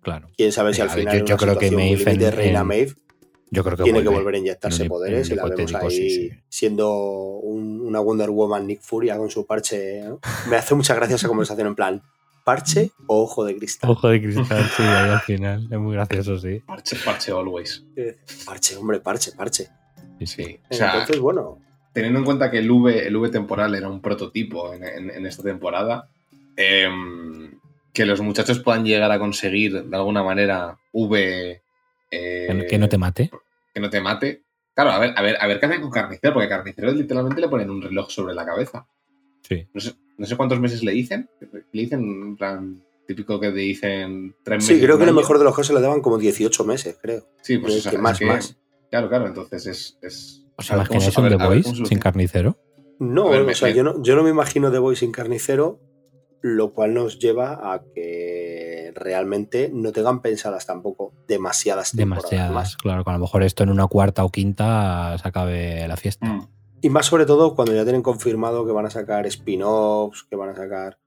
claro. Quién sabe si A al final yo- en yo una creo que Maeve en- límite, Reina en- Maeve Yo creo que tiene que volver a inyectarse En poderes y la vemos ahí hipotético, sí, sí. siendo un- una Wonder Woman Nick Furia con su parche. ¿no? Me hace mucha gracia esa conversación en plan, ¿parche o ojo de cristal? Ojo de cristal, sí, ahí al final. Es muy gracioso, sí. Parche, parche always. Parche, hombre, parche, parche. Sí, sí. Sí. O sea, Entonces, bueno, teniendo en cuenta que el V, el V temporal era un prototipo en, en- en esta temporada, em, que los muchachos puedan llegar a conseguir de alguna manera V eh, Que- Que no te mate. que no te mate. Claro, a ver, a ver, a ver qué hacen con Carnicero, porque Carnicero literalmente le ponen un reloj sobre la cabeza. Sí. No sé, no sé cuántos meses le dicen. Le dicen, en plan, típico que te dicen tres sí, meses. creo un que en el año. mejor de los casos le daban como 18 meses, creo. Sí, pues o sea, que es más, que- más. Claro, claro, entonces es. es ¿Os a ver cómo imagináis un The Voice sin carnicero? No, ver, o sea, yo no, yo no me imagino The Voice sin carnicero, lo cual nos lleva a que realmente no tengan pensadas tampoco demasiadas temporadas Demasiadas. más. Claro, que a lo mejor esto en una cuarta o quinta se acabe la fiesta. Mm. Y más sobre todo cuando ya tienen confirmado que van a sacar spin-offs, que van a sacar...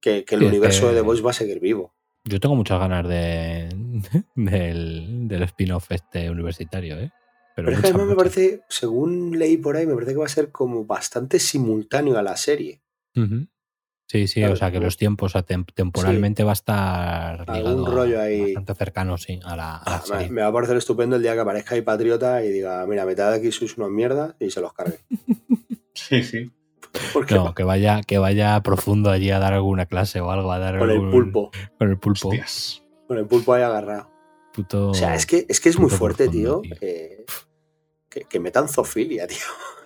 Que, que el Sí, universo que- de The Voice va a seguir vivo. Yo tengo muchas ganas de, [LAUGHS] del, del spin-off este universitario, ¿eh? Pero es que además me parece, según leí por ahí, me parece que va a ser como bastante simultáneo a la serie. Ujú. Sí, sí, Claro, o sea que los tiempos, o sea, tem- temporalmente va a estar Algún a- rollo ahí. bastante cercano, sí, a la, a la Ah, me, serie. me va a parecer estupendo el día que aparezca ahí Patriota y diga, mira, mitad de aquí sois unos mierdas y se los cargue. [LAUGHS] Sí, sí. No, que vaya, que vaya profundo allí a dar alguna clase o algo, a dar con el pulpo, Con el pulpo. Hostias. con el pulpo ahí agarrado. Puto- O sea, es que es, que es muy fuerte, profundo, tío. tío. eh, que, que metan zoofilia, [LAUGHS] tío.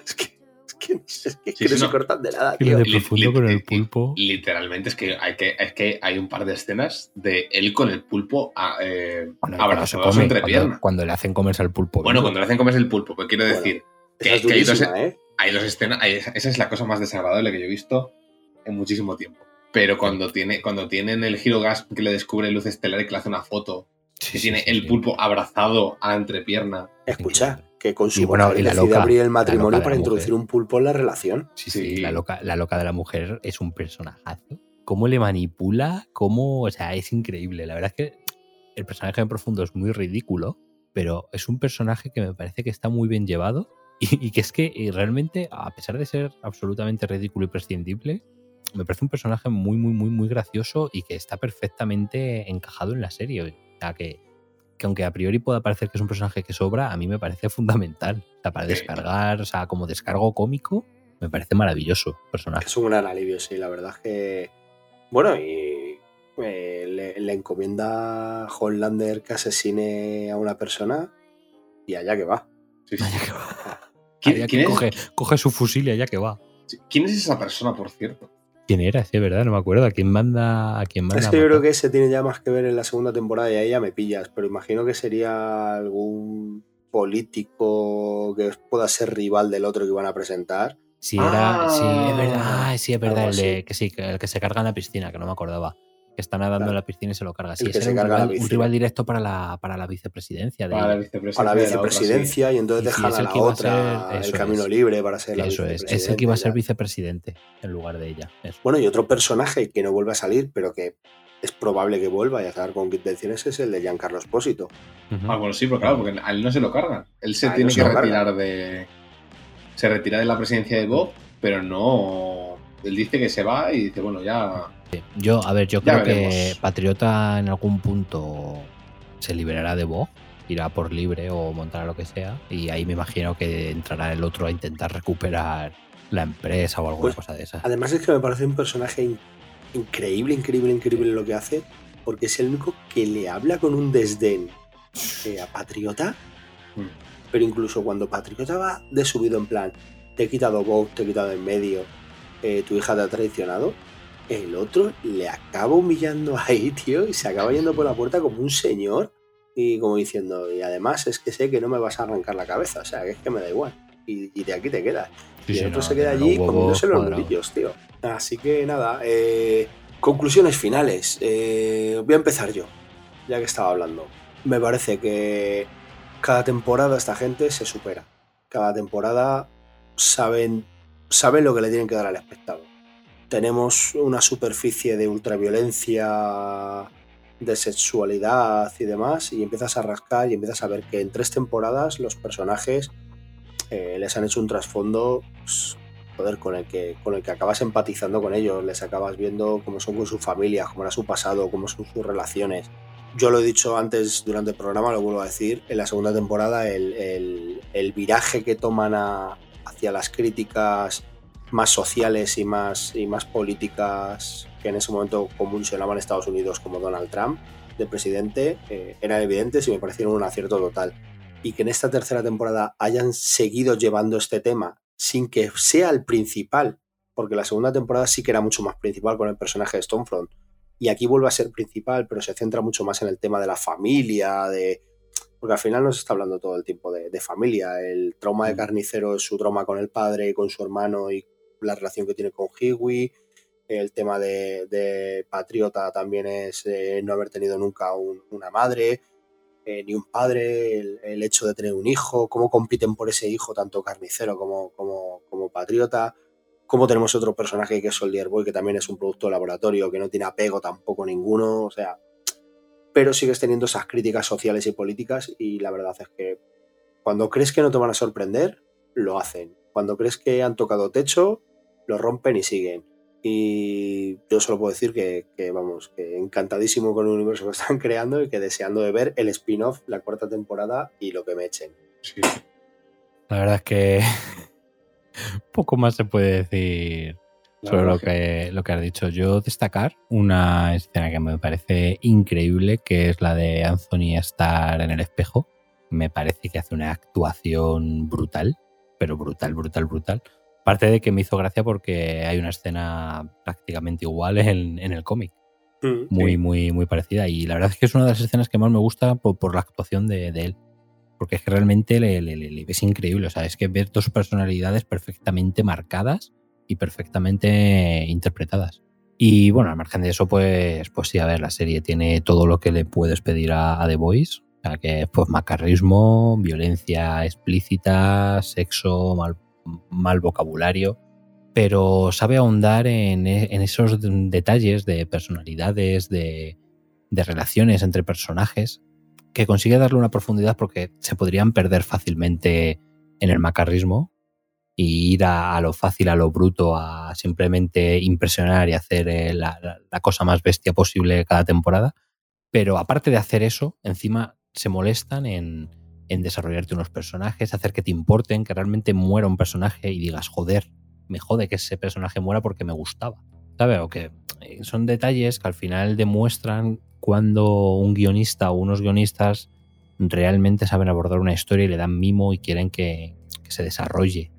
Es que, [LAUGHS] que, no sé, es que, Sí, que no sí, se no. cortan de nada, Que tío. de profundo con el pulpo. Literalmente es que hay que es que hay un par de escenas de él con el pulpo a- eh, Bueno, cuando abrazado come, cuando, cuando le hacen comerse al pulpo. Bueno, cuando le hacen comer el pulpo, pues quiero Bueno, decir Esa es que, que hay, dos, ¿eh? hay dos escenas, hay- esa es la cosa más desagradable que yo he visto en muchísimo tiempo. Pero cuando tiene cuando tienen el giro gas que le descubre luz estelar y que le hace una foto, Sí, que sí, tiene sí, el sí. pulpo abrazado a la entrepierna. Escucha, que con su Y bueno, y la decide loca, abrir el matrimonio para la introducir mujer. un pulpo en la relación. Sí, sí, Sí. La, loca, la loca de la mujer es un personajazo. Cómo le manipula, cómo. O sea, es increíble. La verdad es que el personaje en profundo es muy ridículo, pero es un personaje que me parece que está muy bien llevado y, y que es que eh, realmente, a pesar de ser absolutamente ridículo y prescindible, me parece un personaje muy, muy, muy, muy gracioso y que está perfectamente encajado en la serie. O sea, que, que aunque a priori pueda parecer que es un personaje que sobra, a mí me parece fundamental. O sea, para descargar, o sea, como descargo cómico, me parece maravilloso el personaje. Es un gran alivio, sí, la verdad es que. Bueno, y eh, le, le encomienda a Homelander que asesine a una persona y allá que va. Sí, sí. Allá que va. [LAUGHS] ¿Quién, Allá quién que es, coge, coge su fusil y allá que va. quién es esa persona, por cierto? ¿Quién era? Es verdad, no me acuerdo. ¿A quién manda? ¿A quién manda? Es a que yo creo que ese tiene ya más que ver en la segunda temporada y ahí ya me pillas, pero imagino que sería algún político que pueda ser rival del otro que van a presentar. Sí, era. Sí, es verdad. Ah, sí, es verdad. El de, que sí, el que se carga en la piscina, que no me acordaba. Que está nadando Claro. en la piscina y se lo carga. Sí, era un rival, un piscina. rival directo para la, para la vicepresidencia. De Para la vicepresidencia. La otra, y entonces dejan es a el la que iba a otra ser- el camino es. libre para ser la Eso es. Es el que iba a ser vicepresidente en lugar de ella. Eso. Bueno, y otro personaje que no vuelve a salir, pero que es probable que vuelva y a saber con intenciones es el de Giancarlo Espósito. Sí. Ah, bueno, sí, pero claro, porque a él no se lo cargan. Él se A tiene no se que retirar de. Se retira de la presidencia de Bob, pero no. Él dice que se va y dice, bueno, ya. Yo, a ver, yo Ya creo que. Patriota en algún punto se liberará de Vogue, irá por libre o montará lo que sea, y ahí me imagino que entrará el otro a intentar recuperar la empresa o alguna Pues, cosa de esa. Además es que me parece un personaje in- increíble, increíble, increíble lo que hace, porque es el único que le habla con un desdén eh, a Patriota, Mm. pero incluso cuando Patriota va de subido en plan, te he quitado Bob, te he quitado en medio, eh, tu hija te ha traicionado, el otro le acaba humillando [LAUGHS] ahí, tío, y se acaba yendo por la puerta como un señor y como diciendo, y además es que sé que no me vas a arrancar la cabeza, o sea, que es que me da igual. Y, y de aquí te quedas. Sí, y el otro no, se queda allí comiéndose los nudillos, tío. Así que nada, eh, conclusiones finales. Eh, voy a empezar yo, ya que estaba hablando. Me parece que cada temporada esta gente se supera. Cada temporada saben, saben lo que le tienen que dar al espectador. Tenemos una superficie de ultraviolencia, de sexualidad y demás, y empiezas a rascar y empiezas a ver que en tres temporadas los personajes eh, les han hecho un trasfondo pues, joder, con el que con el que acabas empatizando con ellos, les acabas viendo cómo son con sus familias, cómo era su pasado, cómo son sus relaciones. Yo lo he dicho antes durante el programa, lo vuelvo a decir, en la segunda temporada el, el- el viraje que toman a- hacia las críticas más sociales y más, y más políticas que en ese momento convulsionaban Estados Unidos como Donald Trump de presidente eh, eran evidentes y me parecieron un acierto total y que en esta tercera temporada hayan seguido llevando este tema sin que sea el principal, porque la segunda temporada sí que era mucho más principal con el personaje de Stonefront, y aquí vuelve a ser principal, pero se centra mucho más en el tema de la familia, de... porque al final nos está hablando todo el tiempo de, de familia, el trauma de Mm. carnicero es su trauma con el padre, con su hermano y la relación que tiene con Hiwi, el tema de, patriota también es eh, no haber tenido nunca un- una madre, eh, ni un padre, el, hecho de tener un hijo, cómo compiten por ese hijo tanto carnicero como, como, como patriota, cómo tenemos otro personaje que es Soldier Boy, que también es un producto de laboratorio, que no tiene apego tampoco ninguno, o sea, pero sigues teniendo esas críticas sociales y políticas y la verdad es que cuando crees que no te van a sorprender, lo hacen. Cuando crees que han tocado techo, lo rompen y siguen. Y yo solo puedo decir que, que, vamos, que encantadísimo con el universo que [LAUGHS] están creando y que deseando de ver el spin-off, la cuarta temporada y lo que me echen. Sí. La verdad es que [LAUGHS] poco más se puede decir La sobre lo que, lo que has dicho. Yo destacar una escena que me parece increíble, que es la de Anthony Starr en el espejo. Me parece que hace una actuación brutal, pero brutal, brutal, brutal. Parte de que me hizo gracia porque hay una escena prácticamente igual en, en el cómic. Muy, Sí. muy, muy parecida. Y la verdad es que es una de las escenas que más me gusta por, por la actuación de, de él. Porque es que realmente le- le- es increíble. O sea, es que ver dos personalidades perfectamente marcadas y perfectamente interpretadas. Y bueno, al margen de eso, pues, pues sí, a ver, la serie tiene todo lo que le puedes pedir a, a The Voice. O sea, que pues macarrismo, violencia explícita, sexo, mal, mal vocabulario. Pero sabe ahondar en, e- esos detalles de personalidades, de, relaciones entre personajes, que consigue darle una profundidad porque se podrían perder fácilmente en el macarrismo y ir a, lo fácil, a lo bruto, a simplemente impresionar y hacer eh, la- la cosa más bestia posible cada temporada. Pero aparte de hacer eso, encima se molestan en, en desarrollarte unos personajes, hacer que te importen, que realmente muera un personaje y digas, joder, me jode que ese personaje muera porque me gustaba. ¿Sabes? O que eh, son detalles que al final demuestran cuando un guionista o unos guionistas realmente saben abordar una historia y le dan mimo y quieren que, que se desarrolle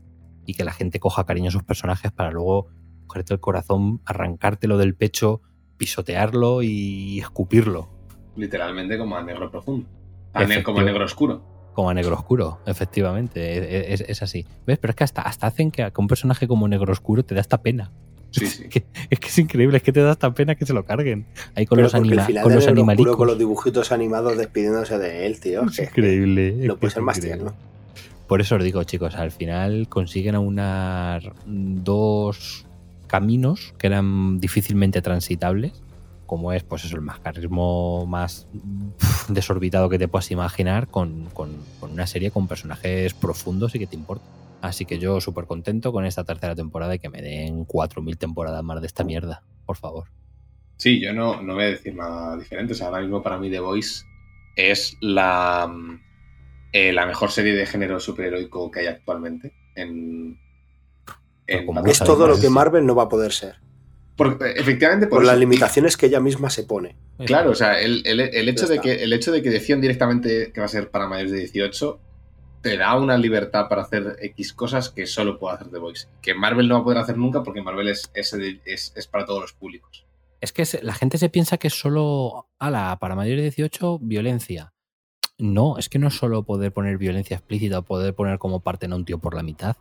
y que la gente coja cariño a sus personajes para luego cogerte el corazón, arrancártelo del pecho, pisotearlo y escupirlo. Literalmente como a negro profundo. A ne- como a negro oscuro. Como a negro oscuro, efectivamente. Es, es- es así. ¿Ves? Pero es que hasta, hasta hacen que, que un personaje como negro oscuro te da esta pena. Sí, [LAUGHS] sí. Que- es que es increíble, es que te da esta pena que se lo carguen. Ahí con Pero los, anima- con los animalicos. con los dibujitos animados despidiéndose de él, tío. Es increíble. es No que puede es ser más tierno. Por eso os digo, chicos, al final consiguen aunar dos caminos que eran difícilmente transitables, como es, pues eso, el mascarismo más desorbitado que te puedas imaginar, con, con- con una serie con personajes profundos y que te importan. Así que yo súper contento con esta tercera temporada y que me den 4.000 temporadas más de esta mierda, por favor. Sí, yo no, no voy a decir nada diferente. O sea, ahora mismo para mí The Voice es la, mm, eh, la mejor serie de género superheroico que hay actualmente. En, en Es todo lo que Marvel no va a poder ser. Por- efectivamente, por, Por las limitaciones que ella misma se pone. Claro, o sea, el, el- el hecho de que, el hecho de que decían directamente que va a ser para mayores de 18 te da una libertad para hacer X cosas que solo puede hacer The Voice. Que Marvel no va a poder hacer nunca porque Marvel es, es, es- es para todos los públicos. Es que la gente se piensa que es solo, ala, para mayores de 18, violencia. No, es que no es solo poder poner violencia explícita o poder poner como parte a un tío por la mitad.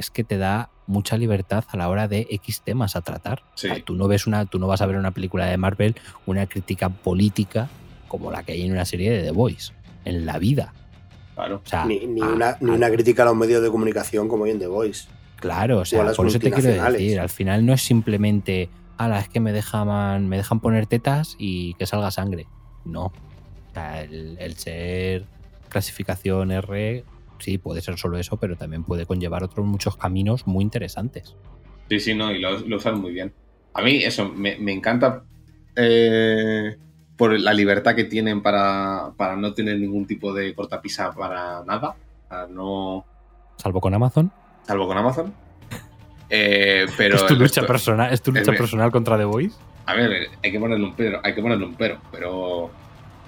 Es que te da mucha libertad a la hora de X temas a tratar. Sí. O sea, tú no ves una, tú no vas a ver en una película de Marvel una crítica política como la que hay en una serie de The Voice. En la vida. Claro. O sea, Ni, ni a- una, ni a- una crítica a los medios de comunicación como hoy en The Voice. Claro, o sea, las por eso te quiero decir, al final no es simplemente, ala, es que me dejan, me dejan poner tetas y que salga sangre. No. O sea, el, el ser clasificación R, sí, puede ser solo eso, pero también puede conllevar otros muchos caminos muy interesantes. Sí, sí, no, y lo, lo usan muy bien. A mí eso me, me encanta eh, por la libertad que tienen para, para no tener ningún tipo de cortapisa para nada. Para no, Salvo con Amazon. salvo con Amazon. [LAUGHS] Eh, pero es tu lucha resto- personal, es tu lucha personal contra The Voice. A ver, hay que ponerle un pero, hay que ponerle un pero, pero.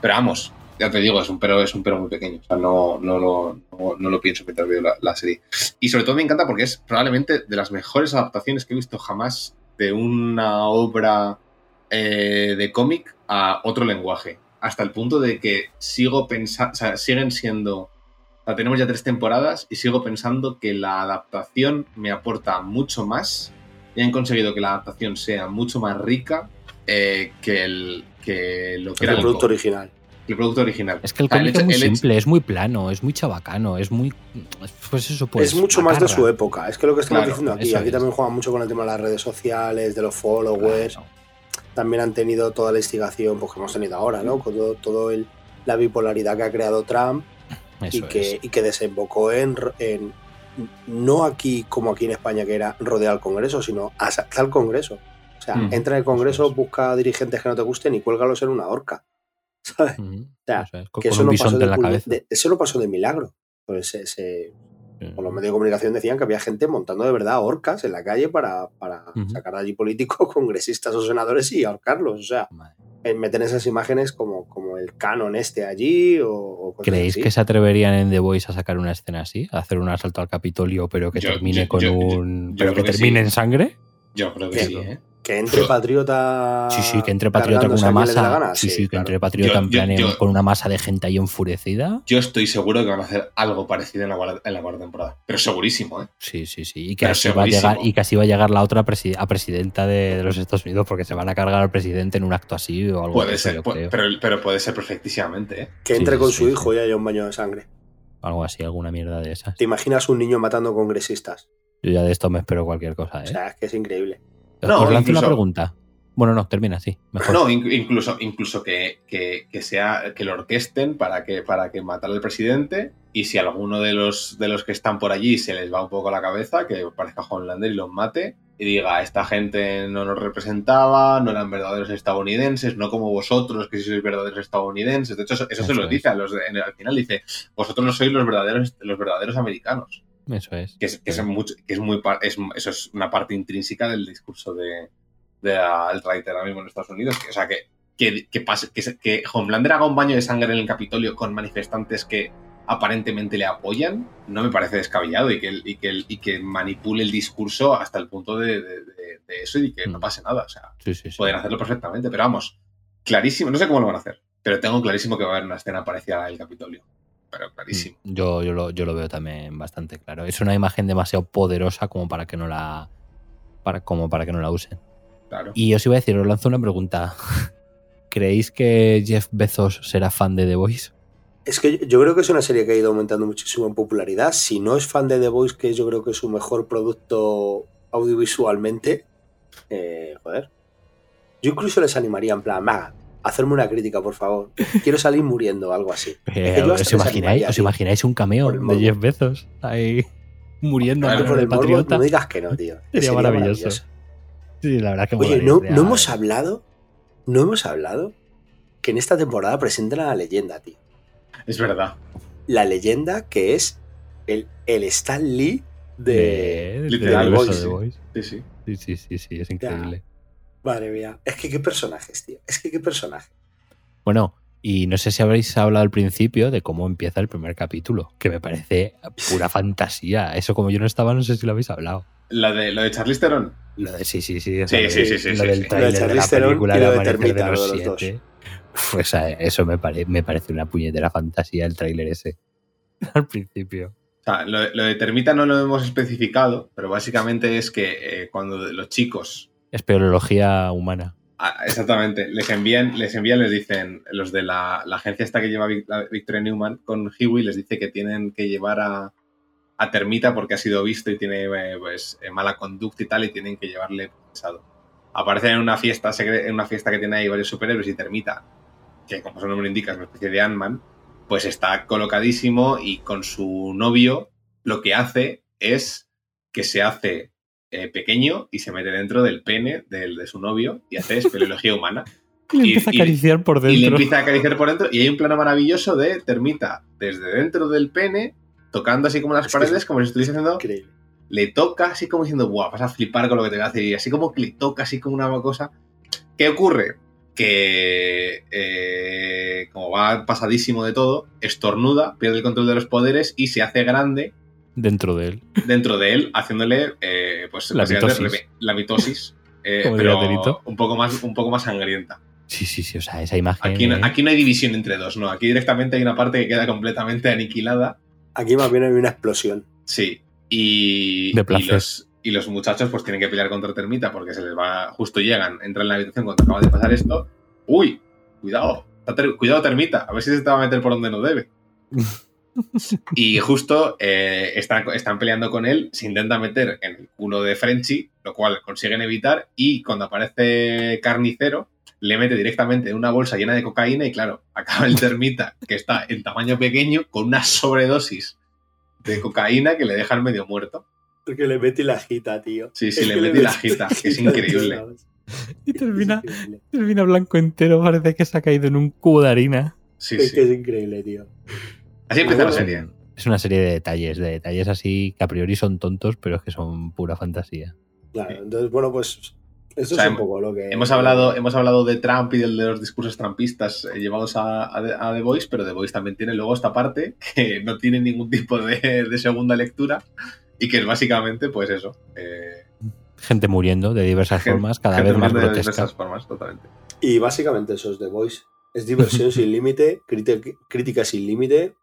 Pero vamos, ya te digo, es un pero, es un pero muy pequeño. O sea, no, no, lo, no, no lo pienso mientras veo la, la serie. Y sobre todo me encanta porque es probablemente de las mejores adaptaciones que he visto jamás de una obra eh, de cómic a otro lenguaje. Hasta el punto de que sigo pensando. O sea, siguen siendo. O sea, tenemos ya tres temporadas y sigo pensando que la adaptación me aporta mucho más y han conseguido que la adaptación sea mucho más rica eh, que, el, que lo que El era el, producto original. El producto original. Es que el cómic es muy hecho- simple, es muy plano, es muy chabacano, es muy. Pues eso, pues. es mucho más de su época. Es que lo que estamos Claro, diciendo aquí, aquí es. también juegan mucho con el tema de las redes sociales, de los followers. Claro. También han tenido toda la instigación pues, que hemos tenido ahora, ¿no? Con todo, todo el, la bipolaridad que ha creado Trump y que, es. y que desembocó en, en- no aquí como aquí en España que era rodear al Congreso, sino asaltar al Congreso. O sea, Mm, entra en el Congreso, eso es. busca dirigentes que no te gusten y cuélgalos en una horca. [LAUGHS] ¿Sabes? Ujú, sea, Que eso no, pasó de, en la pul- cabeza. de- eso no pasó de milagro. Pues por los medios de comunicación decían que había gente montando de verdad horcas en la calle para, para sacar allí políticos, [LAUGHS] congresistas o senadores y ahorcarlos. O sea, en meter esas imágenes como, como el canon este allí o, o cosas ¿Creéis así. que se atreverían en The Voice a sacar una escena así? ¿A hacer un asalto al Capitolio, pero que Yo- termine yo- con yo- un. yo pero que termine sí. en sangre? Yo creo que Bien. sí, ¿eh? Que entre Patriota. Sí, sí, que entre Patriota con una masa. gana, sí, sí, que claro. entre Patriota Yo- en plan yo- yo- con una masa de gente ahí enfurecida. Yo estoy seguro que van a hacer algo parecido en la, cuarta- en la cuarta temporada. Pero segurísimo, ¿eh? Sí, sí, sí. Y que, así va a llegar, y que así va a llegar la otra presi- a presidenta de, de los Estados Unidos porque se van a cargar al presidente en un acto así o algo de Puede ser, pero, pero puede ser perfectísimamente, ¿eh? Que entre sí, con sí, su sí. hijo y haya un baño de sangre. Algo así, alguna mierda de esas. ¿Te imaginas un niño matando congresistas? Yo ya de esto me espero cualquier cosa, O ¿eh? sea, es que es increíble. No, Os lanzo una pregunta. Bueno, no, termina, sí. Mejor. No, inc- incluso, incluso que, que- que sea que lo orquesten para que, para que matar al presidente y si alguno de los, de los que están por allí se les va un poco la cabeza, que parezca Homelander y los mate y diga, esta gente no nos representaba, no eran verdaderos estadounidenses, no como vosotros, que si sois verdaderos estadounidenses. De hecho, eso, eso se lo dice a los de- en el- al final, dice, vosotros no sois los verdaderos, los verdaderos americanos. Eso es. Que es, que es mucho- que es muy es- eso es una parte intrínseca del discurso de, de alt-right ahora mismo en Estados Unidos. Que, o sea, que, que, que, pase- que, que Homelander haga un baño de sangre en el Capitolio con manifestantes que aparentemente le apoyan, no me parece descabellado y que, y que, y que manipule el discurso hasta el punto de, de- eso y que no Mm. pase nada. O sea, Sí, sí, sí. pueden hacerlo perfectamente, pero vamos, clarísimo, no sé cómo lo van a hacer, pero tengo clarísimo que va a haber una escena parecida al Capitolio. Pero clarísimo. Mm, Yo, yo, lo, yo lo veo también bastante claro. Es una imagen demasiado poderosa como para que no la. Para, como para que no la usen. Claro. Y os iba a decir, os lanzo una pregunta. [LAUGHS] ¿Creéis que Jeff Bezos será fan de The Voice? Es que yo- creo que es una serie que ha ido aumentando muchísimo en popularidad. Si no es fan de The Voice, que yo creo que es su mejor producto audiovisualmente, eh, joder. Yo incluso les animaría en plan, "Va, hacerme una crítica, por favor. Quiero salir muriendo o algo así. Eh, que ¿os, imagináis, animaría, ¿Os tío. imagináis un cameo de morbo. Jeff Bezos ahí [LAUGHS] muriendo Claro, por el morbo, patriota? no digas que no, tío. Sería maravilloso. Sí, la verdad que Oye, no, no hemos hablado, no hemos hablado que en esta temporada presentan a la leyenda, tío. Es verdad. La leyenda que es el, el Stan Lee de... de, The sí. Sí, sí. Sí, sí, sí, sí, es increíble. Madre mía, es que qué personajes, tío. Es que qué personaje. Bueno, y no sé si habréis hablado al principio de cómo empieza el primer capítulo, que me parece pura [LAUGHS] fantasía. Eso como yo no estaba, no sé si lo habéis hablado. Lo de, lo de Charlize Theron. Lo de, sí, sí, sí. o Sí, sea, sí, sí, sí, Lo sí, del sí. Lo trailer de de, la película y de lo de Amanecer de los lo de los siete. Pues eso me, pare- me parece una puñetera fantasía el tráiler ese. [LAUGHS] Al principio. O sea, lo, lo de Termita no lo hemos especificado, pero básicamente es que eh, cuando los chicos, Espeleología humana. ah, exactamente, les envían, les envían, les dicen, los de la, la agencia esta que lleva Victoria Newman con Huey, les dice que tienen que llevar a, a Termita porque ha sido visto y tiene eh, pues, eh, mala conducta y tal, y tienen que llevarle procesado. Aparece en una fiesta, en una fiesta que tiene ahí varios superhéroes y Termita, que como su nombre indica es una especie de Ant-Man, pues está colocadísimo y con su novio lo que hace es que se hace eh, pequeño y se mete dentro del pene del, de su novio y hace [LAUGHS] espeleología humana. Y le Y- empieza a y- acariciar por Y le dentro. empieza a acariciar por dentro y hay un plano maravilloso de Termita desde dentro del pene, tocando así como las Es paredes, es como si estuviese haciendo... Increíble. Le toca así como diciendo, buah, vas a flipar con lo que te voy a hacer. Y así como que le toca así como una cosa. ¿Qué ocurre? Que eh, como va pasadísimo de todo, estornuda, pierde el control de los poderes y se hace grande Dentro de él. dentro de él, haciéndole eh, pues La mitosis. la mitosis, [LAUGHS] eh, pero un poco, más, un poco más sangrienta. Sí, sí, sí. O sea, esa imagen. Aquí no, ¿eh? aquí no hay división entre dos, no. Aquí directamente hay una parte que queda completamente aniquilada. Aquí más bien hay una explosión. Sí. Y, De y placer. los, y los muchachos pues tienen que pelear contra Termita porque se les va. Justo llegan, entran en la habitación cuando acaba de pasar esto. ¡Uy! Cuidado. ter- Cuidado, Termita. A ver si se te va a meter por donde no debe. [LAUGHS] Y justo eh, están, están peleando con él, se intenta meter en el culo de Frenchy, lo cual consiguen evitar, y cuando aparece Carnicero, le mete directamente en una bolsa llena de cocaína y claro, [LAUGHS] acaba el termita, que está en tamaño pequeño, con una sobredosis de cocaína que le dejan medio muerto. Porque le mete la agita, tío. Sí, sí, Es le que mete la agita, que es increíble. Y termina, increíble. termina blanco entero. Parece que se ha caído en un cubo de harina. Sí, Es que sí. es increíble, tío. Así empieza la serie. Es una serie de detalles, de detalles así que a priori son tontos, pero es que son pura fantasía. Claro, entonces, bueno, pues esto O sea, es un poco lo que... Hemos hablado, hemos hablado de Trump y del- de los discursos trampistas eh, llevados a, a- a The Voice, pero The Voice también tiene luego esta parte [LAUGHS] que no tiene ningún tipo de, de segunda lectura y que es básicamente, pues eso. eh, Gente muriendo de diversas Gente- formas, cada vez más muriendo de grotesca. diversas formas, totalmente. Y básicamente eso es The Voice. Es diversión [LAUGHS] sin límite, crítica sin límite,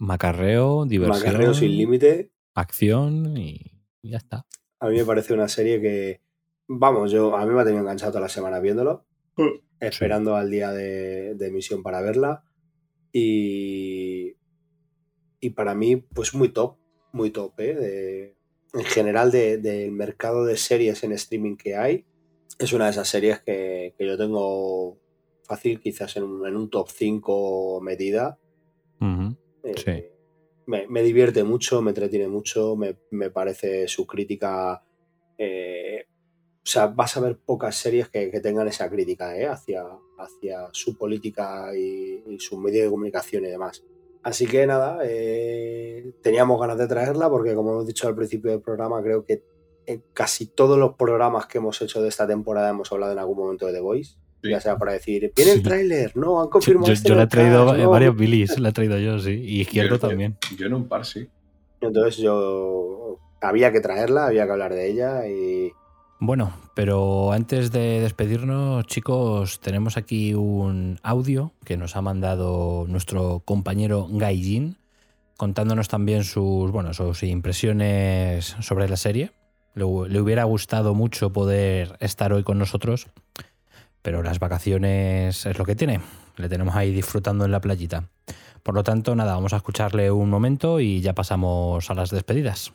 Macarreo, diversión, macarreo sin límite. acción y y ya está. A mí me parece una serie que, vamos, yo a mí me ha tenido enganchado toda la semana viéndolo, esperando al día de, de emisión para verla. Y, y para mí, pues muy top, muy top, ¿eh? De- en general de- del mercado de series en streaming que hay, es una de esas series que, que yo tengo fácil, quizás en un, en un top 5 medida. Ujú. Sí. me, me divierte mucho, me entretiene mucho, me, me parece su crítica eh, o sea, vas a ver pocas series que, tengan esa crítica ¿eh? hacia, hacia su política y, su medio de comunicación y demás. Así que nada, eh, teníamos ganas de traerla porque como hemos dicho al principio del programa, creo que en casi todos los programas que hemos hecho de esta temporada hemos hablado en algún momento de The Voice. Ya sea para decir, viene el tráiler, no, han confirmado. Yo, este yo, he traído eh, varios Billys, la he traído yo, sí. Y Izquierdo también. Yo en un par, sí. Entonces yo había que traerla, había que hablar de ella y. Bueno, pero antes de despedirnos, chicos, tenemos aquí un audio que nos ha mandado nuestro compañero Gaijin, contándonos también sus, bueno, sus impresiones sobre la serie. Le, le hubiera gustado mucho poder estar hoy con nosotros, pero las vacaciones es lo que tiene. Le tenemos ahí disfrutando en la playita. Por lo tanto, nada, vamos a escucharle un momento y ya pasamos a las despedidas.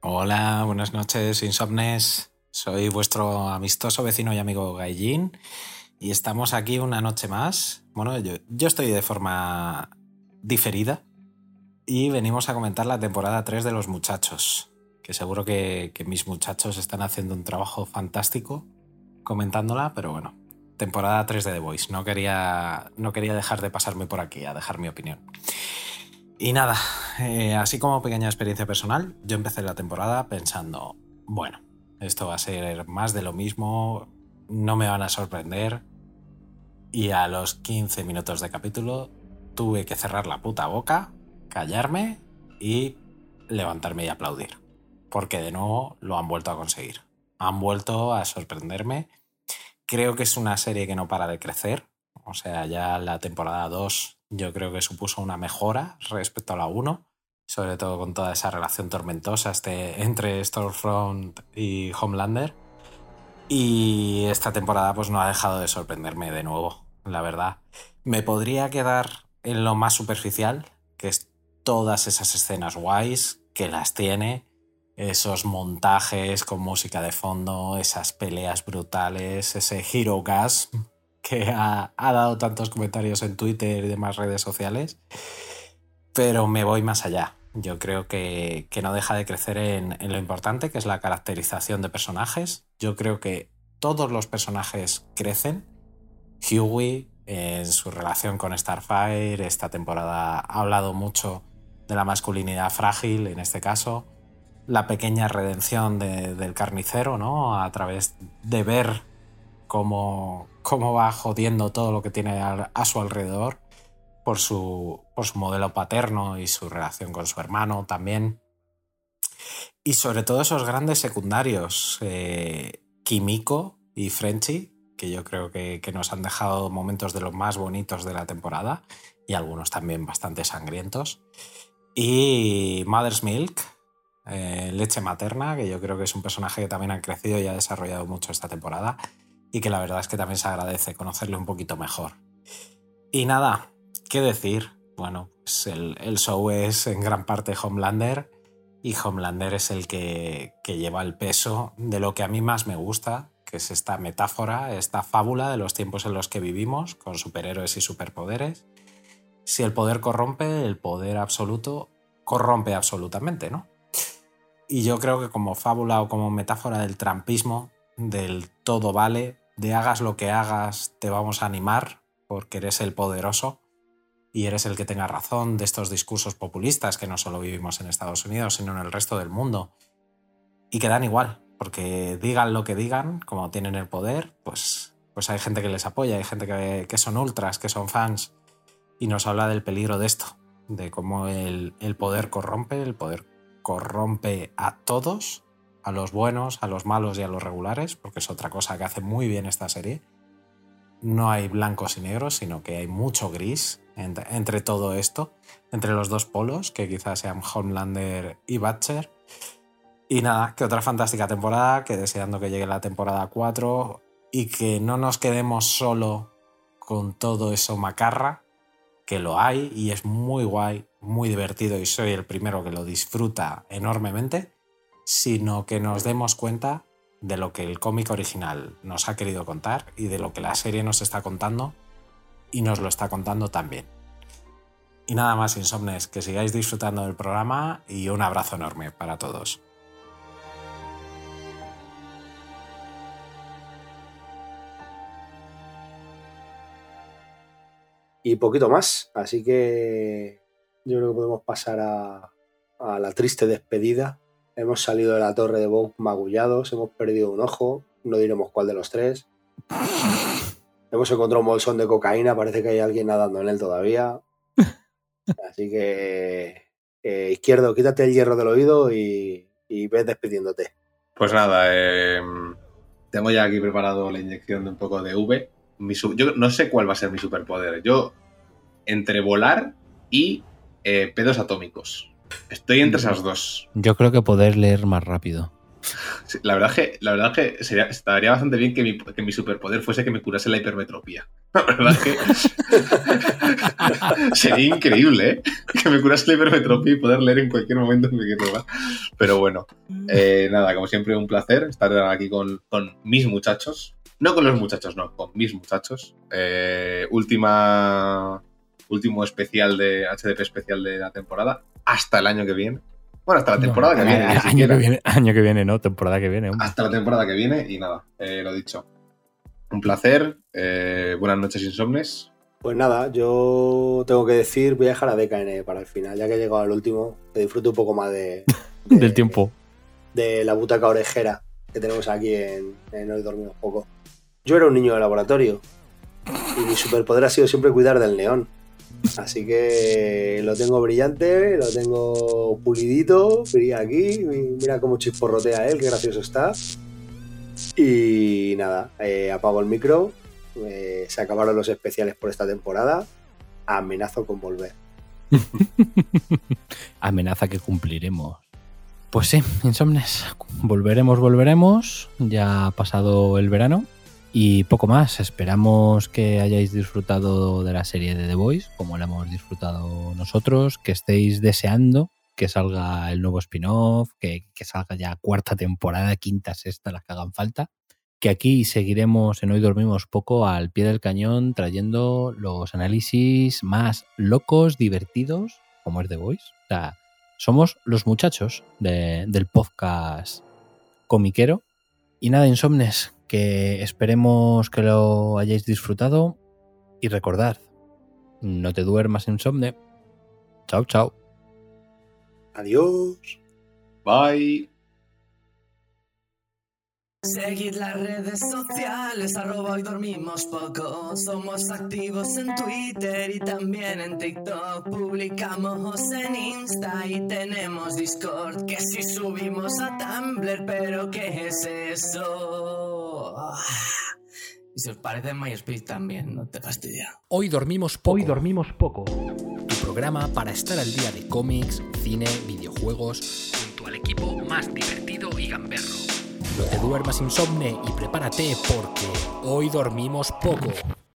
Hola, buenas noches, insomnes. Soy vuestro amistoso vecino y amigo Gaijin y estamos aquí una noche más. Bueno, yo, yo estoy de forma diferida y venimos a comentar la temporada 3 de Los Muchachos, que seguro que, que mis muchachos están haciendo un trabajo fantástico comentándola, pero bueno, temporada 3 de The Voice. No quería, no quería dejar de pasarme por aquí a dejar mi opinión. Y nada, eh, así como pequeña experiencia personal, yo empecé la temporada pensando, bueno, esto va a ser más de lo mismo, no me van a sorprender. Y a los 15 minutos de capítulo tuve que cerrar la puta boca, callarme y levantarme y aplaudir. Porque de nuevo lo han vuelto a conseguir. Han vuelto a sorprenderme Creo que es una serie que no para de crecer. O sea, ya la temporada 2 yo creo que supuso una mejora respecto a la 1, sobre todo con toda esa relación tormentosa este, entre Stormfront y Homelander. Y esta temporada pues no ha dejado de sorprenderme de nuevo, la verdad. Me podría quedar en lo más superficial, que es todas esas escenas guays, que las tiene, esos montajes con música de fondo, esas peleas brutales, ese Hero Gas que ha, dado tantos comentarios en Twitter y demás redes sociales. Pero me voy más allá. Yo creo que, no deja de crecer en, lo importante, que es la caracterización de personajes. Yo creo que todos los personajes crecen. Huey, en su relación con Starfire, esta temporada ha hablado mucho de la masculinidad frágil, en este caso la pequeña redención del carnicero, ¿no? A través de ver cómo, cómo va jodiendo todo lo que tiene a, su alrededor por su, por su modelo paterno y su relación con su hermano también. Y sobre todo esos grandes secundarios, eh, Kimiko y Frenchy, que yo creo que, que, nos han dejado momentos de los más bonitos de la temporada y algunos también bastante sangrientos. Y Mother's Milk, eh, leche materna, que yo creo que es un personaje que también ha crecido y ha desarrollado mucho esta temporada y que la verdad es que también se agradece conocerle un poquito mejor. Y nada, ¿qué decir? Bueno, pues el, show es en gran parte Homelander y Homelander es el que, que lleva el peso de lo que a mí más me gusta, que es esta metáfora, esta fábula de los tiempos en los que vivimos, con superhéroes y superpoderes. Si el poder corrompe, el poder absoluto corrompe absolutamente, ¿no? Y yo creo que como fábula o como metáfora del trampismo, del todo vale, de hagas lo que hagas, te vamos a animar porque eres el poderoso y eres el que tenga razón de estos discursos populistas que no solo vivimos en Estados Unidos, sino en el resto del mundo. Y que dan igual, porque digan lo que digan, como tienen el poder, pues, pues hay gente que les apoya, hay gente que, que son ultras, que son fans, y nos habla del peligro de esto, de cómo el, el poder corrompe, el poder corrompe a todos, a los buenos, a los malos y a los regulares, porque es otra cosa que hace muy bien esta serie. No hay blancos y negros, sino que hay mucho gris entre, todo esto, entre los dos polos, que quizás sean Homelander y Butcher. Y nada, que otra fantástica temporada, que deseando que llegue la temporada 4 y que no nos quedemos solo con todo eso macarra, que lo hay y es muy guay, muy divertido y soy el primero que lo disfruta enormemente, sino que nos demos cuenta de lo que el cómic original nos ha querido contar y de lo que la serie nos está contando y nos lo está contando también. Y nada más, insomnes, que sigáis disfrutando del programa y un abrazo enorme para todos. Y poquito más. Así que yo creo que podemos pasar a, a la triste despedida. Hemos salido de la torre de Bob magullados, hemos perdido un ojo, no diremos cuál de los tres. [LAUGHS] Hemos encontrado un bolsón de cocaína, parece que hay alguien nadando en él todavía. [LAUGHS] Así que, eh, izquierdo, quítate el hierro del oído y, y ves despidiéndote. Pues nada, eh, tengo ya aquí preparado la inyección de un poco de V. Mi yo no sé cuál va a ser mi superpoder. Yo, entre volar y eh, pedos atómicos. Estoy entre esas dos. Yo creo que poder leer más rápido. [LAUGHS] Sí, La verdad que, la verdad que sería, estaría bastante bien que mi, que mi superpoder fuese que me curase la hipermetropía. [LAUGHS] La verdad que [LAUGHS] sería increíble, ¿eh? Que me curase la hipermetropía y poder leer en cualquier momento en cualquier lugar. Pero bueno, eh, nada, como siempre, un placer estar aquí con, con mis muchachos. No con los muchachos, no, con mis muchachos. Eh, última, último especial de HDP especial de la temporada. Hasta el año que viene. Bueno, hasta la temporada que viene. año, que viene. Año que viene, no, temporada que viene. hombre. Hasta la temporada que viene y nada, eh, lo dicho. Un placer, eh, buenas noches insomnes. Pues nada, yo tengo que decir, voy a dejar a DKN para el final, ya que he llegado al último, que disfrute un poco más de, [LAUGHS] de- Del tiempo. de la butaca orejera que tenemos aquí en, en Hoy Dormimos Poco. Yo era un niño de laboratorio y mi superpoder ha sido siempre cuidar del neón. Así que lo tengo brillante, lo tengo pulidito, brilla aquí, mira cómo chisporrotea él, qué gracioso está. Y nada, eh, apago el micro, eh, se acabaron los especiales por esta temporada, amenazo con volver. [LAUGHS] Amenaza que cumpliremos. Pues sí, Insomnes. Volveremos, volveremos. Ya ha pasado el verano. Y poco más. Esperamos que hayáis disfrutado de la serie de The Voice, como la hemos disfrutado nosotros. Que estéis deseando que salga el nuevo spin-off, que, que salga ya cuarta temporada, quinta, sexta, las que hagan falta. Que aquí seguiremos en Hoy Dormimos Poco al pie del cañón, trayendo los análisis más locos, divertidos, como es The Voice. O sea, somos los muchachos de- del podcast comiquero. Y nada, insomnes, que esperemos que lo hayáis disfrutado. Y recordad, no te duermas insomne. Chao, chao. Adiós. Bye. Seguid las redes sociales, arroba hoy dormimos poco. Somos activos en Twitter y también en TikTok. Publicamos en Insta y tenemos Discord. Que si subimos a Tumblr, pero ¿qué es eso? Y si os parece MySpace también, no te fastidia. Hoy dormimos poco. Hoy dormimos poco. Tu programa para estar al día de cómics, cine, videojuegos, junto al equipo más divertido y gamberro. No te duermas insomne y prepárate porque hoy dormimos poco.